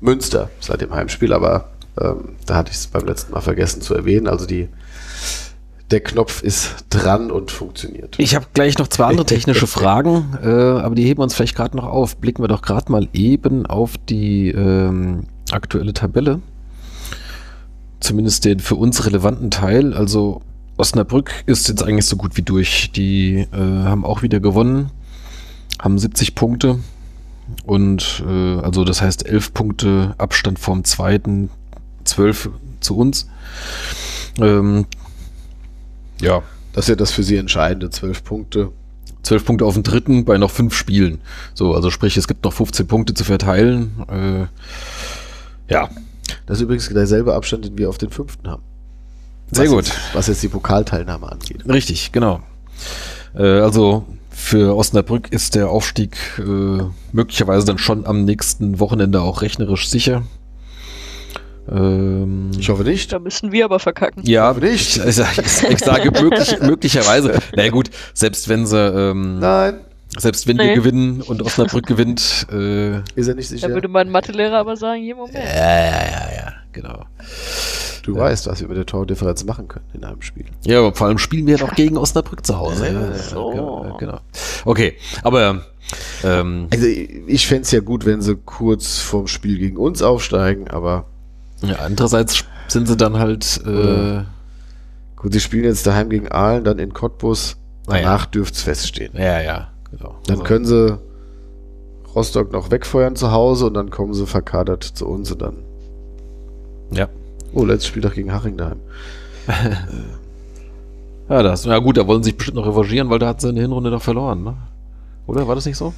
Münster, seit dem Heimspiel, aber ähm, da hatte ich es beim letzten Mal vergessen zu erwähnen. Also die, der Knopf ist dran und funktioniert. Ich habe gleich noch zwei andere technische Fragen, äh, aber die heben wir uns vielleicht gerade noch auf. Blicken wir doch gerade mal eben auf die ähm, aktuelle Tabelle. Zumindest den für uns relevanten Teil. Also Osnabrück ist jetzt eigentlich so gut wie durch. Die äh, haben auch wieder gewonnen, haben 70 Punkte und äh, also das heißt 11 Punkte Abstand vom zweiten, 12 zu uns. Ähm, ja, Das ist ja das für sie entscheidende, zwölf Punkte. 12 Punkte auf den dritten bei noch fünf Spielen. So, also sprich, es gibt noch 15 Punkte zu verteilen. Äh, ja, Das ist übrigens derselbe Abstand, den wir auf den fünften haben. sehr was gut. Jetzt, was jetzt die Pokalteilnahme angeht. Richtig, genau. Äh, also für Osnabrück ist der Aufstieg äh, möglicherweise dann schon am nächsten Wochenende auch rechnerisch sicher. Ähm, Ich hoffe nicht. Da müssen wir aber verkacken. ja, hoffe nicht. Ich, ich, ich, ich sage möglich, möglicherweise. Na ja, gut, selbst wenn sie, ähm, Nein, selbst wenn wir Nee. gewinnen und Osnabrück gewinnt, äh, ist er nicht sicher. Da würde mein Mathelehrer aber sagen, hier Moment. ja, ja, ja, ja, genau. du weißt, was wir mit der Tordifferenz machen können in einem Spiel. Ja, aber vor allem spielen wir noch gegen Osnabrück zu Hause. Ja, Ja, ja, so. genau, genau. Okay, aber ähm, Also ich fände es ja gut, wenn sie kurz vorm Spiel gegen uns aufsteigen, aber ja, andererseits sind sie dann halt äh, gut, sie spielen jetzt daheim gegen Aalen, dann in Cottbus. Naja. Danach dürfte es feststehen. ja, ja, genau. Dann Also, können sie Rostock noch wegfeuern zu Hause und dann kommen sie verkadert zu uns und dann. ja. Oh, letztes Spiel doch gegen Haching daheim. Ja, das, ja gut, da wollen sie sich bestimmt noch revanchieren, weil da hat sie in der Hinrunde doch verloren, ne? Oder war das nicht so?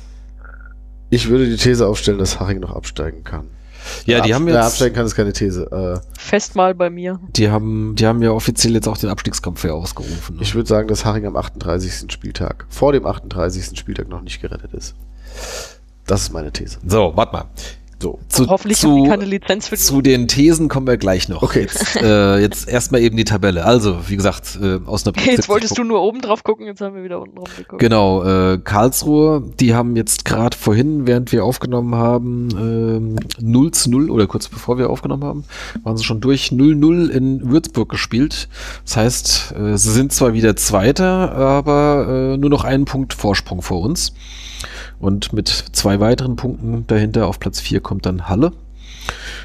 Ich würde die These aufstellen, dass Haching noch absteigen kann. Ja, die Ab- haben jetzt, absteigen kann ist keine These. Äh, Fest mal bei mir. die haben, die haben ja offiziell jetzt auch den Abstiegskampf ja ausgerufen. Ne? ich würde sagen, dass Haching am 38. Spieltag, vor dem 38. Spieltag noch nicht gerettet ist. Das ist meine These. so, warte mal. So. Zu, Hoffentlich haben die zu, keine Lizenz für die. zu den Thesen kommen wir gleich noch. Okay. Jetzt, äh, jetzt erstmal eben die Tabelle. Also, wie gesagt, äh, Osnabrück. Okay, 70 jetzt wolltest du nur oben drauf gucken, jetzt haben wir wieder unten drauf geguckt. Genau, äh, Karlsruhe, die haben jetzt gerade vorhin, während wir aufgenommen haben, ähm, 0 zu 0 oder kurz bevor wir aufgenommen haben, waren sie schon durch 0-0 in Würzburg gespielt. Das heißt, äh, sie sind zwar wieder Zweiter, aber äh, nur noch einen Punkt Vorsprung vor uns. Und mit zwei weiteren Punkten dahinter auf Platz 4 kommt dann Halle.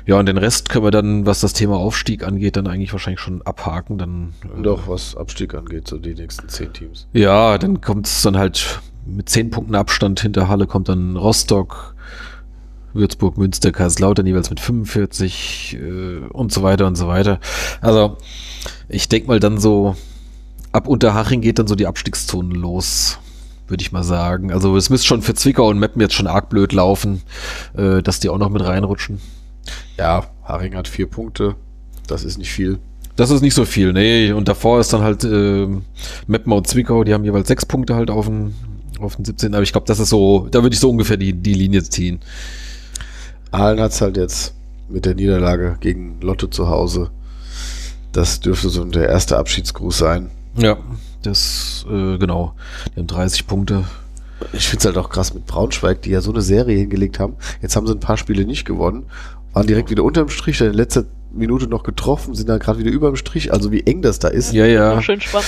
Ja, und den Rest können wir dann, was das Thema Aufstieg angeht, dann eigentlich wahrscheinlich schon abhaken. Dann, äh, Und auch was Abstieg angeht, so die nächsten zehn Teams. ja, dann kommt es dann halt mit zehn Punkten Abstand hinter Halle kommt dann Rostock, Würzburg, Münster, Kaiserslautern jeweils mit 45 äh, und so weiter und so weiter. Also ich denke mal dann so, ab Unterhaching geht dann so die Abstiegszone los, würde ich mal sagen. Also es müsste schon für Zwickau und Meppen jetzt schon arg blöd laufen, äh, dass die auch noch mit reinrutschen. Ja, Haring hat vier Punkte. Das ist nicht viel. Das ist nicht so viel, nee. Und davor ist dann halt äh, Meppen und Zwickau, die haben jeweils sechs Punkte halt auf dem, auf den 17. Aber ich glaube, das ist so, da würde ich so ungefähr die, die Linie ziehen. Aalen hat es halt jetzt mit der Niederlage gegen Lotte zu Hause. Das dürfte so der erste Abschiedsgruß sein. Ja, das, äh, genau. Die haben 30 Punkte. Ich finde es halt auch krass mit Braunschweig, die ja so eine Serie hingelegt haben. Jetzt haben sie ein paar Spiele nicht gewonnen, waren direkt wieder unterm Strich, dann in letzter Minute noch getroffen, sind dann gerade wieder über dem Strich. Also wie eng das da ist. Ja, ja. Schön spannend.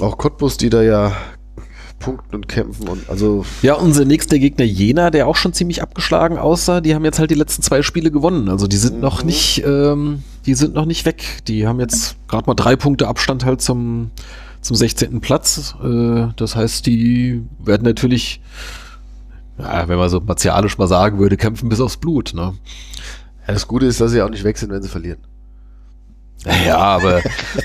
Auch Cottbus, die da ja punkten und kämpfen und also. Ja, unser nächster Gegner Jena, der auch schon ziemlich abgeschlagen aussah, die haben jetzt halt die letzten zwei Spiele gewonnen. Also die sind Mhm. noch nicht, ähm, die sind noch nicht weg. Die haben jetzt gerade mal drei Punkte Abstand halt zum, zum 16. Platz. Äh, das heißt, die werden natürlich, ja, wenn man so martialisch mal sagen würde, kämpfen bis aufs Blut. Ne? Ja, das Gute ist, dass sie auch nicht weg sind, wenn sie verlieren. Ja, aber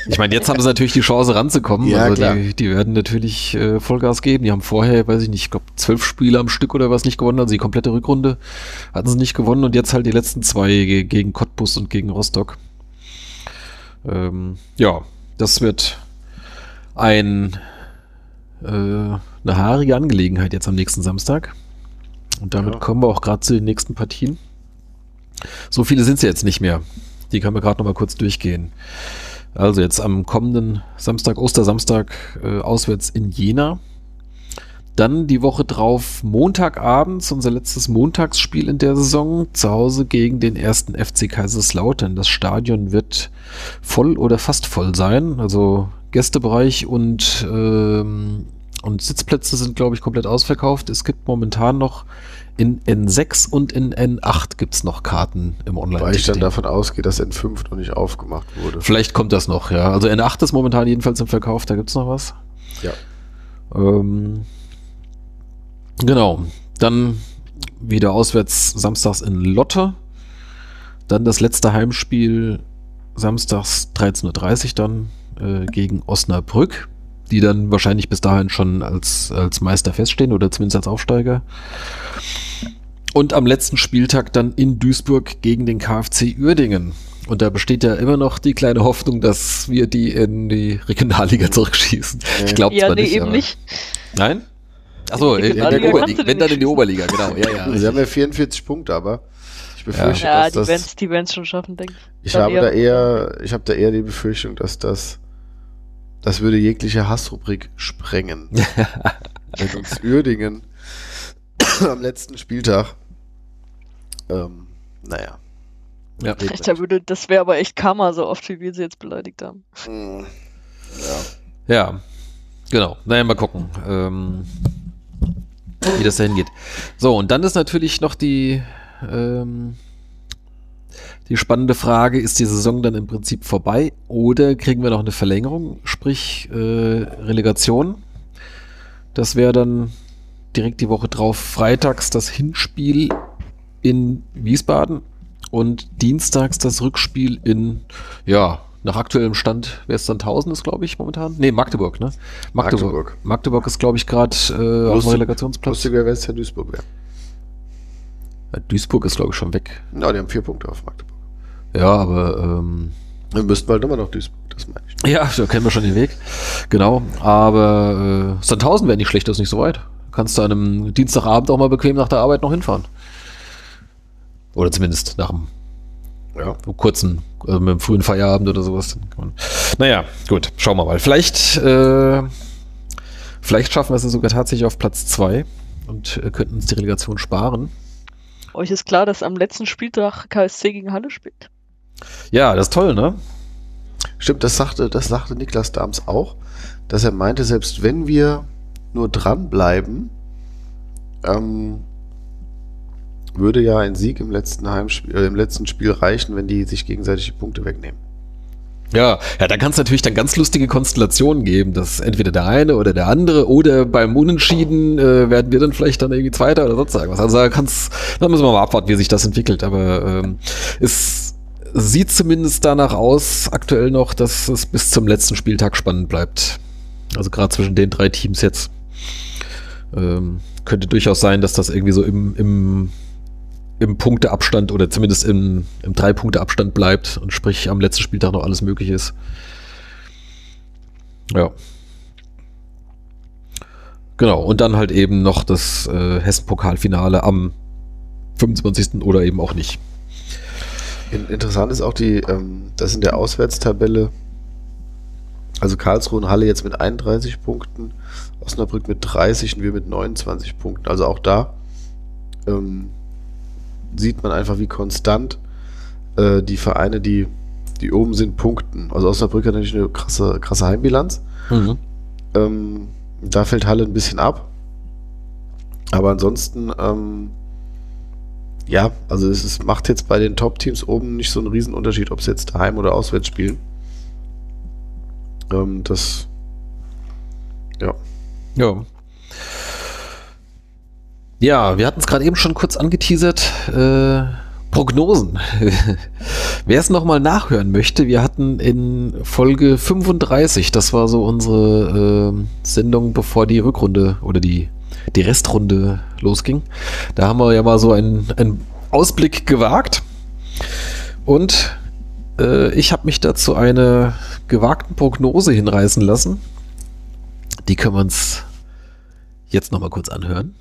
ich meine, jetzt haben sie natürlich die Chance ranzukommen. Ja, also klar. Die, die werden natürlich äh, Vollgas geben. Die haben vorher, weiß ich nicht, ich glaube zwölf Spiele am Stück oder was nicht gewonnen. Also die komplette Rückrunde hatten sie nicht gewonnen und jetzt halt die letzten zwei ge- gegen Cottbus und gegen Rostock. Ähm, ja, das wird ein äh, eine haarige Angelegenheit jetzt am nächsten Samstag. Und damit Ja. kommen wir auch gerade zu den nächsten Partien. So viele sind es jetzt nicht mehr. Die können wir gerade noch mal kurz durchgehen. Also jetzt am kommenden Samstag, Ostersamstag, äh, auswärts in Jena. Dann die Woche drauf, Montagabends, unser letztes Montagsspiel in der Saison, zu Hause gegen den ersten FC Kaiserslautern. Das Stadion wird voll oder fast voll sein. Also Gästebereich und, ähm, und Sitzplätze sind, glaube ich, komplett ausverkauft. Es gibt momentan noch in N6 und in N8 gibt's noch Karten im online Weil ich dann davon ausgehe, dass N5 noch nicht aufgemacht wurde. Vielleicht kommt das noch, ja. Also N8 ist momentan jedenfalls im Verkauf, da gibt's noch was. Ja. Ähm, genau. Dann wieder auswärts samstags in Lotte. Dann das letzte Heimspiel samstags 13.30 Uhr dann äh, gegen Osnabrück, die dann wahrscheinlich bis dahin schon als, als Meister feststehen oder zumindest als Aufsteiger. Und am letzten Spieltag dann in Duisburg gegen den KfC Uerdingen. Und da besteht ja immer noch die kleine Hoffnung, dass wir die in die Regionalliga zurückschießen. Ich glaube Ja, zwar nee, nicht. eben aber- nicht. Nein? Achso, Die in, in der Oberliga. Wenn dann in die Oberliga, genau. Ja, ja. Sie haben ja 44 Punkte, aber ich befürchte, Ja, dass die das. Bands, die Bands schon schaffen, denke ich. Ich habe da eher, ich habe da eher die Befürchtung, dass das, das würde jegliche Hassrubrik sprengen. Wenn uns Uerdingen am letzten Spieltag, ähm, naja. Ja. Da würde, das wäre aber echt Karma, so oft wie wir sie jetzt beleidigt haben. nicht. Ja. Ja, genau. Naja, mal gucken, ähm, wie das dahin geht. So, und dann ist natürlich noch die, ähm, die spannende Frage, ist die Saison dann im Prinzip vorbei oder kriegen wir noch eine Verlängerung, sprich äh, Relegation? Das wäre dann direkt die Woche drauf freitags das Hinspiel in Wiesbaden und dienstags das Rückspiel in, ja, nach aktuellem Stand, wer ist dann 1000 ist, glaube ich, momentan? Nee, Magdeburg, ne? Magdeburg. Magdeburg. Magdeburg ist, glaube ich, gerade äh, auf dem Relegationsplatz. Lustig wäre, es ja Duisburg wäre. Ja, Duisburg ist, glaube ich, schon weg. Ja, die haben vier Punkte auf Magdeburg. Ja, aber ähm, Wir müssten halt immer noch Duisburg, das meine ich. ja, da kennen wir schon den Weg. Genau. Aber äh, Sandhausen wäre nicht schlecht, das ist nicht so weit. Kannst du an einem Dienstagabend auch mal bequem nach der Arbeit noch hinfahren. Oder zumindest nach einem Ja. kurzen, also mit einem frühen Feierabend oder sowas. Naja, gut, schauen wir mal. Vielleicht, äh, vielleicht schaffen wir es sogar tatsächlich auf Platz 2 und äh, könnten uns die Relegation sparen. Euch ist klar, dass am letzten Spieltag KSC gegen Halle spielt. Ja, das ist toll, ne? Stimmt, das sagte, das sagte Niklas Dahms auch, dass er meinte, selbst wenn wir nur dranbleiben, ähm, würde ja ein Sieg im letzten Heimspiel, äh, im letzten Spiel reichen, wenn die sich gegenseitig die Punkte wegnehmen. Ja, ja, da kann es natürlich dann ganz lustige Konstellationen geben, dass entweder der eine oder der andere oder beim Unentschieden äh, werden wir dann vielleicht dann irgendwie Zweiter oder sonst irgendwas. Also da kann's, da müssen wir mal abwarten, wie sich das entwickelt. Aber ähm, es sieht zumindest danach aus, aktuell noch, dass es bis zum letzten Spieltag spannend bleibt. Also gerade zwischen den drei Teams jetzt. Ähm, könnte durchaus sein, dass das irgendwie so im, im im Punkteabstand oder zumindest im, im Drei-Punkte-Abstand bleibt und sprich am letzten Spieltag noch alles möglich ist. Ja. Genau, und dann halt eben noch das äh, Hessen-Pokalfinale am 25. oder eben auch nicht. In, interessant ist auch die, ähm, das in der Auswärtstabelle, also Karlsruhe und Halle jetzt mit 31 Punkten, Osnabrück mit 30 und wir mit 29 Punkten. Also auch da ähm, sieht man einfach, wie konstant äh, die Vereine, die, die oben sind, punkten. Also Osnabrück hat natürlich eine krasse, krasse Heimbilanz. Mhm. Ähm, da fällt Halle ein bisschen ab. Aber ansonsten, ähm, ja, also es ist, macht jetzt bei den Top-Teams oben nicht so einen riesen Unterschied, ob sie jetzt daheim oder auswärts spielen. Ähm, das, ja. Ja. Ja, wir hatten es gerade eben schon kurz angeteasert. Äh, Prognosen. Wer es nochmal nachhören möchte, wir hatten in Folge 35, das war so unsere äh, Sendung, bevor die Rückrunde oder die, die Restrunde losging. Da haben wir ja mal so einen, einen Ausblick gewagt. Und äh, ich habe mich dazu eine gewagten Prognose hinreißen lassen. Die können wir uns jetzt nochmal kurz anhören.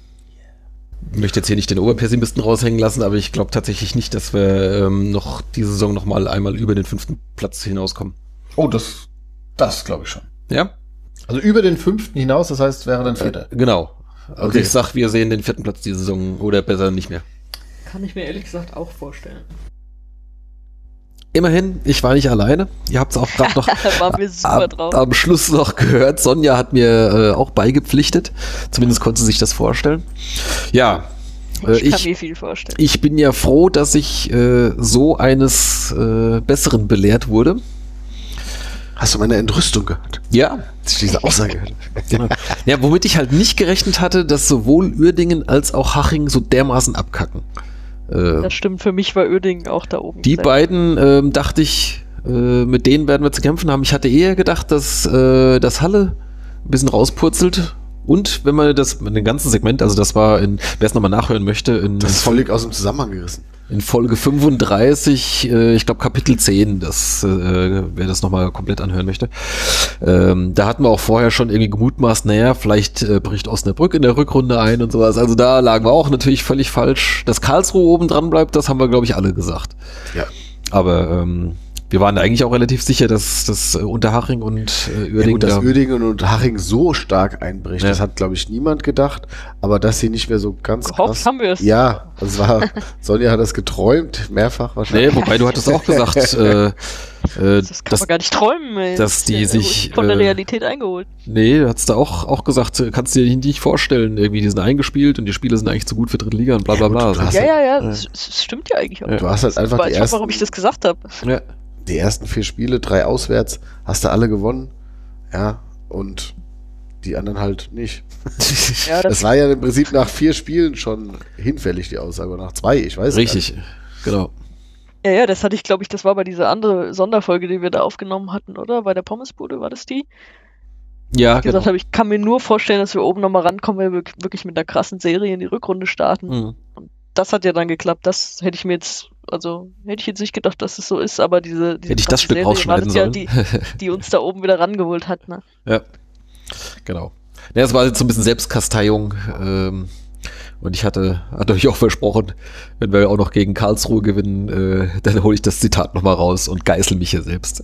Ich möchte jetzt hier nicht den Oberpessimisten raushängen lassen, aber ich glaube tatsächlich nicht, dass wir ähm, noch diese Saison nochmal einmal über den fünften Platz hinauskommen. Oh, das, das glaube ich schon. Ja? Also über den fünften hinaus, das heißt, wäre dann vierter. Äh, genau. Also Okay. ich sag, wir sehen den vierten Platz diese Saison oder besser nicht mehr. Kann ich mir ehrlich gesagt auch vorstellen. Immerhin, ich war nicht alleine. Ihr habt es auch gerade noch super am, drauf. am Schluss noch gehört. Sonja hat mir äh, auch beigepflichtet. Zumindest konnte sie sich das vorstellen. Ja, äh, ich kann ich, mir viel vorstellen. ich bin ja froh, dass ich äh, so eines äh, Besseren belehrt wurde. Hast du meine Entrüstung gehört? Ja, diese Aussage gehört. Ja, womit ich halt nicht gerechnet hatte, dass sowohl Uerdingen als auch Haching so dermaßen abkacken. Äh, Das stimmt, für mich war Uerdingen auch da oben. Die beiden ähm, dachte ich, äh, mit denen werden wir zu kämpfen haben. Ich hatte eher gedacht, dass äh, das Halle ein bisschen rauspurzelt. Und wenn man das, in dem ganzen Segment, also das war in, wer es nochmal nachhören möchte, in, Das ist völlig aus dem Zusammenhang gerissen. In Folge 35, äh, ich glaube Kapitel 10, das, äh, wer das nochmal komplett anhören möchte. Ähm, da hatten wir auch vorher schon irgendwie gemutmaßt, naja, vielleicht äh, bricht Osnabrück in der Rückrunde ein und sowas. Also da lagen wir auch natürlich völlig falsch. Dass Karlsruhe oben dran bleibt, das haben wir, glaube ich, alle gesagt. Ja. Aber ähm, wir waren eigentlich auch relativ sicher, dass das äh, Unterhaching und äh, Ja, Uerdingen gut, dass da, Uerdingen und Haching so stark einbricht, Ja. das hat, glaube ich, niemand gedacht. Aber dass sie nicht mehr so ganz Gehofft haben wir es. Ja, das war, Sonja hat das geträumt, mehrfach wahrscheinlich. Nee, wobei du hattest auch gesagt, äh, äh, Das kann dass, man gar nicht träumen, ey. dass die Ja, sich, Von der äh, Realität eingeholt. nee, du hast da auch, auch gesagt, äh, kannst dir nicht vorstellen, irgendwie, die sind eingespielt und die Spiele sind eigentlich zu gut für dritte Liga und bla bla Ja, bla. du hast Ja, ja, ja, ja. das, das stimmt ja eigentlich auch. Ja. Du hast halt einfach Weiß die ich auch, ersten, warum ich das gesagt habe. ja. Die ersten vier Spiele, drei auswärts, hast du alle gewonnen. Ja, und die anderen halt nicht. Ja, Das das, war ja im Prinzip nach vier Spielen schon hinfällig, die Aussage. Nach zwei, ich weiß es Richtig, genau. ja, ja, das hatte ich, glaube ich, das war bei dieser andere Sonderfolge, die wir da aufgenommen hatten, oder? Bei der Pommesbude war das die? Ja, Ich gesagt genau. habe, ich kann mir nur vorstellen, dass wir oben nochmal rankommen, wenn wir wirk- wirklich mit einer krassen Serie in die Rückrunde starten. Mhm. Das hat ja dann geklappt. Das hätte ich mir jetzt, also hätte ich jetzt nicht gedacht, dass es so ist, aber diese, diese Hätte ich das Stück Serie rausschneiden das ja, sollen. die, die uns da oben wieder rangeholt hat. Ne? Ja, genau. Ja, es war jetzt so ein bisschen Selbstkasteiung. Ähm, und ich hatte, hatte euch auch versprochen, wenn wir auch noch gegen Karlsruhe gewinnen, äh, dann hole ich das Zitat nochmal raus und geißel mich hier selbst.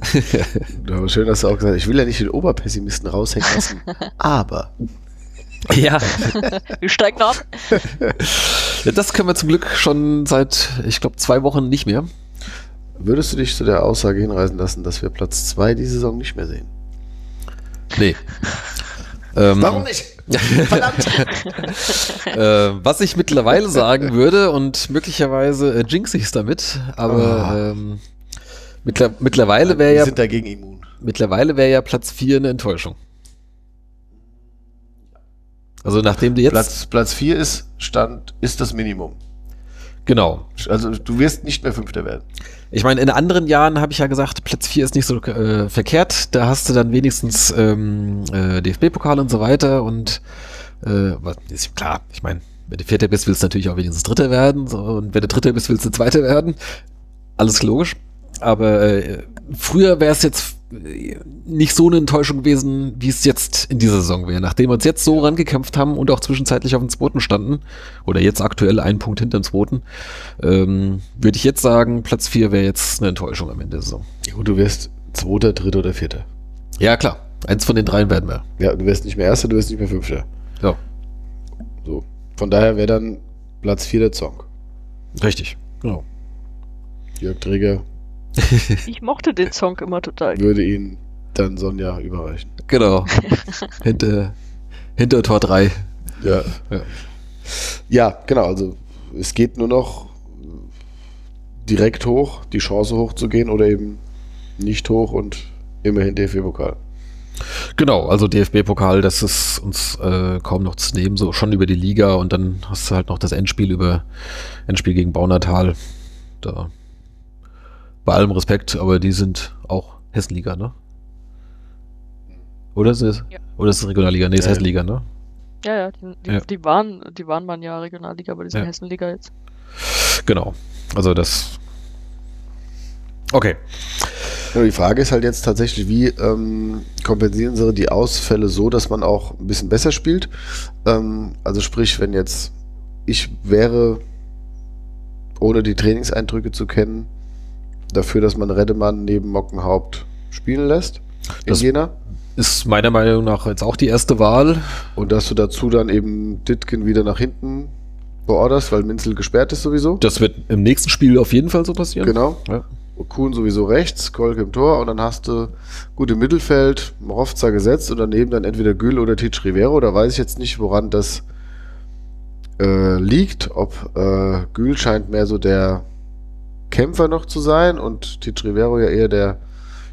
Schön, dass du auch gesagt hast, ich will ja nicht den Oberpessimisten raushängen lassen, aber ja. Wir steigen ab. ja, das können wir zum Glück schon seit, ich glaube, zwei Wochen nicht mehr. würdest du dich zu der Aussage hinreißen lassen, dass wir Platz zwei die Saison nicht mehr sehen? Nee. ähm, nicht? Verdammt! äh, was ich mittlerweile sagen würde, und möglicherweise äh, jinx ich es damit, aber Ah. ähm, mittler mittlerweile wäre Wir ja, sind dagegen immun. mittlerweile wäre ja Platz 4 eine Enttäuschung. Also nachdem du jetzt, Platz, Platz vier ist Stand, ist das Minimum. genau. Also du wirst nicht mehr Fünfter werden. Ich meine, in anderen Jahren habe ich ja gesagt, Platz 4 ist nicht so äh, verkehrt. Da hast du dann wenigstens ähm, äh, DFB-Pokal und so weiter und äh, ist klar, ich meine, wenn du Vierter bist, willst du natürlich auch wenigstens Dritter werden. So, und wenn du Dritter bist, willst du Zweiter werden. Alles logisch. Aber äh, früher wäre es jetzt nicht so eine Enttäuschung gewesen, wie es jetzt in dieser Saison wäre. Nachdem wir uns jetzt so rangekämpft haben und auch zwischenzeitlich auf dem zweiten standen, oder jetzt aktuell einen Punkt hinter dem zweiten, ähm, würde ich jetzt sagen, Platz 4 wäre jetzt eine Enttäuschung am Ende der Saison. Ja, gut, du wirst Zweiter, Dritter oder Vierter. Ja, klar. Eins von den dreien werden wir. Ja, du wirst nicht mehr Erster, du wirst nicht mehr Fünfter. Ja, So. Von daher wäre dann Platz 4 der Song. richtig. Genau. Jörg Träger Ich mochte den Song immer total. würde ihn dann Sonja überreichen. Genau. hinter, hinter Tor 3. Ja. Ja. Ja, genau. Also es geht nur noch direkt hoch, die Chance hochzugehen oder eben nicht hoch und immerhin DFB-Pokal. Genau, also DFB-Pokal, das ist uns äh, kaum noch zu nehmen, so schon über die Liga und dann hast du halt noch das Endspiel über Endspiel gegen Baunatal. Da bei allem Respekt, aber die sind auch Hessenliga, ne? Oder ist es, Ja. oder ist es Regionalliga? Nee, ist Ja. Hessenliga, ne? Ja, ja, die, die, Ja. die waren, die waren mal ja Regionalliga, aber die sind Ja. Hessenliga jetzt. Genau. Also das. Okay. Die Frage ist halt jetzt tatsächlich, wie ähm, kompensieren sie die Ausfälle so, dass man auch ein bisschen besser spielt? Ähm, also sprich, wenn jetzt ich wäre, ohne die Trainingseindrücke zu kennen, dafür, dass man Reddemann neben Mockenhaupt spielen lässt in Das- Jena. Ist meiner Meinung nach jetzt auch die erste Wahl. Und dass du dazu dann eben Ditken wieder nach hinten beorderst, weil Minzel gesperrt ist sowieso. Das wird im nächsten Spiel auf jeden Fall so passieren. Genau. Ja. Kuhn sowieso rechts, Kolk im Tor und dann hast du gut im Mittelfeld Morovza gesetzt und daneben dann entweder Gül oder Titsch Rivero. Da weiß ich jetzt nicht, woran das äh, liegt. Ob äh, Gül scheint mehr so der Kämpfer noch zu sein und Titsch Rivero ja eher der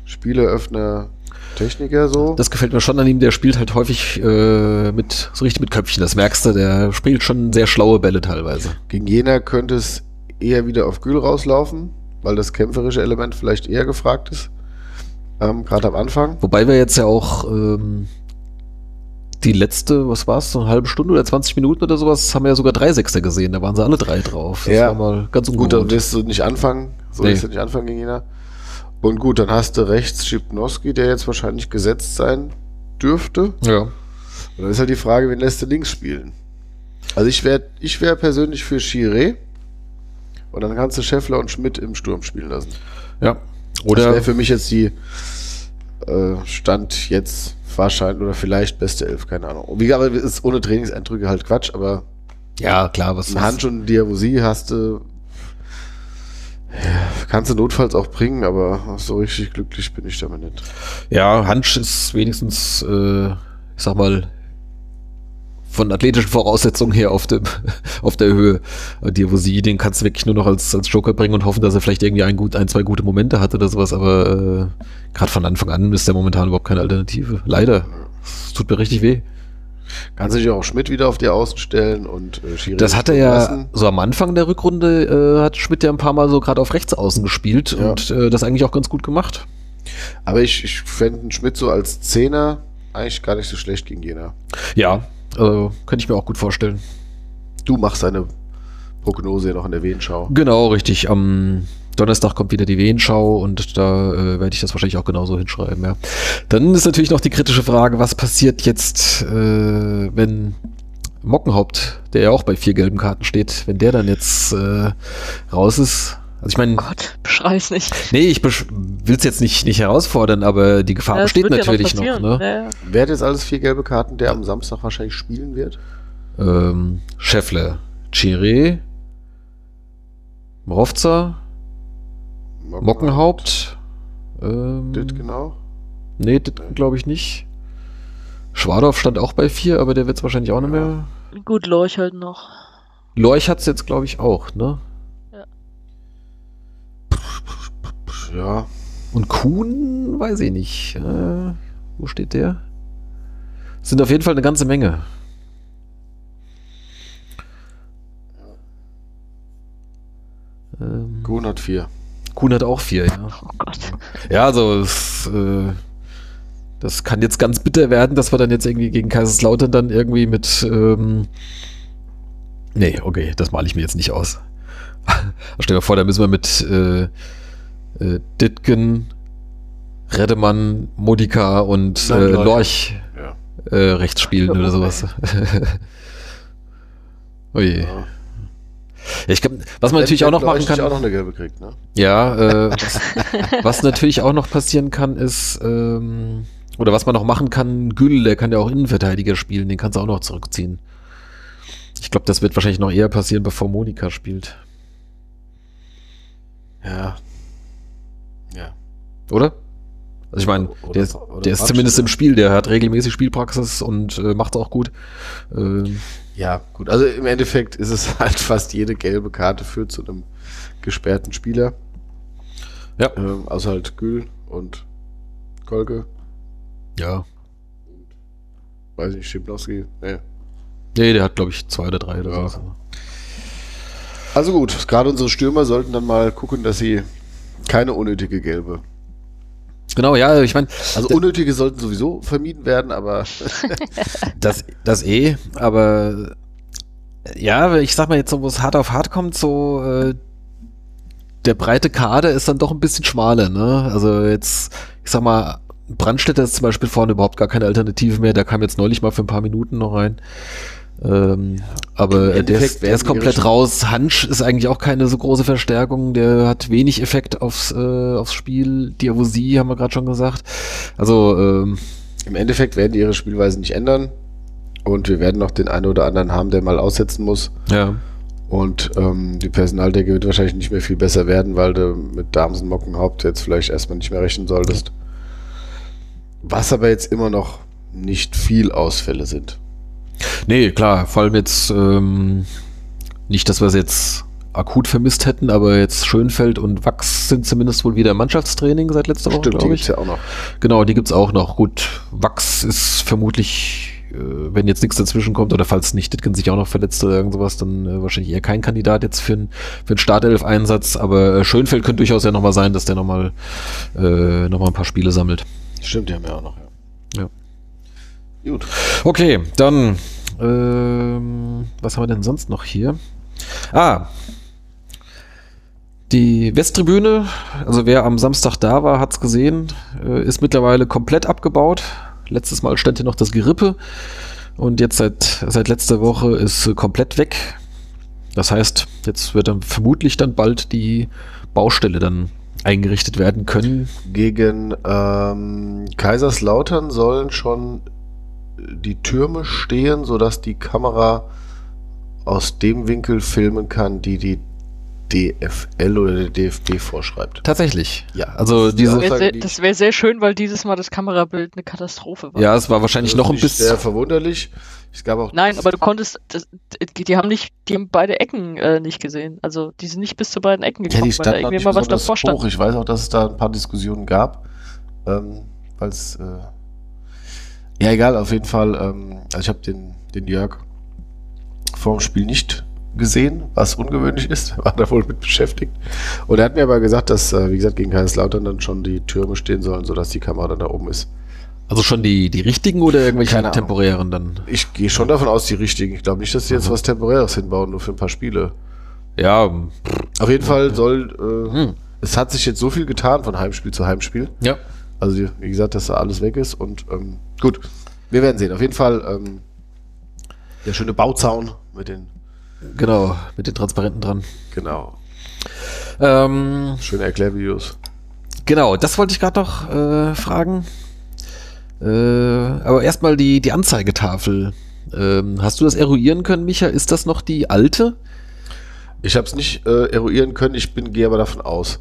Spieleröffner, Techniker so. Das gefällt mir schon an ihm. Der spielt halt häufig äh, mit so richtig mit Köpfchen. Das merkst du. Der spielt schon sehr schlaue Bälle teilweise. Gegen Jena könnte es eher wieder auf Gül rauslaufen, weil das kämpferische Element vielleicht eher gefragt ist. Ähm, Gerade am Anfang. Wobei wir jetzt ja auch ähm, die letzte, was war es, so eine halbe Stunde oder 20 Minuten oder sowas, haben wir ja sogar drei Sechster gesehen. Da waren sie alle drei drauf. Das Ja. war mal ganz Gut, dann ungut. wirst du nicht anfangen. So Nee. wirst du nicht anfangen gegen Jena. Und gut, dann hast du rechts Schipnowski, der jetzt wahrscheinlich gesetzt sein dürfte. ja. Und dann ist halt die Frage, wen lässt du links spielen? Also ich wäre ich wär persönlich für Chiré. Und dann kannst du Scheffler und Schmidt im Sturm spielen lassen. ja. das Oder wäre für mich jetzt die äh, Stand jetzt wahrscheinlich oder vielleicht beste Elf, keine Ahnung. Wie gesagt, ist ohne Trainingseindrücke halt Quatsch, aber ja, klar, was ein Hansch und ein Diabosi hast du. Ja, kannst du notfalls auch bringen, aber so richtig glücklich bin ich damit nicht. Ja, Hansch ist wenigstens, äh, ich sag mal, von athletischen Voraussetzungen her auf, dem, auf der Höhe. Die, wo sie, den kannst du wirklich nur noch als, als Joker bringen und hoffen, dass er vielleicht irgendwie ein, gut, ein zwei gute Momente hat oder sowas, aber äh, gerade von Anfang an ist der momentan überhaupt keine Alternative. Leider. Es tut mir richtig weh. Kannst du dich auch Schmidt wieder auf die Außen stellen und äh, Schiri Das hat er ja lassen. so am Anfang der Rückrunde, äh, hat Schmidt ja ein paar Mal so gerade auf rechts außen gespielt Ja. und äh, das eigentlich auch ganz gut gemacht. Aber ich, ich fände einen Schmidt so als Zehner eigentlich gar nicht so schlecht gegen Jena. Ja, äh, könnte ich mir auch gut vorstellen. Du machst deine Prognose ja noch in der Wehenschau. Genau, richtig. Am Donnerstag kommt wieder die Wehenschau und da äh, werde ich das wahrscheinlich auch genauso hinschreiben, ja. Dann ist natürlich noch die kritische Frage, was passiert jetzt, äh, wenn Mockenhaupt, der ja auch bei vier gelben Karten steht, wenn der dann jetzt äh, raus ist. Also ich meine, Gott, beschrei's nicht. nee, ich will es jetzt nicht, nicht herausfordern, aber die Gefahr Ja, es besteht wird ja natürlich noch, ne? Ja, ja. Wer hat jetzt alles vier gelbe Karten, der am Samstag wahrscheinlich spielen wird? Ähm, Scheffler, Chiré, Mrovza, Mockenhaupt. Ähm, Dit, genau. Nee, das glaube ich nicht. Schwadorf stand auch bei vier, aber der wird es wahrscheinlich auch nicht mehr. Gut, Lorch halt noch. Lorch hat es jetzt, glaube ich, auch, ne? Ja. Und Kuhn, weiß ich nicht. Äh, wo steht der? Sind auf jeden Fall eine ganze Menge. Ähm, Kuhn hat vier. Kuhn hat auch vier, ja. Oh Gott. Ja, also es, äh, das kann jetzt ganz bitter werden, dass wir dann jetzt irgendwie gegen Kaiserslautern dann irgendwie mit ähm, Nee, okay, das male ich mir jetzt nicht aus. Stell dir vor, da müssen wir mit äh, äh, Ditgen, Redemann, Modika und äh, Lorch. Ja. äh, rechts spielen oder sowas. Ui. Ja. Ja. Ich glaub, was man natürlich auch noch machen kann. auch noch eine gelbe kriegt, ne? Ja, äh, was, was natürlich auch noch passieren kann, ist, ähm, oder was man noch machen kann, Gül, der kann ja auch Innenverteidiger spielen, den kannst du auch noch zurückziehen. Ich glaube, das wird wahrscheinlich noch eher passieren, bevor Monika spielt. Ja. Ja. Oder? Also ich meine, der ist, der ist zumindest im Spiel, der hat regelmäßig Spielpraxis und äh, macht auch gut. Ähm, Ja, gut. Also im Endeffekt ist es halt fast jede gelbe Karte führt zu einem gesperrten Spieler. Ja. Ähm, außer halt Gül und Kolke. ja. Weiß nicht, Schiblowski. Nee. Nee, der hat, glaube ich, zwei oder drei oder Ja. so. Also gut, gerade unsere Stürmer sollten dann mal gucken, dass sie keine unnötige gelbe. Genau, ja, ich meine, Also Da- unnötige sollten sowieso vermieden werden, aber Das, das eh, aber ja, ich sag mal jetzt so, wo es hart auf hart kommt, so äh, der breite Kader ist dann doch ein bisschen schmaler, ne? Also jetzt, ich sag mal, Brandstätter ist zum Beispiel vorne überhaupt gar keine Alternative mehr, der kam jetzt neulich mal für ein paar Minuten noch rein. Ähm, aber Im der, Endeffekt ist, der ist komplett raus. Hansch ist eigentlich auch keine so große Verstärkung. Der hat wenig Effekt aufs, äh, aufs Spiel. Diavosi haben wir gerade schon gesagt. Also, ähm, im Endeffekt werden die ihre Spielweise nicht ändern. Und wir werden noch den einen oder anderen haben, der mal aussetzen muss. ja. Und ähm, die Personaldecke wird wahrscheinlich nicht mehr viel besser werden, weil du mit Damsen Mockenhaupt jetzt vielleicht erstmal nicht mehr rechnen solltest. Was aber jetzt immer noch nicht viel Ausfälle sind. Nee, klar, vor allem jetzt ähm, nicht, dass wir es jetzt akut vermisst hätten, aber jetzt Schönfeld und Wachs sind zumindest wohl wieder Mannschaftstraining seit letzter Woche, Stimmt, die glaube gibt's ich. ja auch noch. Genau, die gibt's auch noch. Gut, Wachs ist vermutlich, äh, wenn jetzt nichts dazwischen kommt oder falls nicht Ditken sich auch noch verletzt oder irgend sowas, dann äh, wahrscheinlich eher kein Kandidat jetzt für, ein, für einen Startelf-Einsatz. Aber äh, Schönfeld könnte durchaus ja nochmal sein, dass der nochmal äh, noch mal ein paar Spiele sammelt. Stimmt, die haben wir auch noch, ja. Gut. Okay, dann ähm, was haben wir denn sonst noch hier? Ah, die Westtribüne, also wer am Samstag da war, hat's gesehen, äh, ist mittlerweile komplett abgebaut. Letztes Mal stand hier noch das Gerippe und jetzt seit, seit letzter Woche ist äh, komplett weg. Das heißt, jetzt wird dann vermutlich dann bald die Baustelle dann eingerichtet werden können. Gegen ähm, Kaiserslautern sollen schon die Türme stehen, sodass die Kamera aus dem Winkel filmen kann, die die DFL oder der DFB vorschreibt. Tatsächlich. Ja, Also das diese, Wär Aussage, sehr, die- das wäre sehr schön, weil dieses Mal das Kamerabild eine Katastrophe war. ja, es war wahrscheinlich Das noch ein ich sehr bisschen. verwunderlich. Es gab auch Nein, aber du konntest, das, die haben nicht, die haben beide Ecken äh, nicht gesehen. Also die sind nicht bis zu beiden Ecken Ja, gekommen, die weil da standen irgendwie mal was davor stand. hoch. Ich weiß auch, dass es da ein paar Diskussionen gab. Ähm, weil es, äh, ja egal, auf jeden Fall, ähm, also ich habe den, den Jörg vor dem Spiel nicht gesehen, was ungewöhnlich ist. Er war da wohl mit beschäftigt. Und er hat mir aber gesagt, dass, äh, wie gesagt, gegen Kaiserslautern dann schon die Türme stehen sollen, sodass die Kamera dann da oben ist. Also schon die, die richtigen oder irgendwelche Keine temporären dann? Ich gehe schon davon aus, die richtigen. Ich glaube nicht, dass die jetzt Aha. was Temporäres hinbauen, nur für ein paar Spiele. Ja, Auf jeden Fall soll, äh, hm. es hat sich jetzt so viel getan von Heimspiel zu Heimspiel. ja. Also wie- wie gesagt, dass da alles weg ist und ähm, gut, wir werden sehen. Auf jeden Fall ähm, der schöne Bauzaun mit den, Genau, mit den Transparenten dran. genau, Ähm, schöne Erklärvideos. genau, das wollte ich gerade noch äh, fragen. Äh, aber erstmal die, die Anzeigetafel. Ähm, hast du das eruieren können, Micha? Ist das noch die alte? Ich habe es nicht äh, eruieren können, ich bin gehe aber davon aus.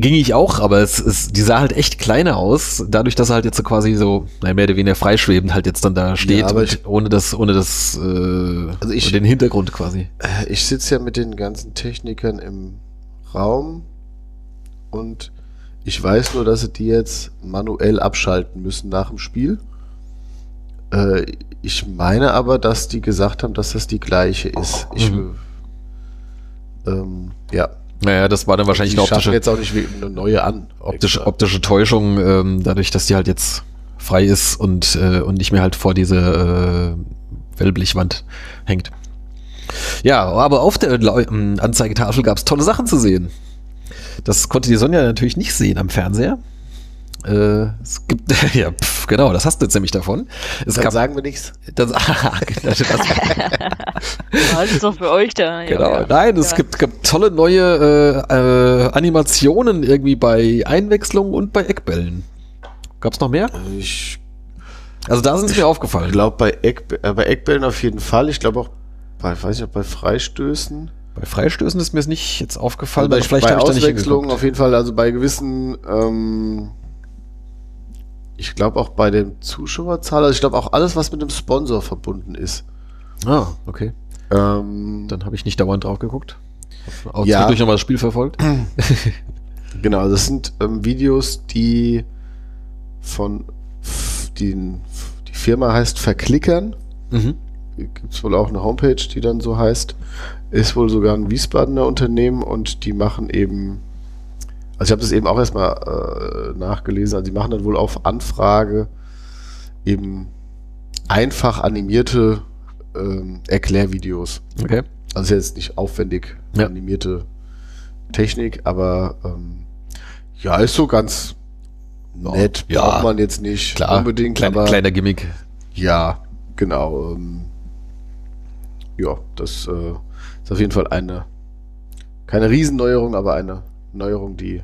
Ging ich auch, aber es ist, die sah halt echt kleiner aus, dadurch, dass er halt jetzt so quasi so, naja, mehr oder weniger freischwebend halt jetzt dann da steht, aber und ich- ohne das, ohne das, äh, Also ich- den Hintergrund quasi. Äh, Ich sitze ja mit den ganzen Technikern im Raum und ich weiß nur, dass sie die jetzt manuell abschalten müssen nach dem Spiel. Äh, ich meine aber, dass die gesagt haben, dass das die gleiche ist. Ich, Mhm. ähm, ja. Naja, das war dann wahrscheinlich die eine optische, jetzt auch nicht wie eine neue an. optische, optische Täuschung, ähm, dadurch, dass die halt jetzt frei ist und, äh, und nicht mehr halt vor diese äh, Wellblichwand hängt. Ja, aber auf der ähm, Anzeigetafel gab es tolle Sachen zu sehen. Das konnte die Sonja natürlich nicht sehen am Fernseher. Äh, es gibt, ja, pf, genau, das hast du jetzt nämlich davon. Es Dann gab, sagen wir nichts. das, das, Das ist doch für euch da. ja. Genau, nein, es Ja. gibt, gibt tolle neue äh, äh, Animationen irgendwie bei Einwechslungen und bei Eckbällen. Gab's noch mehr? Ich Also da sind sie mir aufgefallen. glaube bei, Eck, äh, bei Eckbällen auf jeden Fall. Ich glaube auch bei, weiß ich nicht, bei Freistößen. Bei Freistößen ist mir es nicht jetzt aufgefallen, Also aber bei, vielleicht bei ich hingeguckt. auf jeden Fall, also bei gewissen, ähm, ich glaube auch bei dem Zuschauerzahl, also ich glaube auch alles, was mit dem Sponsor verbunden ist. Ah, okay. Ähm, Dann habe ich nicht dauernd drauf geguckt. Auch Ja. zwischendurch nochmal das Spiel verfolgt. genau, das sind ähm, Videos, die von die, die Firma heißt Verklickern. Mhm. Gibt es wohl auch eine Homepage, die dann so heißt. Ist wohl sogar ein Wiesbadener Unternehmen und die machen eben, also ich habe das eben auch erstmal äh, nachgelesen, also die machen dann wohl auf Anfrage eben einfach animierte ähm, Erklärvideos. Okay. Also jetzt nicht aufwendig Ja. animierte Technik, aber ähm, ja, ist so ganz nett. Ja. Braucht man jetzt nicht Klar, unbedingt, kleiner, aber kleiner Gimmick. ja, genau. Ähm, ja, das äh, ist auf jeden Fall eine, keine Riesenneuerung, aber eine Neuerung, die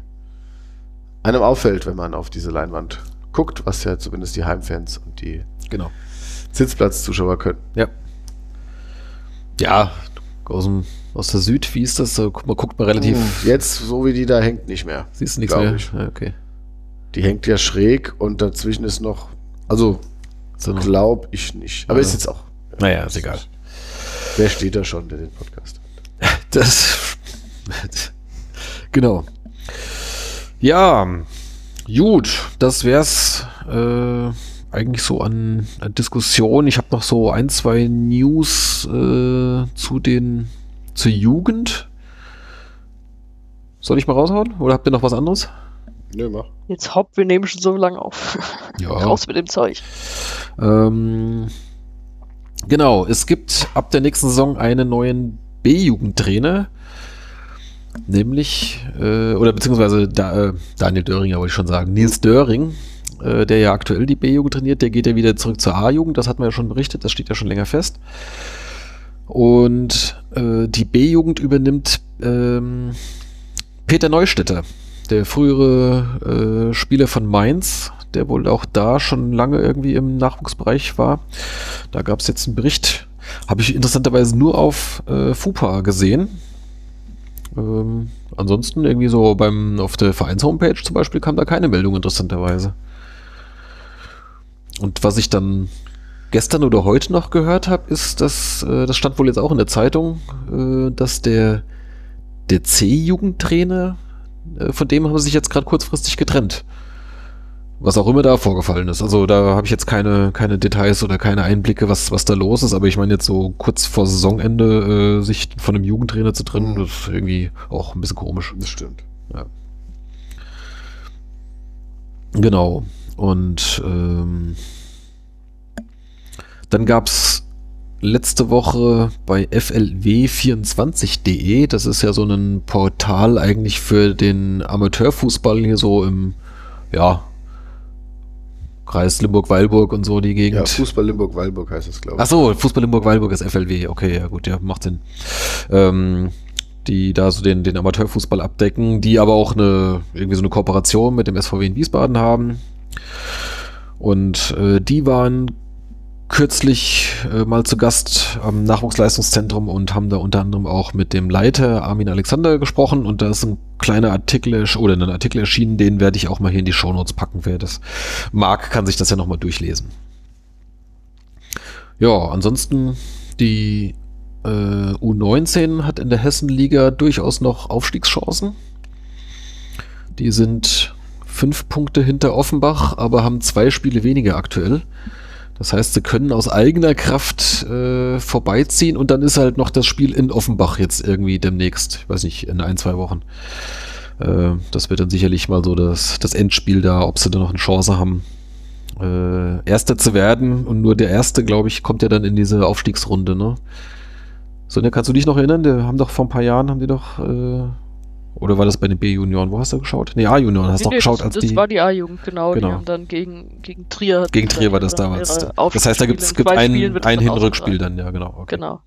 einem auffällt, wenn man auf diese Leinwand guckt, was ja zumindest die Heimfans und die Genau. Sitzplatzzuschauer können. Ja. Ja, aus, dem, aus der Süd, wie ist das? So, guck mal, guckt man relativ. Hm, Jetzt, so wie die da hängt, nicht mehr. Siehst du nichts mehr? ich. Ja, okay. Die hängt ja schräg und dazwischen ist noch, also So, noch- glaub ich nicht. Aber Ja. ist jetzt auch. naja, ist egal. Wer steht da schon, der den Podcast hat? Das. Genau. Ja, gut, das wär's äh, eigentlich so an, an Diskussion. Ich habe noch so ein, zwei News äh, zu den zur Jugend. Soll ich mal raushauen? Oder habt ihr noch was anderes? Nö, mach. Jetzt hopp, wir nehmen schon so lange auf. Ja. Raus mit dem Zeug. Ähm, genau, es gibt ab der nächsten Saison einen neuen B-Jugendtrainer. Nämlich, äh, oder beziehungsweise da, äh, Daniel Döringer wollte ich schon sagen, Nils Döring, äh, der ja aktuell die B-Jugend trainiert, der geht ja wieder zurück zur A-Jugend, das hatten wir ja schon berichtet, das steht ja schon länger fest. Und äh, die B-Jugend übernimmt ähm, Peter Neustädter, der frühere äh, Spieler von Mainz, der wohl auch da schon lange irgendwie im Nachwuchsbereich war. Da gab es jetzt einen Bericht, habe ich interessanterweise nur auf äh, FUPA gesehen. Ähm, ansonsten irgendwie so beim auf der Vereins-Homepage zum Beispiel kam da keine Meldung interessanterweise. Und was ich dann gestern oder heute noch gehört habe, ist, dass äh, das stand wohl jetzt auch in der Zeitung, äh, dass der der C-Jugendtrainer, äh, von dem haben sie sich jetzt gerade kurzfristig getrennt. Was auch immer da vorgefallen ist. Also da habe ich jetzt keine, keine Details oder keine Einblicke, was, was da los ist. Aber ich meine jetzt so kurz vor Saisonende äh, sich von einem Jugendtrainer zu trennen, Mhm. das ist irgendwie auch ein bisschen komisch. Das stimmt. Genau. Und ähm, dann gab's letzte Woche bei flw24.de, das ist ja so ein Portal eigentlich für den Amateurfußball hier so im, ja, Kreis Limburg-Weilburg und so die Ja, Gegend. Fußball Limburg-Weilburg heißt es, glaube ich. Ach so, Fußball Limburg-Weilburg ist FLW. Okay, ja gut, ja, macht Sinn. Ähm, die da so den, den Amateurfußball abdecken, die aber auch eine, irgendwie so eine Kooperation mit dem SVW in Wiesbaden haben. Und äh, die waren kürzlich äh, mal zu Gast am Nachwuchsleistungszentrum und haben da unter anderem auch mit dem Leiter Armin Alexander gesprochen und da ist ein kleiner Artikel oder ein Artikel erschienen, den werde ich auch mal hier in die Shownotes packen, wer das mag, kann sich das ja nochmal durchlesen. Ja, ansonsten die äh, U19 hat in der Hessenliga durchaus noch Aufstiegschancen. Die sind fünf Punkte hinter Offenbach, aber haben zwei Spiele weniger aktuell. Das heißt, sie können aus eigener Kraft äh, vorbeiziehen und dann ist halt noch das Spiel in Offenbach jetzt irgendwie demnächst, ich weiß nicht, in ein, zwei Wochen. Äh, das wird dann sicherlich mal so das, das Endspiel da, ob sie da noch eine Chance haben, äh, Erster zu werden. Und nur der Erste, glaube ich, kommt ja dann in diese Aufstiegsrunde, ne? Sonja, kannst du dich noch erinnern? Die haben doch vor ein paar Jahren, haben die doch äh, Oder war das bei den B-Junioren? Wo hast du geschaut? Nee, A-Junioren hast du Nee, nee, geschaut, das, als das die. war die A-Jugend, genau. Genau. Die haben dann gegen, gegen Trier. Gegen Trier war das damals. Das heißt, da gibt es ein, ein Hinrückspiel dann, ja, genau. Okay. Genau.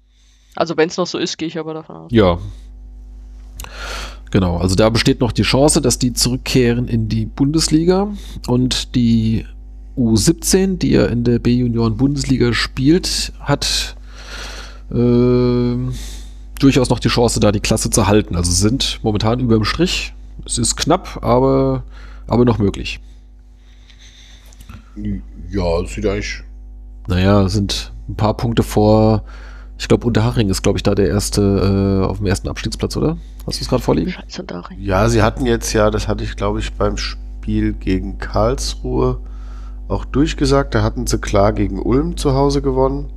Also wenn es noch so ist, gehe ich aber davon aus. Ja. Genau, also da besteht noch die Chance, dass die zurückkehren in die Bundesliga und die U17, die ja in der B-Junioren-Bundesliga spielt, hat ähm, durchaus noch die Chance, da die Klasse zu halten. Also sind momentan über dem Strich. Es ist knapp, aber, aber noch möglich. Ja, sieht eigentlich. Naja, sind ein paar Punkte vor. Ich glaube, Unterhaching ist, glaube ich, da der erste äh, auf dem ersten Abstiegsplatz, oder? Hast du es gerade vorliegen? Scheiße, Darin. Ja, sie hatten jetzt ja, das hatte ich glaube ich beim Spiel gegen Karlsruhe auch durchgesagt. Da hatten sie klar gegen Ulm zu Hause gewonnen.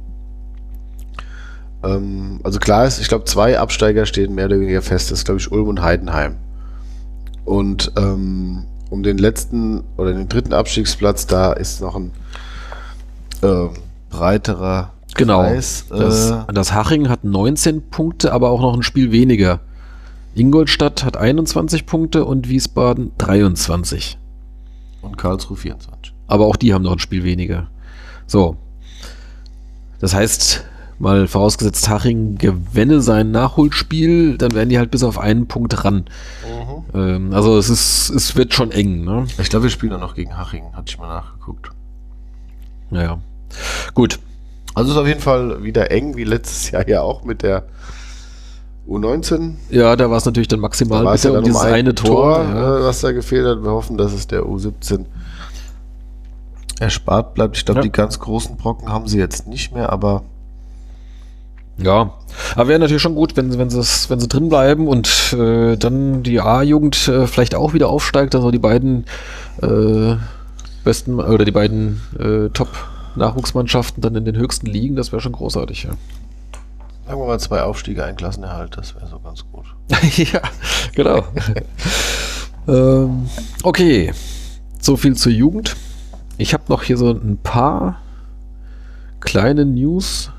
Ähm, also klar ist, ich glaube, zwei Absteiger stehen mehr oder weniger fest. Das ist, glaube ich, Ulm und Heidenheim. Und ähm, um den letzten oder den dritten Abstiegsplatz, da ist noch ein äh, breiterer Genau. Kreis. Das, äh, das Haching hat 19 Punkte, aber auch noch ein Spiel weniger. Ingolstadt hat 21 Punkte und Wiesbaden 23. und Karlsruhe 24. Aber auch die haben noch ein Spiel weniger. So. Das heißt, mal vorausgesetzt, Haching gewinne sein Nachholspiel, dann werden die halt bis auf einen Punkt ran. Ähm, also es ist, es wird schon eng, ne? Ich glaube, wir spielen auch noch gegen Haching, hatte ich mal nachgeguckt. Naja. Gut. Also ist auf jeden Fall wieder eng, wie letztes Jahr ja auch mit der U19. Ja, da war es natürlich dann maximal es bitte ja um dann dieses ein eine Tor. ja. äh, was da gefehlt hat. Wir hoffen, dass es der U17 erspart bleibt. Ich glaube, Ja. die ganz großen Brocken haben sie jetzt nicht mehr, aber Ja, aber wäre natürlich schon gut, wenn, wenn, sie, wenn sie drin bleiben und äh, dann die A-Jugend äh, vielleicht auch wieder aufsteigt, also die beiden äh, besten oder die beiden äh, Top-Nachwuchsmannschaften dann in den höchsten Ligen, das wäre schon großartig, ja. sagen wir mal zwei Aufstiege, ein Klassenerhalt, das wäre so ganz gut. ja, genau. ähm, okay, so viel zur Jugend. Ich habe noch hier so ein paar kleine News,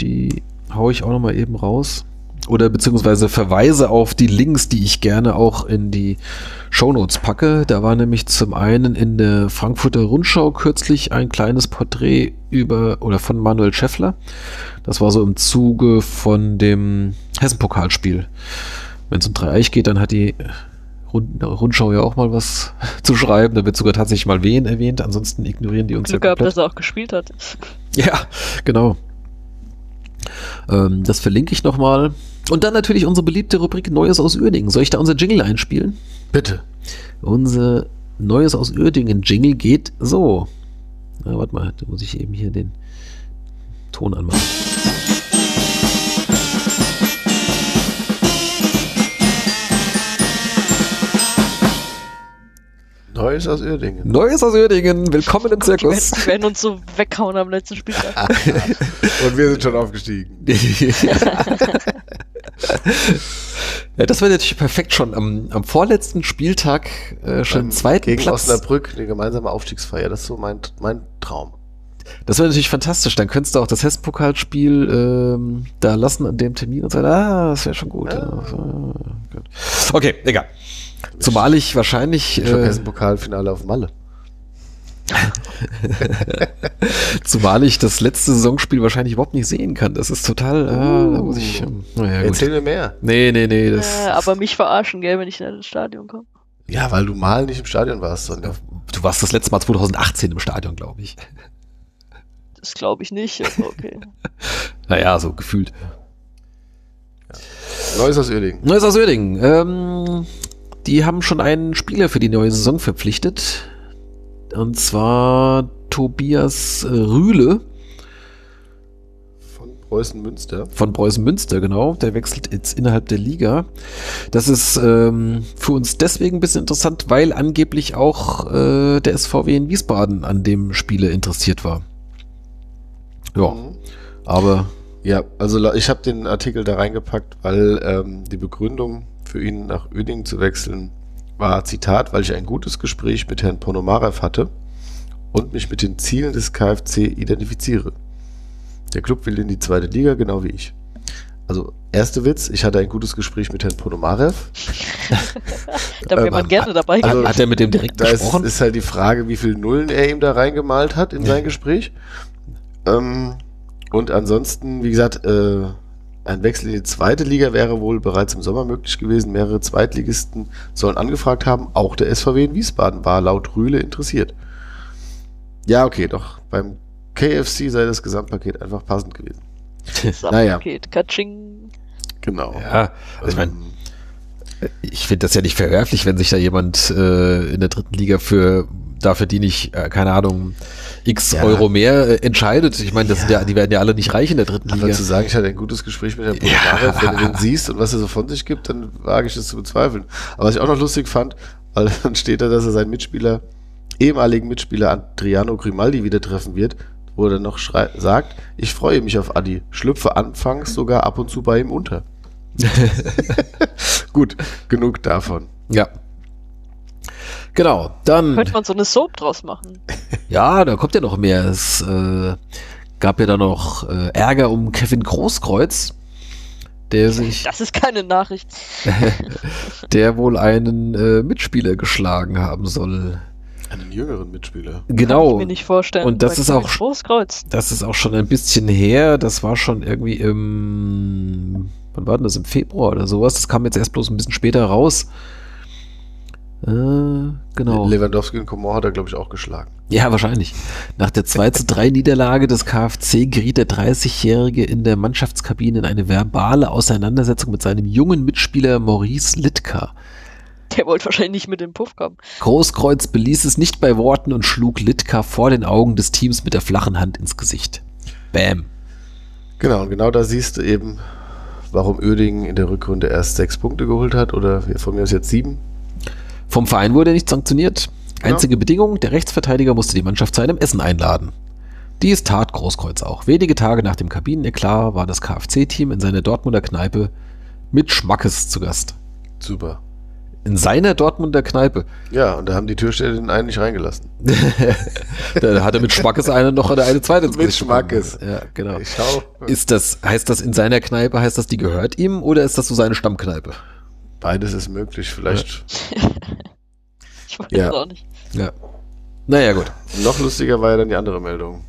die hau ich auch noch mal eben raus. Oder beziehungsweise Verweise auf die Links, die ich gerne auch in die Shownotes packe. Da war nämlich zum einen in der Frankfurter Rundschau kürzlich ein kleines Porträt über oder von Manuel Schäffler. Das war so im Zuge von dem Hessen-Pokalspiel. Wenn es um Dreieich geht, dann hat die Rund Rundschau ja auch mal was zu schreiben. Da wird sogar tatsächlich mal wen erwähnt. Ansonsten ignorieren die uns Glück ja gehabt, komplett. dass er auch gespielt hat. Ja, genau. Ähm, das verlinke ich nochmal. Und dann natürlich unsere beliebte Rubrik Neues aus Uerdingen. Soll ich da unser Jingle einspielen? Bitte. Unser Neues aus Uerdingen Jingle geht so. Na, warte mal, da muss ich eben hier den Ton anmachen. Neues aus Uerdingen. Neues aus Uerdingen, willkommen im Zirkus. die werden uns so weghauen am letzten Spieltag. Und wir sind schon aufgestiegen. ja, das wäre natürlich perfekt schon am, am vorletzten Spieltag äh, schon Beim- zweiten Gegen Platz. Osnabrück, eine gemeinsame Aufstiegsfeier. Das ist so mein, mein Traum. Das wäre natürlich fantastisch. Dann könntest du auch das Hessen-Pokalspiel ähm, da lassen an dem Termin und sagen, ah, das wäre schon gut. Ja. Gut. Okay, egal. Zumal ich wahrscheinlich, Ich äh, äh, Hessen-Pokalfinale auf Malle. zumal ich das letzte Saisonspiel wahrscheinlich überhaupt nicht sehen kann. Das ist total, ah, da muss ich, ähm, naja, gut. Erzähl mir mehr. Nee, nee, nee, das, äh, aber mich verarschen, gell, wenn ich in das Stadion komme. Ja, weil du mal nicht im Stadion warst, sondern du warst das letzte Mal 2018 im Stadion, glaube ich. Das glaube ich nicht, aber okay. Naja, so gefühlt. Neues aus Uerdingen. Neues aus Uerdingen. Ähm, die haben schon einen Spieler für die neue Saison verpflichtet. Und zwar Tobias Rühle Von Preußen Münster. von Preußen Münster, genau. Der wechselt jetzt innerhalb der Liga. Das ist ähm, für uns deswegen ein bisschen interessant, weil angeblich auch äh, der SVW in Wiesbaden an dem Spieler interessiert war. Ja, Mhm. aber Ja, also ich habe den Artikel da reingepackt, weil ähm, die Begründung für ihn nach Uerdingen zu wechseln war, Zitat, weil ich ein gutes Gespräch mit Herrn Ponomarev hatte und mich mit den Zielen des KfC identifiziere. Der Club will in die zweite Liga, genau wie ich. also erste Witz, ich hatte ein gutes Gespräch mit Herrn Ponomarev. Da wäre Ähm, man gerne dabei also- gewesen. Hat er mit dem direkt Da ist, gesprochen? ist halt die Frage, wie viele Nullen er ihm da reingemalt hat in sein Gespräch. Ähm, und ansonsten, wie gesagt, äh, ein Wechsel in die zweite Liga wäre wohl bereits im Sommer möglich gewesen. Mehrere Zweitligisten sollen angefragt haben. Auch der SVW in Wiesbaden war laut Rühle interessiert. Ja, okay, doch. Beim KFC sei das Gesamtpaket einfach passend gewesen. naja. Geht, Katsching. Genau. Ja, also ich meine, Ähm, ich finde das ja nicht verwerflich, wenn sich da jemand äh, in der dritten Liga für dafür die nicht, äh, keine Ahnung, x Ja. Euro mehr äh, entscheidet. Ich meine, Ja. ja, die werden ja alle nicht reich in der dritten Aber Liga. zu sagen, ich hatte ein gutes Gespräch mit Herrn Ja. Ponomarev, wenn du den siehst und was er so von sich gibt, dann wage ich das zu bezweifeln. Aber was ich auch noch lustig fand, weil dann steht da, dass er seinen Mitspieler, ehemaligen Mitspieler Adriano Grimaldi wieder treffen wird, wo er dann noch sagt, ich freue mich auf Adi, schlüpfe anfangs sogar ab und zu bei ihm unter. Gut, genug davon. Ja. Genau, dann, Könnte man so eine Soap draus machen. ja, da kommt ja noch mehr. Es äh, gab ja da noch äh, Ärger um Kevin Großkreuz, der sich, Das ist keine Nachricht. der wohl einen äh, Mitspieler geschlagen haben soll. Einen jüngeren Mitspieler. Kann Genau. ich mir nicht vorstellen. Und das ist auch- Großkreuz. Das ist auch schon ein bisschen her. Das war schon irgendwie im. Wann war denn das? Im Februar oder sowas? Das kam jetzt erst bloß ein bisschen später raus. Äh, genau. Lewandowski und Coman hat er, glaube ich, auch geschlagen. Ja, wahrscheinlich. Nach der 2 zu 3 Niederlage des KfC geriet der 30-Jährige in der Mannschaftskabine in eine verbale Auseinandersetzung mit seinem jungen Mitspieler Maurice Litka. Der wollte wahrscheinlich nicht mit dem Puff kommen. Großkreuz beließ es nicht bei Worten und schlug Litka vor den Augen des Teams mit der flachen Hand ins Gesicht. Bam. Genau, und genau da siehst du eben, warum Oerdingen in der Rückrunde erst sechs Punkte geholt hat oder von mir aus jetzt sieben. Vom Verein wurde er nicht sanktioniert. Einzige Bedingung, der Rechtsverteidiger musste die Mannschaft zu einem Essen einladen. Dies tat Großkreuz auch. Wenige Tage nach dem Kabineneklat war das KfC-Team in seiner Dortmunder Kneipe mit Schmackes zu Gast. Super. In seiner Dortmunder Kneipe. Ja, und da haben die Türsteher den einen nicht reingelassen. da hat er mit Schmackes eine noch eine, eine zweite ins Mit. Schmackes. Ja, genau. Ich schau. Ist das, heißt das in seiner Kneipe, heißt das, die gehört ihm oder ist das so seine Stammkneipe? Beides ist möglich. Vielleicht Ich weiß Ja. auch nicht. Ja. Naja, gut. noch lustiger war ja dann die andere Meldung.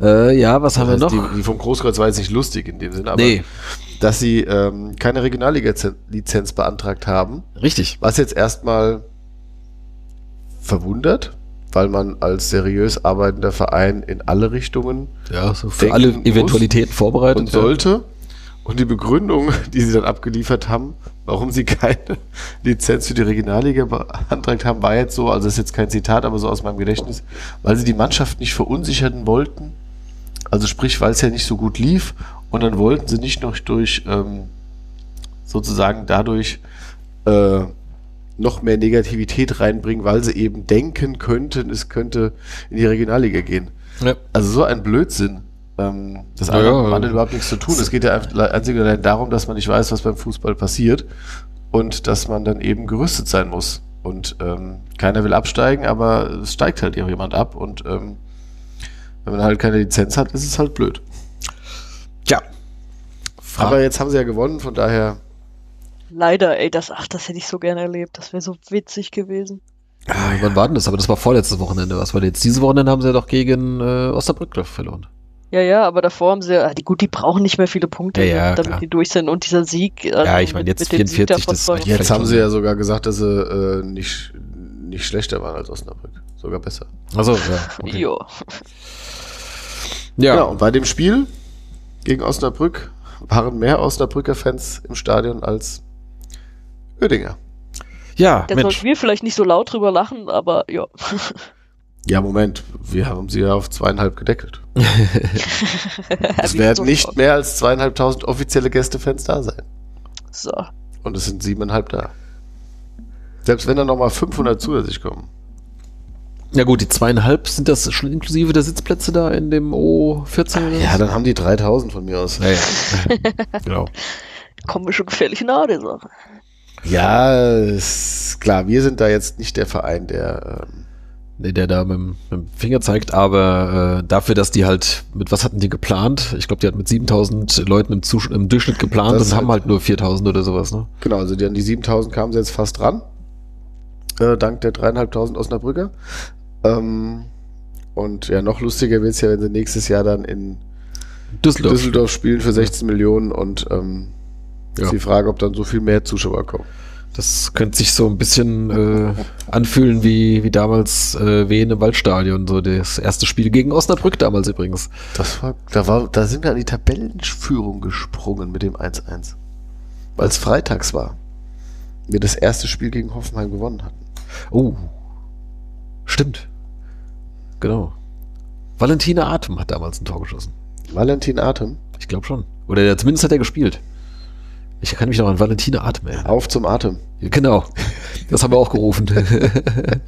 Äh, ja, was haben wir noch? Die, die vom Großkreuz war jetzt nicht lustig in dem Sinne, aber nee, dass sie ähm, keine Regionalliga-Lizenz beantragt haben, richtig. was jetzt erstmal verwundert, weil man als seriös arbeitender Verein in alle Richtungen Ja, so für alle Eventualitäten vorbereitet. und sollte. Und die Begründung, die sie dann abgeliefert haben, warum sie keine Lizenz für die Regionalliga beantragt haben, war jetzt so, also das ist jetzt kein Zitat, aber so aus meinem Gedächtnis, weil sie die Mannschaft nicht verunsichern wollten. Also sprich, weil es ja nicht so gut lief und dann wollten sie nicht noch durch ähm, sozusagen dadurch äh, noch mehr Negativität reinbringen, weil sie eben denken könnten, es könnte in die Regionalliga gehen. Ja. Also so ein Blödsinn. Ähm, das Ja, hat ja. überhaupt nichts zu tun. Es geht ja einfach einzig und allein darum, dass man nicht weiß, was beim Fußball passiert und dass man dann eben gerüstet sein muss. Und ähm, keiner will absteigen, aber es steigt halt jemand ab und ähm, wenn man halt keine Lizenz hat, ist es halt blöd. Tja. Aber jetzt haben sie ja gewonnen, von daher Leider, ey, das, ach, das hätte ich so gerne erlebt. Das wäre so witzig gewesen. Ah, wann war denn das? Aber das war vorletztes Wochenende. Was war denn jetzt? Dieses Wochenende haben sie ja doch gegen äh, Osnabrück verloren. Ja, ja, aber davor haben sie, ah, die, gut, die brauchen nicht mehr viele Punkte, Ja, ja, damit klar. die durch sind. Und dieser Sieg. also Ja, ich meine, jetzt mit dem Sieg 44, davon das war Jetzt haben sie ja sogar gesagt, dass sie äh, nicht, nicht schlechter waren als Osnabrück. Sogar besser. Achso, ja. Okay. Jo. Ja, Ja, und bei dem Spiel gegen Osnabrück waren mehr Osnabrücker Fans im Stadion als Oedinger. ja Da sollten wir vielleicht nicht so laut drüber lachen, aber ja. Ja, Moment, wir haben sie ja auf zweieinhalb gedeckelt. Es werden nicht mehr als zweieinhalbtausend offizielle Gästefans da sein. So. Und es sind siebeneinhalb da. Selbst wenn da nochmal 500 zusätzlich kommen. Ja gut, die zweieinhalb, sind das schon inklusive der Sitzplätze da in dem O14? oder Ja, dann haben die 3000 von mir aus. Ja, ja. genau. Kommen wir schon gefährlich nahe der Sache. Ja, ist klar, wir sind da jetzt nicht der Verein, der ähm, der da mit, dem- mit dem Finger zeigt, aber äh, dafür, dass die halt, mit was hatten die geplant? Ich glaube, die hatten mit 7000 Leuten im, Zus im Durchschnitt geplant Das und haben halt- nur 4000 oder sowas, ne? Genau, also die, an die 7000 kamen sie jetzt fast dran. Äh, dank der dreieinhalbtausend Osnabrücker. Ähm, und ja, noch lustiger wird's ja, wenn sie nächstes Jahr dann in Düsseldorf. Düsseldorf spielen für 16 Millionen und ähm, Ja. ist die Frage, ob dann so viel mehr Zuschauer kommen. Das könnte sich so ein bisschen äh, anfühlen wie, wie damals äh, Wien im Waldstadion, so das erste Spiel gegen Osnabrück damals übrigens. Das war, da war, da sind wir an die Tabellenführung gesprungen mit dem 1-1. Weil es freitags war. Wir das erste Spiel gegen Hoffenheim gewonnen hatten. Oh, stimmt. Genau. Valentina Atem hat damals ein Tor geschossen. Valentin Atem, Ich glaube schon. Oder der, zumindest hat er gespielt. Ich kann mich noch an Valentina Atem erinnern. auf zum Atem. Genau. Das haben wir auch gerufen.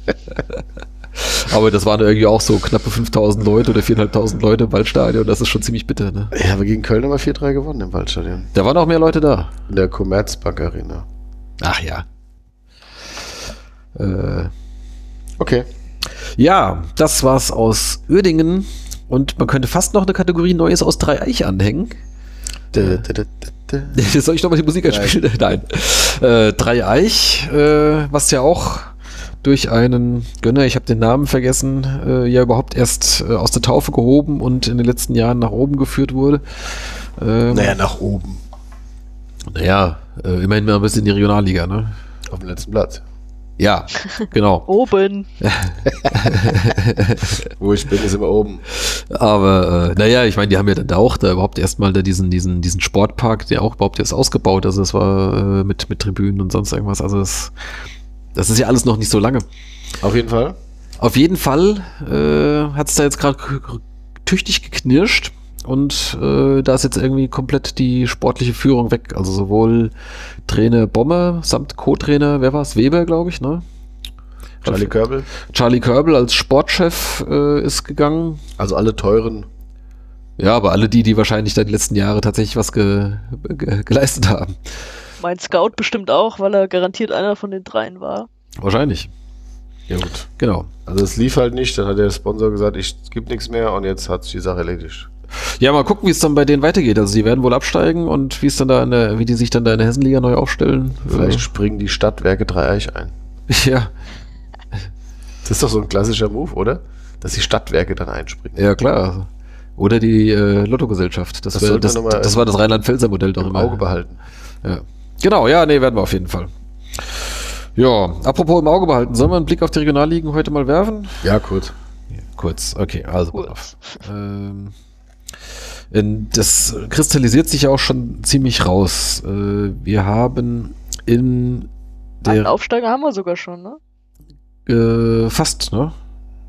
Aber das waren irgendwie auch so knappe 5000 Leute oder 4500 Leute im Waldstadion. Das ist schon ziemlich bitter, ne? Ja, wir gegen Köln haben wir 4-3 gewonnen im Waldstadion. Da waren auch mehr Leute da. In der Commerzbank Arena. Ach ja. Äh, Okay. ja, das war's aus Uerdingen. Und man könnte fast noch eine Kategorie Neues aus Dreieich anhängen. Soll ich nochmal die Musik einspielen? Nein. Äh, Dreieich, äh, was ja auch durch einen Gönner, ich habe den Namen vergessen, äh, ja überhaupt erst äh, aus der Taufe gehoben und in den letzten Jahren nach oben geführt wurde. Ähm, Naja, nach oben. naja äh, immerhin mal ein bisschen in die Regionalliga, ne? Auf dem letzten Platz. Ja, genau. Oben. Wo ich bin, ist immer oben. Aber äh, naja, ich meine, die haben ja dann da auch da überhaupt erstmal da diesen, diesen, diesen Sportpark, der auch überhaupt erst ausgebaut. Also das war äh, mit, mit Tribünen und sonst irgendwas. Also das, das ist ja alles noch nicht so lange. Auf jeden Fall. Auf jeden Fall äh, hat es da jetzt gerade tüchtig geknirscht und äh, da ist jetzt irgendwie komplett die sportliche Führung weg. Also sowohl Trainer Bommer samt Co-Trainer, wer war's? Weber, glaube ich, ne? Charlie Körbel. Charlie Körbel als Sportchef äh, ist gegangen. Also alle teuren. Ja, aber alle die, die wahrscheinlich dann die letzten Jahre tatsächlich was ge ge geleistet haben. Mein Scout bestimmt auch, weil er garantiert einer von den dreien war. Wahrscheinlich. Ja gut. Genau. Also es lief halt nicht, dann hat der Sponsor gesagt, ich es gibt nichts mehr und jetzt hat sich die Sache erledigt. Ja, mal gucken, wie es dann bei denen weitergeht. Also die werden wohl absteigen und wie es dann da in der, wie die sich dann da in der Hessenliga neu aufstellen. Vielleicht springen die Stadtwerke Dreieich ein. Äh, ja, Das ist doch so ein klassischer Move, oder? Dass die Stadtwerke dann einspringen. ja klar. Oder die äh, Lottogesellschaft. Das, Das wär, das, das war das Rheinland-Pfälzer-Modell doch Im immer. Auge behalten. Ja. Genau, ja, nee, werden wir auf jeden Fall. Ja, apropos im Auge behalten, sollen wir einen Blick auf die Regionalligen heute mal werfen? Ja, kurz. Kurz, okay, also Kurz. Ähm, das kristallisiert sich ja auch schon ziemlich raus. Äh, wir haben in Einen der Aufsteiger haben wir sogar schon, ne? äh, fast, ne?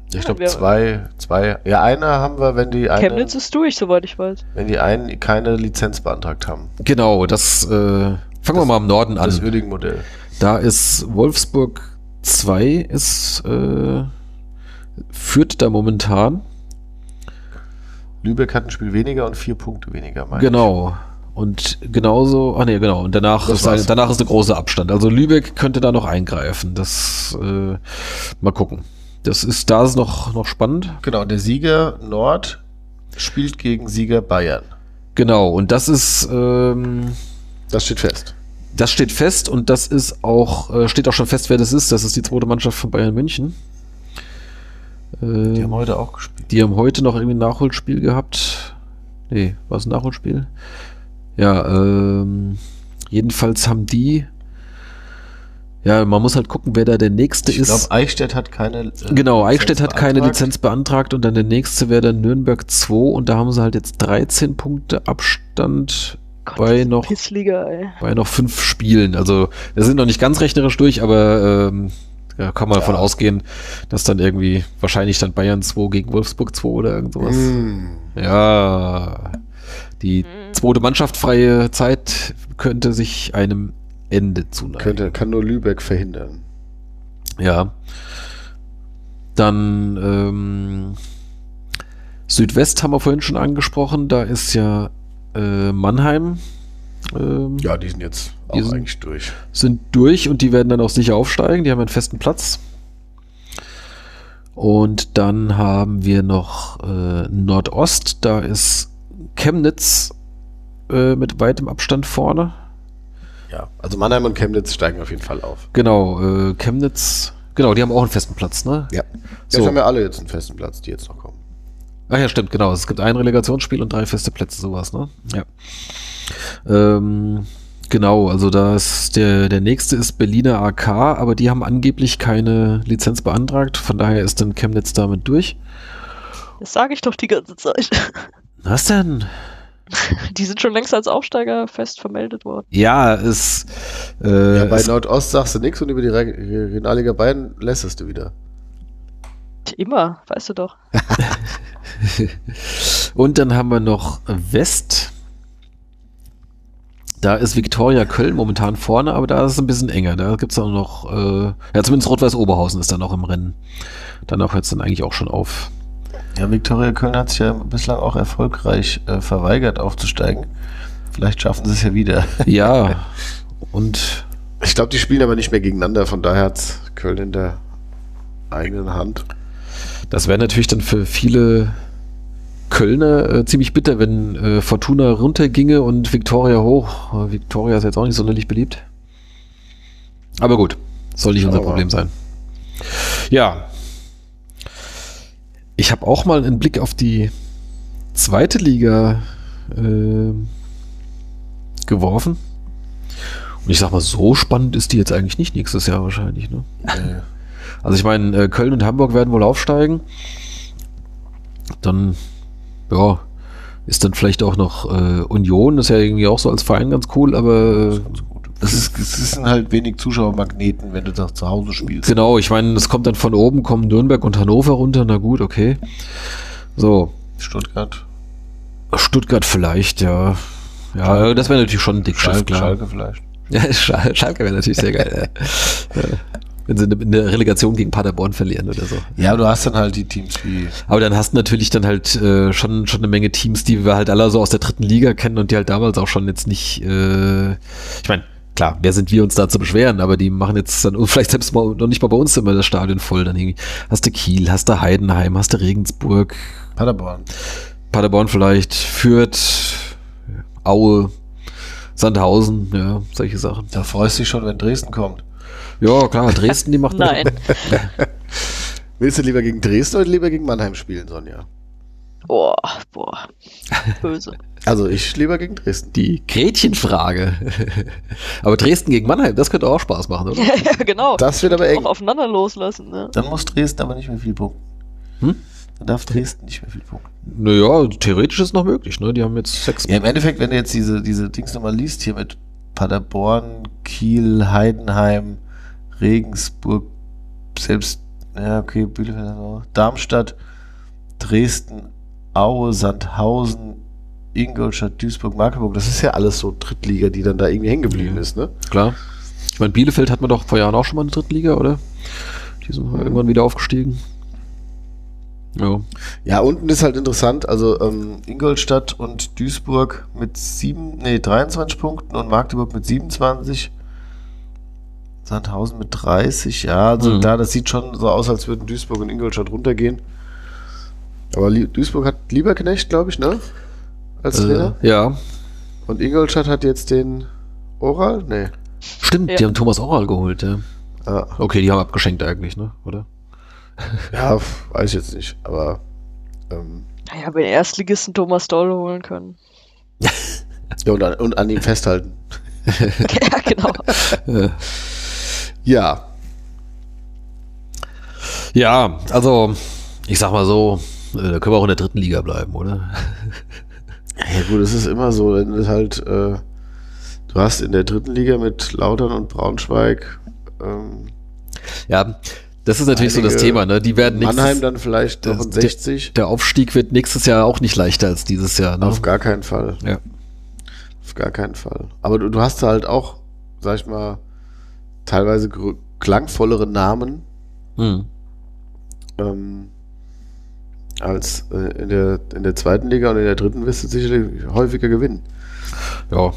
Ich Ja, glaube wir- zwei, zwei. Ja, einer haben wir, wenn die einen, Chemnitz ist durch, soweit ich weiß. wenn die einen keine Lizenz beantragt haben. Genau, das äh, fangen wir Das- mal im Norden an. Das Uerdingen-Modell. Da ist Wolfsburg 2 ist äh, führt da momentan. Lübeck hat ein Spiel weniger und vier Punkte weniger, meine Genau. Und genauso, ah nee, genau. Und danach Das ist, ein, danach ist ein großer Abstand. Also Lübeck könnte da noch eingreifen. Das äh, mal gucken. Das ist, da ist noch, noch spannend. Genau, der Sieger Nord spielt gegen Sieger Bayern. Genau, und das ist, ähm, Das steht fest. das steht fest und das ist auch, äh, steht auch schon fest, wer das ist. Das ist die zweite Mannschaft von Bayern München. Äh, Die haben heute auch gespielt. Die haben heute noch irgendwie ein Nachholspiel gehabt. Nee, war es ein Nachholspiel? Ja, ähm, jedenfalls haben die. Ja, man muss halt gucken, wer da der nächste Ich ist. glaube, Eichstätt hat keine. äh, genau, Lizenz Eichstätt hat keine. Lizenz beantragt und dann der nächste wäre dann Nürnberg 2 und da haben sie halt jetzt 13 Punkte Abstand Gott, Bei noch- Pissliga, bei noch fünf Spielen. Also, wir sind noch nicht ganz rechnerisch durch, aber ähm, ja, kann man Ja. davon ausgehen, dass dann irgendwie wahrscheinlich dann Bayern 2 gegen Wolfsburg 2 oder irgend sowas. Mm. Ja, die Mhm. zweite Mannschaft freie Zeit könnte sich einem Ende zuneigen. Könnte, kann nur Lübeck verhindern. Ja. Dann ähm, Südwest haben wir vorhin schon angesprochen. Da ist ja äh, Mannheim. Ähm, Ja, die sind jetzt auch sind- eigentlich durch. sind durch und die werden dann auch sicher aufsteigen. Die haben einen festen Platz. Und dann haben wir noch äh, Nordost, da ist Chemnitz äh, mit weitem Abstand vorne. Ja, also Mannheim und Chemnitz steigen auf jeden Fall auf. Genau, äh, Chemnitz, genau, die haben auch einen festen Platz, ne? Ja. So. Jetzt haben wir alle jetzt einen festen Platz, die jetzt noch kommen. Ach ja, stimmt, genau. Es gibt ein Relegationsspiel und drei feste Plätze, sowas, ne? Ja. Ähm, genau, also das der, der nächste ist Berliner AK, aber die haben angeblich keine Lizenz beantragt, von daher ist dann Chemnitz damit durch. Das sage ich doch die ganze Zeit. Was denn? Die sind schon längst als Aufsteiger fest vermeldet worden. Ja, es, äh, Ja, bei es Nordost sagst du nichts und über die Re- Regionalliga Bayern lässt du wieder. Immer, weißt du doch. Und dann haben wir noch West. Da ist Viktoria Köln momentan vorne, aber da ist es ein bisschen enger. Da gibt es auch noch, äh, ja, zumindest Rot-Weiß Oberhausen ist da noch im Rennen. Danach hört es dann eigentlich auch schon auf. Ja, Viktoria Köln hat sich ja bislang auch erfolgreich äh, verweigert aufzusteigen. Vielleicht schaffen sie es ja wieder. Ja, und Ich glaube, die spielen aber nicht mehr gegeneinander, von daher hat Köln in der eigenen Hand. das wäre natürlich dann für viele Kölner äh, ziemlich bitter, wenn äh, Fortuna runterginge und Viktoria hoch. Äh, Viktoria ist jetzt auch nicht sonderlich beliebt. Aber gut, soll nicht unser Aber- Problem sein. Ja. Ich habe auch mal einen Blick auf die zweite Liga äh, geworfen. Und ich sag mal, so spannend ist die jetzt eigentlich nicht nächstes Jahr wahrscheinlich. Ne? Also ich meine, äh, Köln und Hamburg werden wohl aufsteigen. Dann, ja, ist dann vielleicht auch noch äh, Union, ist ja irgendwie auch so als Verein ganz cool, aber Das ist, es sind halt wenig Zuschauermagneten, wenn du da zu Hause spielst. genau, ich meine, es kommt dann von oben, kommen Nürnberg und Hannover runter, na gut, okay. So, Stuttgart, Stuttgart vielleicht, ja. Ja, das wäre natürlich schon ein Dickschiff, Schalke, klar. Schalke vielleicht. Ja, Schal- Schalke wäre natürlich sehr geil. ja. Wenn sie in der Relegation gegen Paderborn verlieren oder so. Ja, du hast dann halt die Teams wie Aber dann hast du natürlich dann halt äh, schon, schon eine Menge Teams, die wir halt alle so aus der dritten Liga kennen und die halt damals auch schon jetzt nicht, äh, ich meine, klar, wer sind wir uns da zu beschweren, aber die machen jetzt dann vielleicht selbst mal noch nicht mal bei uns immer das Stadion voll. Dann irgendwie hast du Kiel, hast du Heidenheim, hast du Regensburg, Paderborn. Paderborn vielleicht, Fürth, Aue, Sandhausen, ja, solche Sachen. Da freust du dich schon, wenn Dresden kommt. Ja, klar, Dresden, die macht Nein. willst du lieber gegen Dresden oder lieber gegen Mannheim spielen, Sonja? Boah, boah. Böse. Also ich lieber gegen Dresden. die Gretchenfrage. aber Dresden gegen Mannheim, das könnte auch Spaß machen, oder? ja, genau. Das wird aber Auch eng. aufeinander loslassen, ne? Dann muss Dresden aber nicht mehr viel punkten. Hm? Dann darf Dresden nicht mehr viel punkten. Naja, theoretisch ist noch möglich, ne? Die haben jetzt sechs. Ja, im Endeffekt, wenn du jetzt diese, diese Dings nochmal liest, hier mit Paderborn, Kiel, Heidenheim, Regensburg, selbst, ja, okay, Bielefeld, auch, Darmstadt, Dresden, Aue, Sandhausen, Ingolstadt, Duisburg, Magdeburg, das ist ja alles so Drittliga, die dann da irgendwie hängen geblieben Ja. ist, ne? Klar. Ich meine, Bielefeld hat man doch vor Jahren auch schon mal in der dritten Liga, oder? Die sind irgendwann wieder aufgestiegen. Ja. Ja, unten ist halt interessant, also ähm, Ingolstadt und Duisburg mit sieben, nee, 23 Punkten und Magdeburg mit 27. Sandhausen mit 30, ja, also Mhm. da, da, das sieht schon so aus, als würden Duisburg und Ingolstadt runtergehen. Aber Duisburg hat Lieberknecht, glaube ich, ne? Als Trainer. Äh, ja. Und Ingolstadt hat jetzt den Oral? Nee. Stimmt, Ja. die haben Thomas Oral geholt, ja. Ah, Okay, die haben abgeschenkt eigentlich, ne? Oder? ja, weiß ich jetzt nicht, aber ähm, Naja, wenn Erstligisten Thomas Doll holen können. ja, und, an, und an ihm festhalten. ja, genau. Ja, ja, also, ich sag mal so, äh, da können wir auch in der dritten Liga bleiben, oder? Ja gut, es ist immer so, wenn es halt, äh, du hast in der dritten Liga mit Lautern und Braunschweig ähm, Ja, das ist natürlich so das Thema, ne? Die werden nächstes, Mannheim dann vielleicht noch das- in 60. der Aufstieg wird nächstes Jahr auch nicht leichter als dieses Jahr, ne? Auf gar keinen Fall. Ja. Auf gar keinen Fall. Aber du, du hast halt auch, sag ich mal, teilweise klangvollere Namen Hm. ähm, als äh, in, der, in der zweiten Liga und in der dritten wirst du sicherlich häufiger gewinnen. Ja,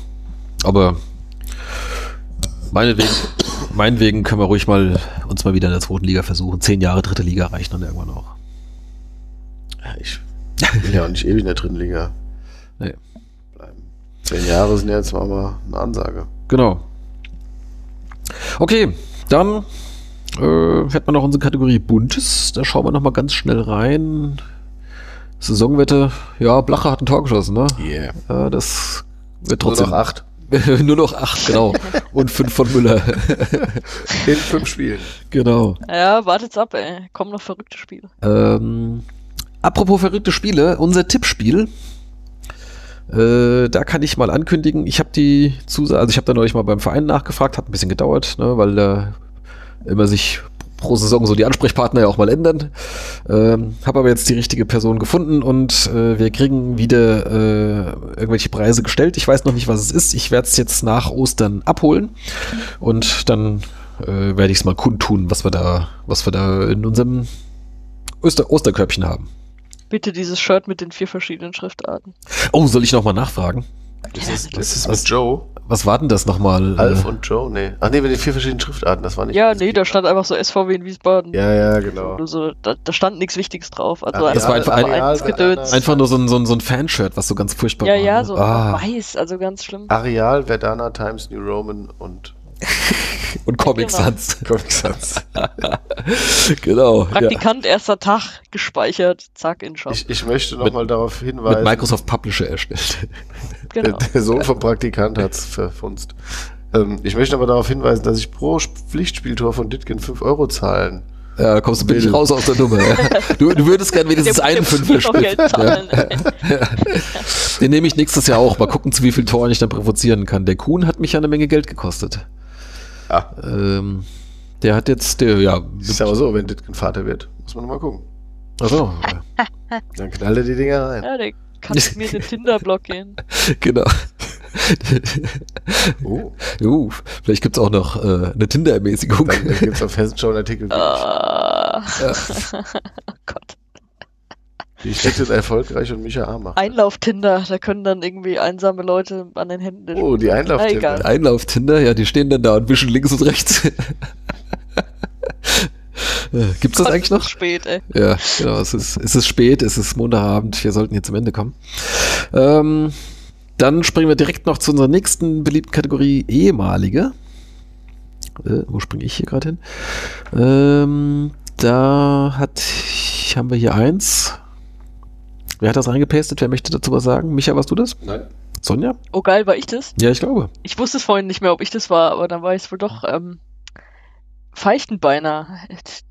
aber meinetwegen, meinetwegen können wir ruhig mal uns mal wieder in der zweiten Liga versuchen. Zehn Jahre dritte Liga reichen dann irgendwann auch. Ja, ich will ja auch nicht ewig in der dritten Liga Nee. bleiben. Zehn Jahre sind ja jetzt mal eine Ansage. Genau. Okay, dann äh, hätten wir noch unsere Kategorie Buntes. Da schauen wir noch mal ganz schnell rein. Saisonwette, ja, Blacher hat ein Tor geschossen, ne? Yeah. Äh, das wird Nur trotzdem noch acht. Nur noch acht, genau. Und fünf von Müller. In fünf Spielen. genau. Ja, wartet's ab, ey. Kommen noch verrückte Spiele. Ähm, apropos verrückte Spiele, unser Tippspiel. Äh, da kann ich mal ankündigen, ich habe die Zusage, also ich habe da neulich mal beim Verein nachgefragt, hat ein bisschen gedauert, ne, weil da immer sich pro Saison so die Ansprechpartner ja auch mal ändern. Ähm, habe aber jetzt die richtige Person gefunden und äh, wir kriegen wieder äh, irgendwelche Preise gestellt. Ich weiß noch nicht, was es ist. Ich werde es jetzt nach Ostern abholen und dann äh, werde ich es mal kundtun, was wir da, was wir da in unserem Oster Osterkörbchen haben. Bitte dieses Shirt mit den vier verschiedenen Schriftarten. Oh, soll ich noch mal nachfragen? Das ist, das ist Was- mit Joe. Was war denn das nochmal? Alf und Joe? Nee. Ach nee, mit den vier verschiedenen Schriftarten. Das war nicht. Ja, nee, da stand einfach so SVW in Wiesbaden. Ja, ja, genau. So, da, da stand nichts Wichtiges drauf. Also Areal- Das war einfach ein- Vereinsgedöns. Einfach nur so ein, so ein, so ein Fanshirt, was so ganz furchtbar Ja, war. ja, ne? so ah, weiß, also ganz schlimm. Areal, Verdana, Times New Roman und Und Comic Genau. Sans. Comic Sans. genau. Ja. Praktikant, erster Tag, gespeichert, zack, in Shop. Ich, ich möchte nochmal darauf hinweisen. Mit Microsoft Publisher erstellt. genau. Der, der Sohn vom Praktikant hat's verfunzt. Ähm, ich möchte aber darauf hinweisen, dass ich pro Sp- Pflichtspieltor von Ditkin 5 Euro zahlen. Ja, da kommst du billig raus aus der Nummer. Ja. Du, du würdest gerne wenigstens einen Fünfer spielen. Ja. zahlen, ey. Den nehme ich nächstes Jahr auch. Mal gucken, zu wie viel Toren ich dann provozieren kann. Der Kuhn hat mich ja eine Menge Geld gekostet. Ähm, der hat jetzt, der, ja, ist aber so, wenn Ditkin Vater wird. Muss man mal gucken. also, Dann knallt er die Dinger rein. Ja, der kann mit mir den Tinder-Blog gehen. genau. Oh, uh, vielleicht gibt's auch noch äh, eine Tinder-Ermäßigung. dann gibt es auf Hessenschau einen Artikel. Ah. oh Gott. Wie Ditkin erfolgreich und Micha arm macht. Einlauf-Tinder, da können dann irgendwie einsame Leute an den Händen. Oh, die Einlauftinder. Einlauf-Tinder, ja, die stehen dann da und wischen links und rechts. Äh, Gibt's das eigentlich ist noch? spät, ey. Ja, genau. Es ist, es ist spät, es ist Montagabend, wir sollten jetzt zum Ende kommen. Ähm, dann springen wir direkt noch zu unserer nächsten beliebten Kategorie ehemalige. Äh, wo springe ich hier gerade hin? Ähm, da hat, haben wir hier eins. Wer hat das reingepastet? Wer möchte dazu was sagen? Micha, warst du das? Nein. Sonja? Oh geil, war ich das? Ja, ich glaube. Ich wusste es vorhin nicht mehr, ob ich das war, aber dann war ich es wohl doch. Ähm, Feichtenbeiner.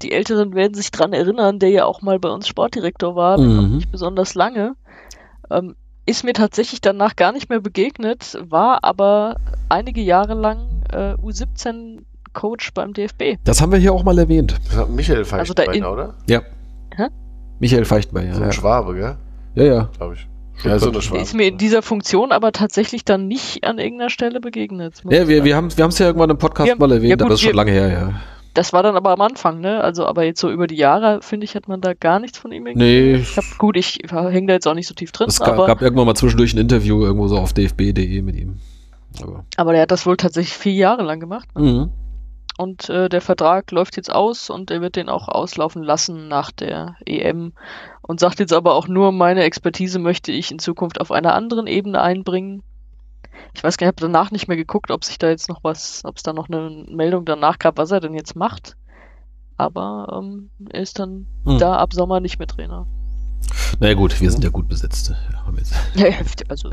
Die Älteren werden sich dran erinnern, der ja auch mal bei uns Sportdirektor war, Mhm. nicht besonders lange. Ähm, ist mir tatsächlich danach gar nicht mehr begegnet, war aber einige Jahre lang äh, U17-Coach beim DFB. Das haben wir hier auch mal erwähnt. Michael Also in- Feichtenbeiner, oder? Ja. Hä? Michael Feichtenbein, So ja. ein Ja, Schwabe, gell? Ja. ja. Glaube ich. Ja, so. Ist mir in dieser Funktion aber tatsächlich dann nicht an irgendeiner Stelle begegnet. Ja, wir, wir haben es wir haben's ja irgendwann im Podcast haben- mal erwähnt, ja gut, aber das ist schon wir- lange her, ja. Das war dann aber am Anfang, ne? Also, aber jetzt so über die Jahre, finde ich, hat man da gar nichts von ihm irgendwie. Nee, Ich hab, gut, ich hänge da jetzt auch nicht so tief drin, es ga, aber, gab irgendwann mal zwischendurch ein Interview irgendwo so auf dfb.de mit ihm. Aber, aber der hat das wohl tatsächlich vier Jahre lang gemacht. Ne? mhm. Und äh, der Vertrag läuft jetzt aus und er wird den auch auslaufen lassen nach der EM. Und sagt jetzt aber auch nur, meine Expertise möchte ich in Zukunft auf einer anderen Ebene einbringen. Ich weiß gar nicht, ich habe danach nicht mehr geguckt, ob sich da jetzt noch was, ob es da noch eine Meldung danach gab, was er denn jetzt macht. Aber ähm, er ist dann Mhm. da ab Sommer nicht mehr Trainer. Naja gut, wir sind ja gut besetzt. Ja, also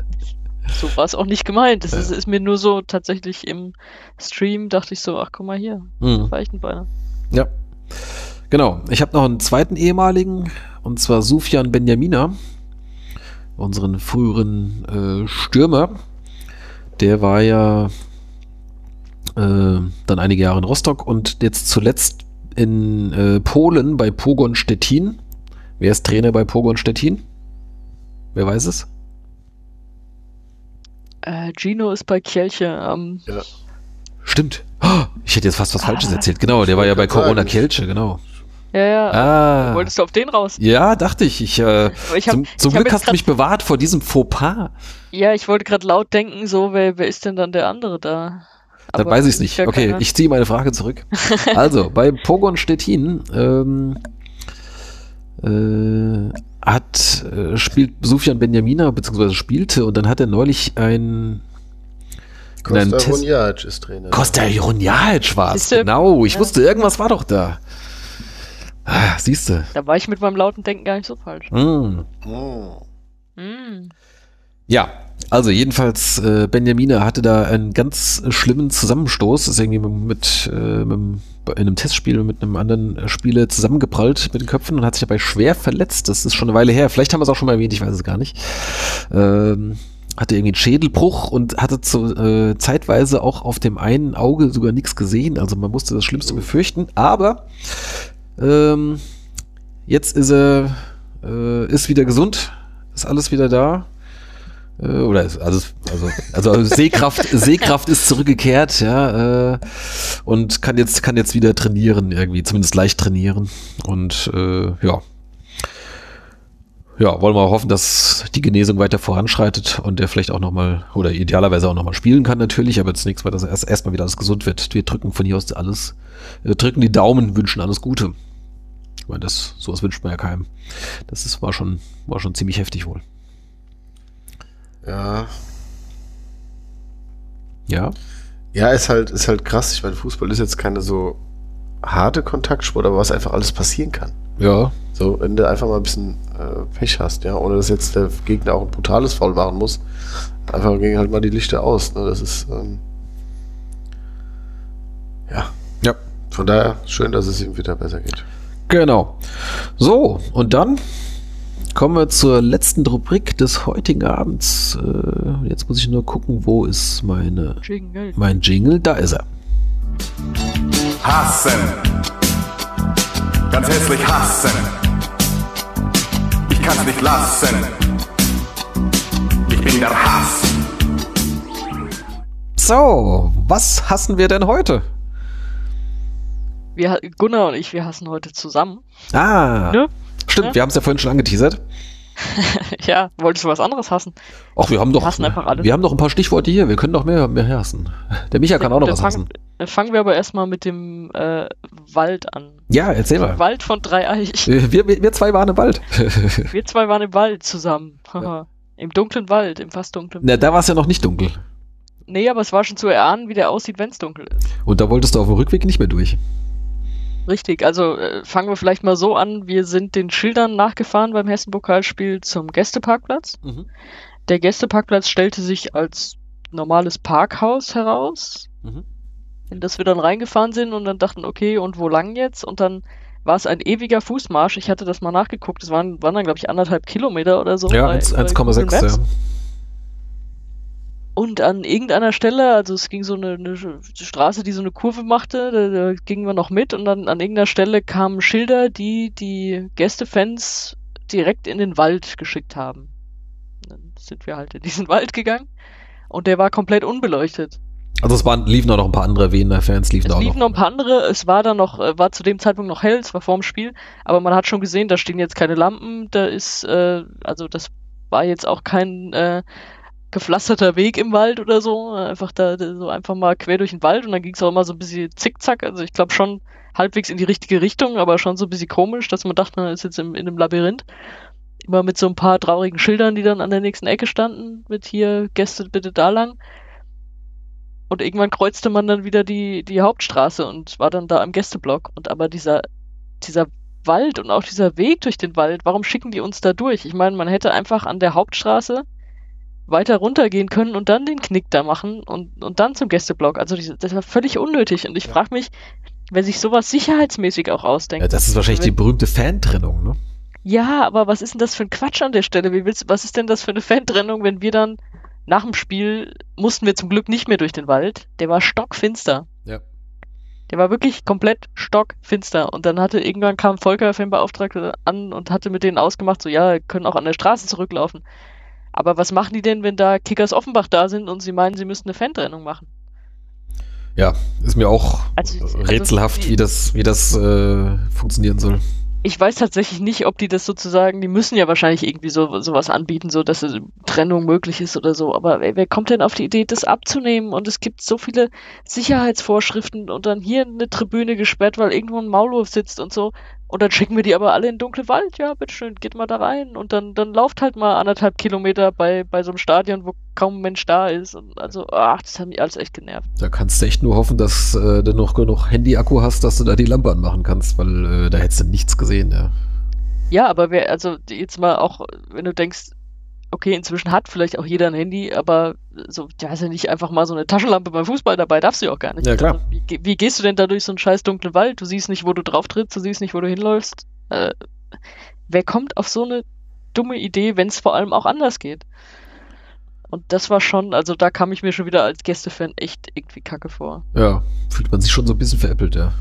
so war es auch nicht gemeint. Es Ja. ist, ist mir nur so tatsächlich im Stream dachte ich so, ach guck mal hier, Mhm. Weichenbeiner. Ja. Genau. Ich habe noch einen zweiten ehemaligen, und zwar Sufjan Benjamina, unseren früheren äh, Stürmer. Der war ja äh, dann einige Jahre in Rostock und jetzt zuletzt in äh, Polen bei Pogon Stettin. Wer ist Trainer bei Pogon Stettin? Wer weiß es? Äh, Gino ist bei Kielce. Ähm, Ja. Stimmt. Oh, ich hätte jetzt fast was Falsches Ah. erzählt. Genau, der war ja bei Corona. Kelche, genau. ja, ja. Ah. Wolltest du auf den raus? Ja, dachte ich. ich äh, ich hab, zum zum ich Glück hast du mich bewahrt vor diesem Fauxpas. Ja, ich wollte gerade laut denken, so, wer, wer ist denn dann der andere da? Dann Aber weiß ich es nicht. ja Okay, ich ziehe meine Frage zurück. also, bei Pogon Stettin ähm, äh, hat, äh, spielt Sufjan Benjamina, beziehungsweise spielte, und dann hat er neulich ein Costa Runjac ist Trainer. Costa Ironialic war es. Genau, ich Ja. wusste, irgendwas war doch da. Ah, siehste. Da war ich mit meinem lauten Denken gar nicht so falsch. Hm. Hm. Hm. Ja, also jedenfalls, äh, Benjamina hatte da einen ganz schlimmen Zusammenstoß, ist irgendwie mit, äh, mit in einem Testspiel mit einem anderen äh, Spieler zusammengeprallt mit den Köpfen und hat sich dabei schwer verletzt. Das ist schon eine Weile her. Vielleicht haben wir es auch schon mal erwähnt, ich weiß es gar nicht. Ähm, hatte irgendwie einen Schädelbruch und hatte zu, äh, zeitweise auch auf dem einen Auge sogar nichts gesehen. Also man musste das Schlimmste befürchten. Aber ähm, jetzt ist er äh, ist wieder gesund, ist alles wieder da. Äh, oder ist, also, also, also Sehkraft, Sehkraft ist zurückgekehrt, ja, äh, und kann jetzt, kann jetzt wieder trainieren, irgendwie, zumindest leicht trainieren. Und äh, ja. Ja, wollen wir hoffen, dass die Genesung weiter voranschreitet und der vielleicht auch nochmal, oder idealerweise auch nochmal spielen kann natürlich, aber zunächst mal, dass er erst erstmal wieder alles gesund wird. Wir drücken von hier aus alles, drücken die Daumen, wünschen alles Gute. Ich meine, das, sowas wünscht man ja keinem. Das ist, war schon, war schon ziemlich heftig wohl. Ja. Ja. Ja, ist halt, ist halt krass. Ich meine, Fußball ist jetzt keine so harte Kontaktsport, aber was einfach alles passieren kann. Ja, So, wenn du einfach mal ein bisschen äh, Pech hast, ja, ohne dass jetzt der Gegner auch ein brutales Foul machen muss. Einfach gehen halt mal die Lichter aus. Ne? Das ist, ähm, ja. Ja. Von daher schön, dass es ihm wieder besser geht. Genau. So, und dann kommen wir zur letzten Rubrik des heutigen Abends. Äh, jetzt muss ich nur gucken, wo ist meine, Jingle. mein Jingle? Da ist er. Hassen. Ganz hässlich hassen. Ich kann's nicht lassen. Ich bin der Hass. So, was hassen wir denn heute? Wir, Gunnar und ich, wir hassen heute zusammen. Ah, Ne? Stimmt, Ja. wir haben es ja vorhin schon angeteasert. ja, wolltest du was anderes hassen? Ach, wir haben doch, hassen einfach alles. wir haben doch ein paar Stichworte hier. Wir können noch mehr, mehr hassen. Der Micha kann auch noch was fang- hassen. dann Fangen wir aber erstmal mit dem äh, Wald an. Ja, erzähl mal. Wald von Dreieich. Äh, Wir, wir, wir zwei waren im Wald. Wir zwei waren im Wald zusammen. Im dunklen Wald, im fast dunklen. Na, da war es ja noch nicht dunkel. Nee, aber es war schon zu erahnen, wie der aussieht, wenn es dunkel ist. Und da wolltest du auf dem Rückweg nicht mehr durch. Richtig, also äh, fangen wir vielleicht mal so an. Wir sind den Schildern nachgefahren beim Hessen-Pokalspiel zum Gästeparkplatz. Der Gästeparkplatz stellte sich als normales Parkhaus heraus, Mhm. in das wir dann reingefahren sind und dann dachten, okay, und wo lang jetzt? Und dann war es ein ewiger Fußmarsch. Ich hatte das mal nachgeguckt. Es waren, waren dann, glaube ich, anderthalb Kilometer oder so. Ja, bei- 1 bei 1,6. Google Maps. Ja. Und an irgendeiner Stelle, also es ging so eine, eine Straße, die so eine Kurve machte, da, da gingen wir noch mit und dann an irgendeiner Stelle kamen Schilder, die die Gästefans direkt in den Wald geschickt haben. Dann sind wir halt in diesen Wald gegangen und der war komplett unbeleuchtet. Also es waren, liefen auch noch ein paar andere Wiener Fans, liefen Es auch liefen noch. noch ein paar andere, es war dann noch, äh, war zu dem Zeitpunkt noch hell, es war vorm Spiel, aber man hat schon gesehen, da stehen jetzt keine Lampen, da ist, äh, also das war jetzt auch kein äh, gepflasterter Weg im Wald oder so, einfach da, so einfach mal quer durch den Wald und dann ging es auch immer so ein bisschen zickzack, also ich glaube schon halbwegs in die richtige Richtung, aber schon so ein bisschen komisch, dass man dachte, man ist jetzt im, in einem Labyrinth. Immer mit so ein paar traurigen Schildern, die dann an der nächsten Ecke standen, mit hier Gäste bitte da lang. Und irgendwann kreuzte man dann wieder die, die Hauptstraße und war dann da am Gästeblock. Und aber dieser, dieser Wald und auch dieser Weg durch den Wald, warum schicken die uns da durch? Ich meine, man hätte einfach an der Hauptstraße weiter runtergehen können und dann den Knick da machen und, und dann zum Gästeblock. Also das war völlig unnötig. Und ich frage mich, wer sich sowas sicherheitsmäßig auch ausdenkt. Ja, das ist wahrscheinlich die berühmte Fantrennung, ne? Ja, aber was ist denn das für ein Quatsch an der Stelle? Wie willst, was ist denn das für eine Fantrennung, wenn wir dann nach dem Spiel mussten wir zum Glück nicht mehr durch den Wald. Der war stockfinster. Ja. Der war wirklich komplett stockfinster. Und dann hatte irgendwann kam Volker, Fanbeauftragte, an und hatte mit denen ausgemacht, so ja, können auch an der Straße zurücklaufen. Aber was machen die denn, wenn da Kickers Offenbach da sind und sie meinen, sie müssten eine Fantrennung machen? Ja, ist mir auch Also- also rätselhaft, die- wie das, wie das äh, funktionieren soll. ich weiß tatsächlich nicht, ob die das sozusagen, die müssen ja wahrscheinlich irgendwie so sowas anbieten, so dass eine Trennung möglich ist oder so. Aber wer, wer kommt denn auf die Idee, das abzunehmen? Und es gibt so viele Sicherheitsvorschriften und dann hier eine Tribüne gesperrt, weil irgendwo ein Maulwurf sitzt und so. Und dann schicken wir die aber alle in den dunklen Wald. Ja, bitteschön, geht mal da rein. Und dann, dann lauft halt mal anderthalb Kilometer bei, bei so einem Stadion, wo kaum ein Mensch da ist. Und also, ach, das hat mich alles echt genervt. Da kannst du echt nur hoffen, dass äh, du noch genug Handy-Akku hast, dass du da die Lampe anmachen kannst, weil äh, da hättest du nichts gesehen, ja. Ja, aber wer, also jetzt mal auch, wenn du denkst, okay, inzwischen hat vielleicht auch jeder ein Handy, aber so, da ist ja nicht einfach mal so eine Taschenlampe beim Fußball dabei, darfst du ja auch gar nicht. Ja, klar. Also, wie, wie gehst du denn da durch so einen scheiß dunklen Wald? Du siehst nicht, wo du drauf trittst, du siehst nicht, wo du hinläufst. Äh, wer kommt auf so eine dumme Idee, wenn es vor allem auch anders geht? Und das war schon, also da kam ich mir schon wieder als Gästefan echt irgendwie kacke vor. Ja, fühlt man sich schon so ein bisschen veräppelt, ja. Ja.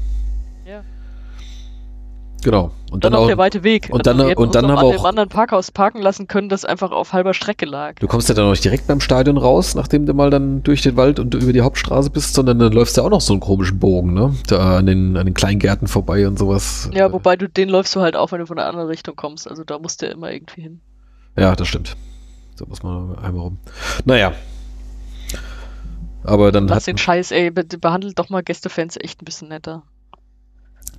Genau. Und Dann, dann, auch der weite Weg. und dann- wir hätten und dann auch haben wir auch- anderen Parkhaus parken lassen können, das einfach auf halber Strecke lag. du kommst ja dann auch nicht direkt beim Stadion raus, nachdem du mal dann durch den Wald und über die Hauptstraße bist, sondern dann läufst du auch noch so einen komischen Bogen, ne? Da an den, an den Kleingärten vorbei und sowas. Ja, wobei du den läufst du halt auch, wenn du von der anderen Richtung kommst. Also da musst du ja immer irgendwie hin. Ja, das stimmt. Da muss man einmal rum. Naja. Aber dann Lass hat, den Scheiß, ey, be behandelt doch mal Gästefans echt ein bisschen netter.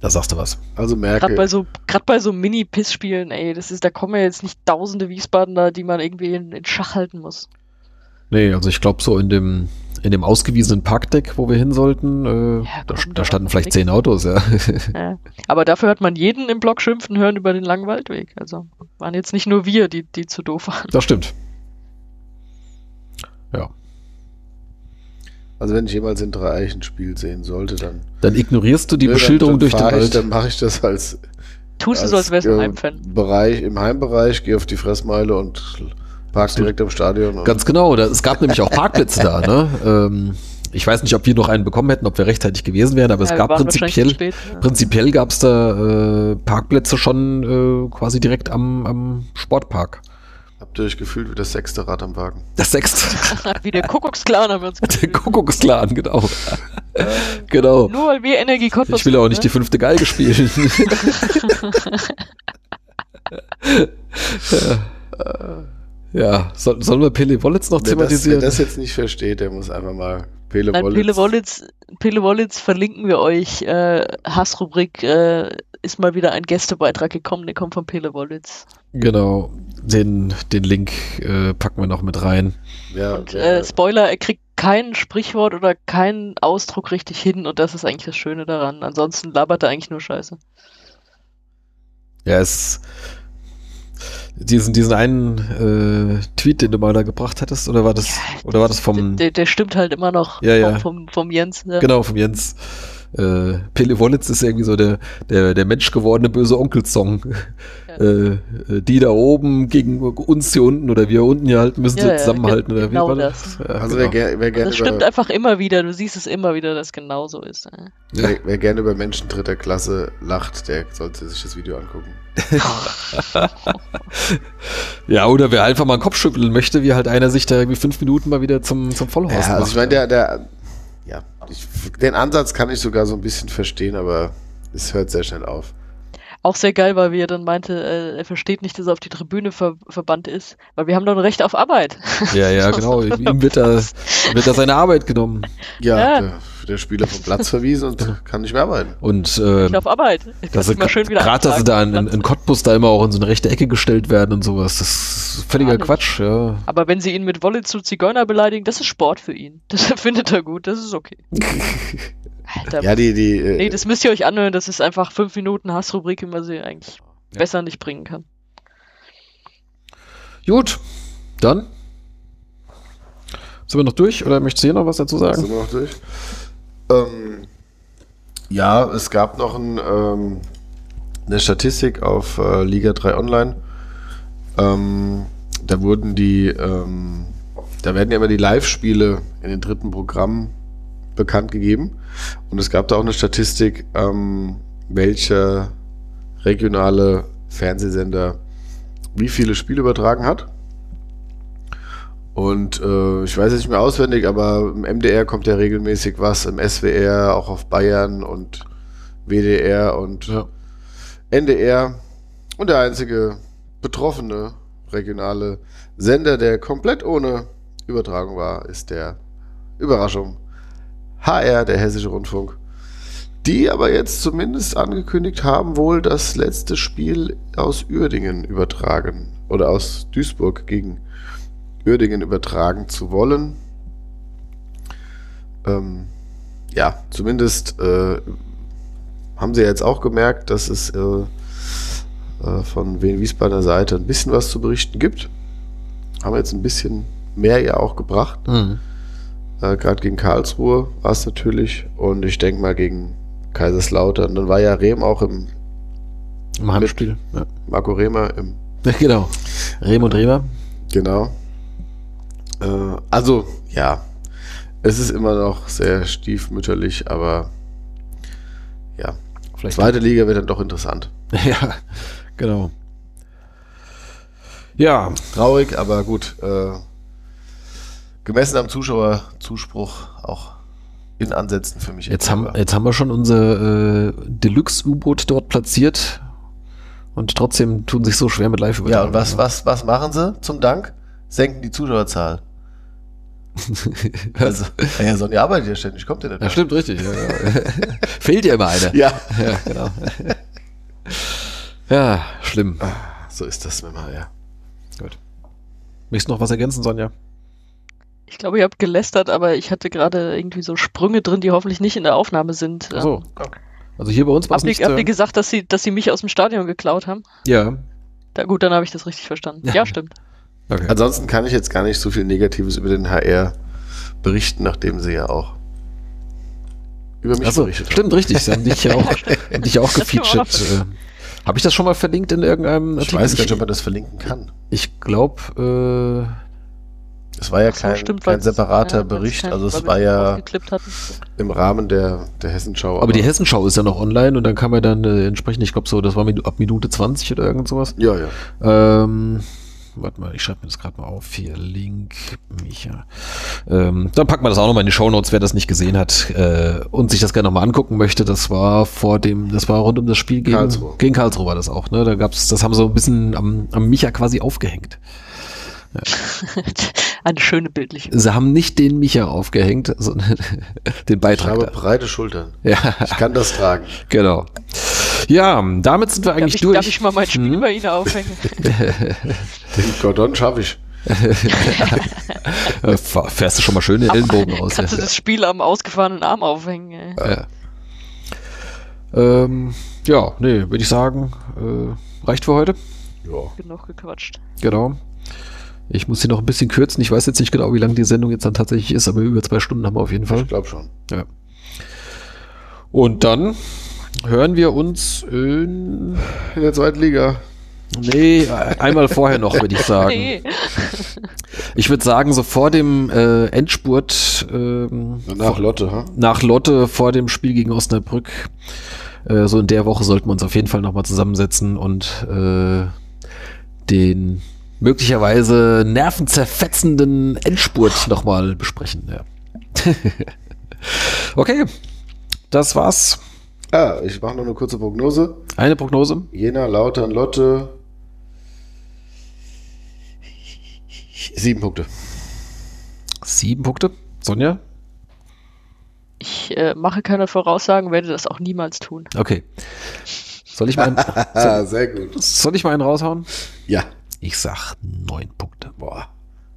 Da sagst du was. Also Gerade bei Merkel. so, gerade bei so Mini-Piss-Spielen, ey, das ist, da kommen ja jetzt nicht tausende Wiesbadener, die man irgendwie in, in Schach halten muss. Nee, also ich glaube so in dem, in dem ausgewiesenen Parkdeck, wo wir hin sollten, äh, Ja, da, da standen vielleicht nix. zehn Autos, ja. Ja. Aber dafür hat man jeden im Block schimpfen hören über den langen Waldweg. Also waren jetzt nicht nur wir, die, die zu doof waren. das stimmt. Ja. Also wenn ich jemals in Dreieichen Spiel sehen sollte, dann Dann ignorierst du die dann- Beschilderung dann durch den ich, Wald. Dann mache ich das als, Tust du so, als wär's ein äh, Heimfan. Bereich, im Heimbereich, gehe auf die Fressmeile und park direkt am Stadion. Und Ganz genau, da, es gab nämlich auch Parkplätze da. Ne? Ähm, ich weiß nicht, ob wir noch einen bekommen hätten, ob wir rechtzeitig gewesen wären, aber Ja, es gab prinzipiell, spät, ja. prinzipiell gab es da äh, Parkplätze schon äh, quasi direkt am, am Sportpark. Habt ihr euch gefühlt wie das sechste Rad am Wagen? Das sechste. Wie der Kuckucksklan haben wir uns Der gefühlt. Kuckucksklan, genau. genau. Nur weil wir Energie Cottbus Ich will auch nicht die ne? fünfte Geige spielen. ja, soll, sollen wir Pele Wallets noch Wer das, wer thematisieren? das jetzt nicht versteht, der muss einfach mal Pele Nein, Wollitz- Pele Wollitz, Pele Wollitz verlinken wir euch. Äh, Hassrubrik äh, ist mal wieder ein Gästebeitrag gekommen, der kommt von Pele Wollitz. Genau, den, den Link äh, packen wir noch mit rein. Ja, Und der- äh, Spoiler, er kriegt kein Sprichwort oder keinen Ausdruck richtig hin und das ist eigentlich das Schöne daran. Ansonsten labert er eigentlich nur Scheiße. Ja, es. Diesen, diesen einen äh, Tweet, den du mal da gebracht hattest, oder war das, oder war das vom, Der, der stimmt halt immer noch Ja, ja. Vom, vom, Jens. Ja. genau, vom Jens. Äh, Pele Wollitz ist irgendwie so der, der, der menschgewordene böse Onkel-Song. Ja. Äh, äh, die da oben gegen uns hier unten oder wir unten hier halten, müssen Ja, sie ja, zusammenhalten ge- oder genau wie war das. Ja, also genau. wer, wer, gerne Das stimmt über, einfach immer wieder. Du siehst es immer wieder, dass genau so ist. Ja. wer, wer gerne über Menschen dritter Klasse lacht, der sollte sich das Video angucken. Ja, oder wer einfach mal einen Kopf schütteln möchte, wie halt einer sich da irgendwie fünf Minuten mal wieder zum, zum Vollhorst Ja, also macht. ich meine, der, der, ja, ich, den Ansatz kann ich sogar so ein bisschen verstehen, aber es hört sehr schnell auf. Auch sehr geil, weil wie er dann meinte, äh, er versteht nicht, dass er auf die Tribüne ver verbannt ist, weil wir haben doch ein Recht auf Arbeit. Ja, ja, genau. Ihm wird da, wird da seine Arbeit genommen. Ja, Ja. Der, der Spieler vom Platz verwiesen und kann nicht mehr arbeiten. Und ähm, Recht auf Arbeit. Ich dass sie schön wieder gerade, dass sie da in, in, Cottbus da immer auch in so eine rechte Ecke gestellt werden und sowas. Das ist völliger. Quatsch, ja. Aber wenn sie ihn mit Wolle zu Zigeuner beleidigen, das ist Sport für ihn. Das findet er gut, das ist okay. Alter, Ja, die, die, äh, nee, das müsst ihr euch anhören, das ist einfach fünf Minuten Hassrubrik, wie man sie eigentlich Ja. besser nicht bringen kann. Gut, dann sind wir noch durch oder möchtest du hier noch was dazu Sind sagen? wir noch durch? Ähm, ja, es gab noch ein, ähm, eine Statistik auf äh, Liga 3 Online. Ähm, da wurden die, ähm, da werden ja immer die Live-Spiele in den dritten Programmen bekannt gegeben. Und es gab da auch eine Statistik, ähm, welcher regionale Fernsehsender wie viele Spiele übertragen hat. Und äh, ich weiß jetzt nicht mehr auswendig, aber im MDR kommt ja regelmäßig was, im SWR, auch auf Bayern und WDR und Ja. NDR und der einzige betroffene regionale Sender, der komplett ohne Übertragung war, ist der Überraschung HR, der Hessische Rundfunk. Die aber jetzt zumindest angekündigt haben, wohl das letzte Spiel aus Uerdingen übertragen oder aus Duisburg gegen Uerdingen übertragen zu wollen. Ähm, ja, zumindest äh, haben sie jetzt auch gemerkt, dass es äh, äh, von Wien Wiesbadener Seite ein bisschen was zu berichten gibt. Haben jetzt ein bisschen mehr ja auch gebracht. Mhm. Äh, Gerade gegen Karlsruhe war es natürlich. Und ich denke mal gegen Kaiserslautern. Dann war ja Rehm auch im Im Heimspiel. Ja. Marco Rehmer im genau. Rehm und Remer. Genau. Äh, also, ja. Es ist immer noch sehr stiefmütterlich, aber ja. Vielleicht Zweite Liga wird dann doch interessant. Ja, genau. Ja, Traurig, aber gut. Äh, gemessen am Zuschauerzuspruch auch in Ansätzen für mich. jetzt haben, jetzt haben wir schon unser äh, Deluxe-U-Boot dort platziert und trotzdem tun sich so schwer mit live ja, und was, was, was machen sie zum Dank? Senken die Zuschauerzahl. Also, ja, Sonja arbeitet ja ständig, kommt ja nicht. Ja, stimmt, richtig. Ja, ja. Fehlt ja immer eine. Ja. ja genau. ja, schlimm. So ist das, man, ja. Gut. Möchtest du noch was ergänzen, Sonja? Ich glaube, ihr habt gelästert, aber ich hatte gerade irgendwie so Sprünge drin, die hoffentlich nicht in der Aufnahme sind. Ach so. Also hier bei uns war es Habt ihr, nicht. habt ihr Äh, gesagt, dass sie, dass sie mich aus dem Stadion geklaut haben? ja. Da, gut, dann habe ich das richtig verstanden. Ja, stimmt. Okay. Ansonsten kann ich jetzt gar nicht so viel Negatives über den HR berichten, nachdem sie ja auch über mich Achso, berichtet stimmt, richtig. Sie haben dich ja auch, haben dich auch gefeatured. Äh, Habe ich das schon mal verlinkt in irgendeinem haben. Ich Artikel? weiß gar nicht, ob man das verlinken kann. Ich glaube, Es war ja so, kein, stimmt, kein separater ja, Bericht, kein- also es war ja im Rahmen der, der Hessenschau. äh, aber die Hessenschau ist ja noch online und dann kann man dann äh, entsprechend, ich glaube so, das war mit, ab Minute 20 oder irgend sowas. Ja, ja. Ähm, warte mal, ich schreibe mir das gerade mal auf. Hier, Link, Micha. Ähm, dann packen wir das auch nochmal in die Shownotes, wer das nicht gesehen hat äh, und sich das gerne nochmal angucken möchte. Das war vor dem, das war rund um das Spiel gegen Karlsruhe. Gegen Karlsruhe war das auch, ne? Da gab's, das haben so ein bisschen am, am Micha quasi aufgehängt. Eine schöne bildliche. Sie haben nicht den Micha aufgehängt, sondern den Ich Beitrag. habe da. breite Schultern. Ja, Ich kann das tragen. genau. Ja, damit sind wir Darf eigentlich ich, durch. darf ich mal mein Spiel Hm? bei Ihnen aufhängen? Den Gordon schaffe ich. Äh, fährst du schon mal schön den Ellenbogen raus. Kannst du ja. das Spiel am ausgefahrenen Arm aufhängen? Ey. Ja. Ähm, ja, nee, würde ich sagen, äh, reicht für heute. Ja. Genug gequatscht. Genau. Ich muss sie noch ein bisschen kürzen. Ich weiß jetzt nicht genau, wie lang die Sendung jetzt dann tatsächlich ist, aber über zwei Stunden haben wir auf jeden Fall. Ich glaube schon. Ja. Und dann hören wir uns in. In der zweiten Liga. Nee, einmal vorher noch, würde ich sagen. Nee. Ich würde sagen, so vor dem äh, Endspurt ähm, Nach Lotte, ha? nach Lotte vor dem Spiel gegen Osnabrück. Äh, so in der Woche sollten wir uns auf jeden Fall nochmal zusammensetzen und äh, den möglicherweise nervenzerfetzenden Endspurt nochmal besprechen. Ja. okay, das war's. Ah, ich mache noch eine kurze Prognose. Eine Prognose. Jena, Lautern, Lotte. Sieben Punkte. Sieben Punkte. Sonja? Ich äh, mache keine Voraussagen, werde das auch niemals tun. Okay. Soll ich mal einen, soll, sehr gut. soll ich mal einen raushauen? Ja. Ich sag neun Punkte. Boah.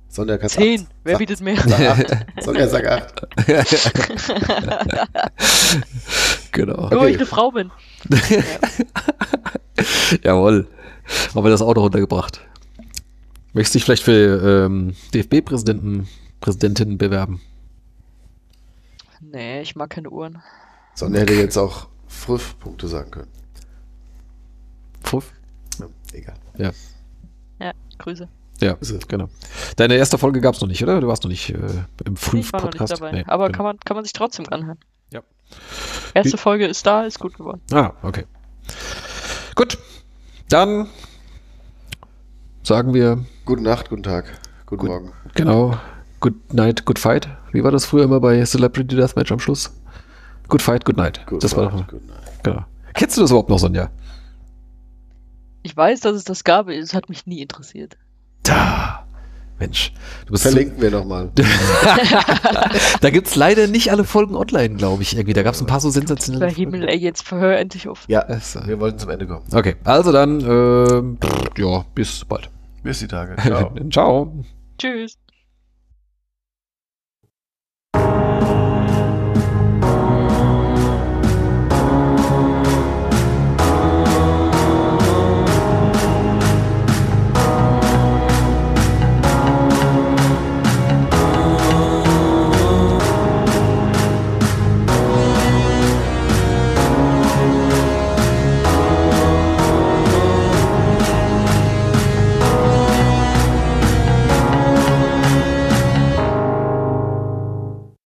Sonja kannst Zehn. acht. Wer bietet mehr? Sag acht. Sonja, sag acht. Genau. Nur weil ich eine Frau bin. Jawohl. Haben wir das auch noch untergebracht. Möchtest du dich vielleicht für ähm, DFB-Präsidenten, Präsidentin bewerben? Nee, ich mag keine Uhren. Sonja hätte jetzt auch fünf Punkte sagen können. Puff? Ja, egal. Ja. Ja, Grüße. Ja, genau. Deine erste Folge gab es noch nicht, oder? Du warst noch nicht äh, im Früh-Podcast. dabei. Nee, Aber genau. kann, man, kann man sich trotzdem anhören. Erste Wie- Folge ist da, ist gut geworden. Ah, okay. Gut. Dann sagen wir, Gute Nacht, guten Tag, guten Gut. Morgen. genau, good night, good fight. Wie war das früher immer bei Celebrity Deathmatch am Schluss? Good fight, good night. Good das war night, doch, good night. genau. Kennst du das überhaupt noch, Sonja? Ich weiß, dass es das gab, es hat mich nie interessiert. Da. Mensch, du bist so, Verlinken wir nochmal. da gibt's leider nicht alle Folgen online, glaube ich. Irgendwie, da gab's ein paar so sensationelle. Bei Himmel, ey, jetzt verhör endlich auf. Ja, Es, äh, wir wollten zum Ende kommen. Okay, also dann, ähm, ja, bis bald. Bis die Tage. Ciao. Ciao. Tschüss.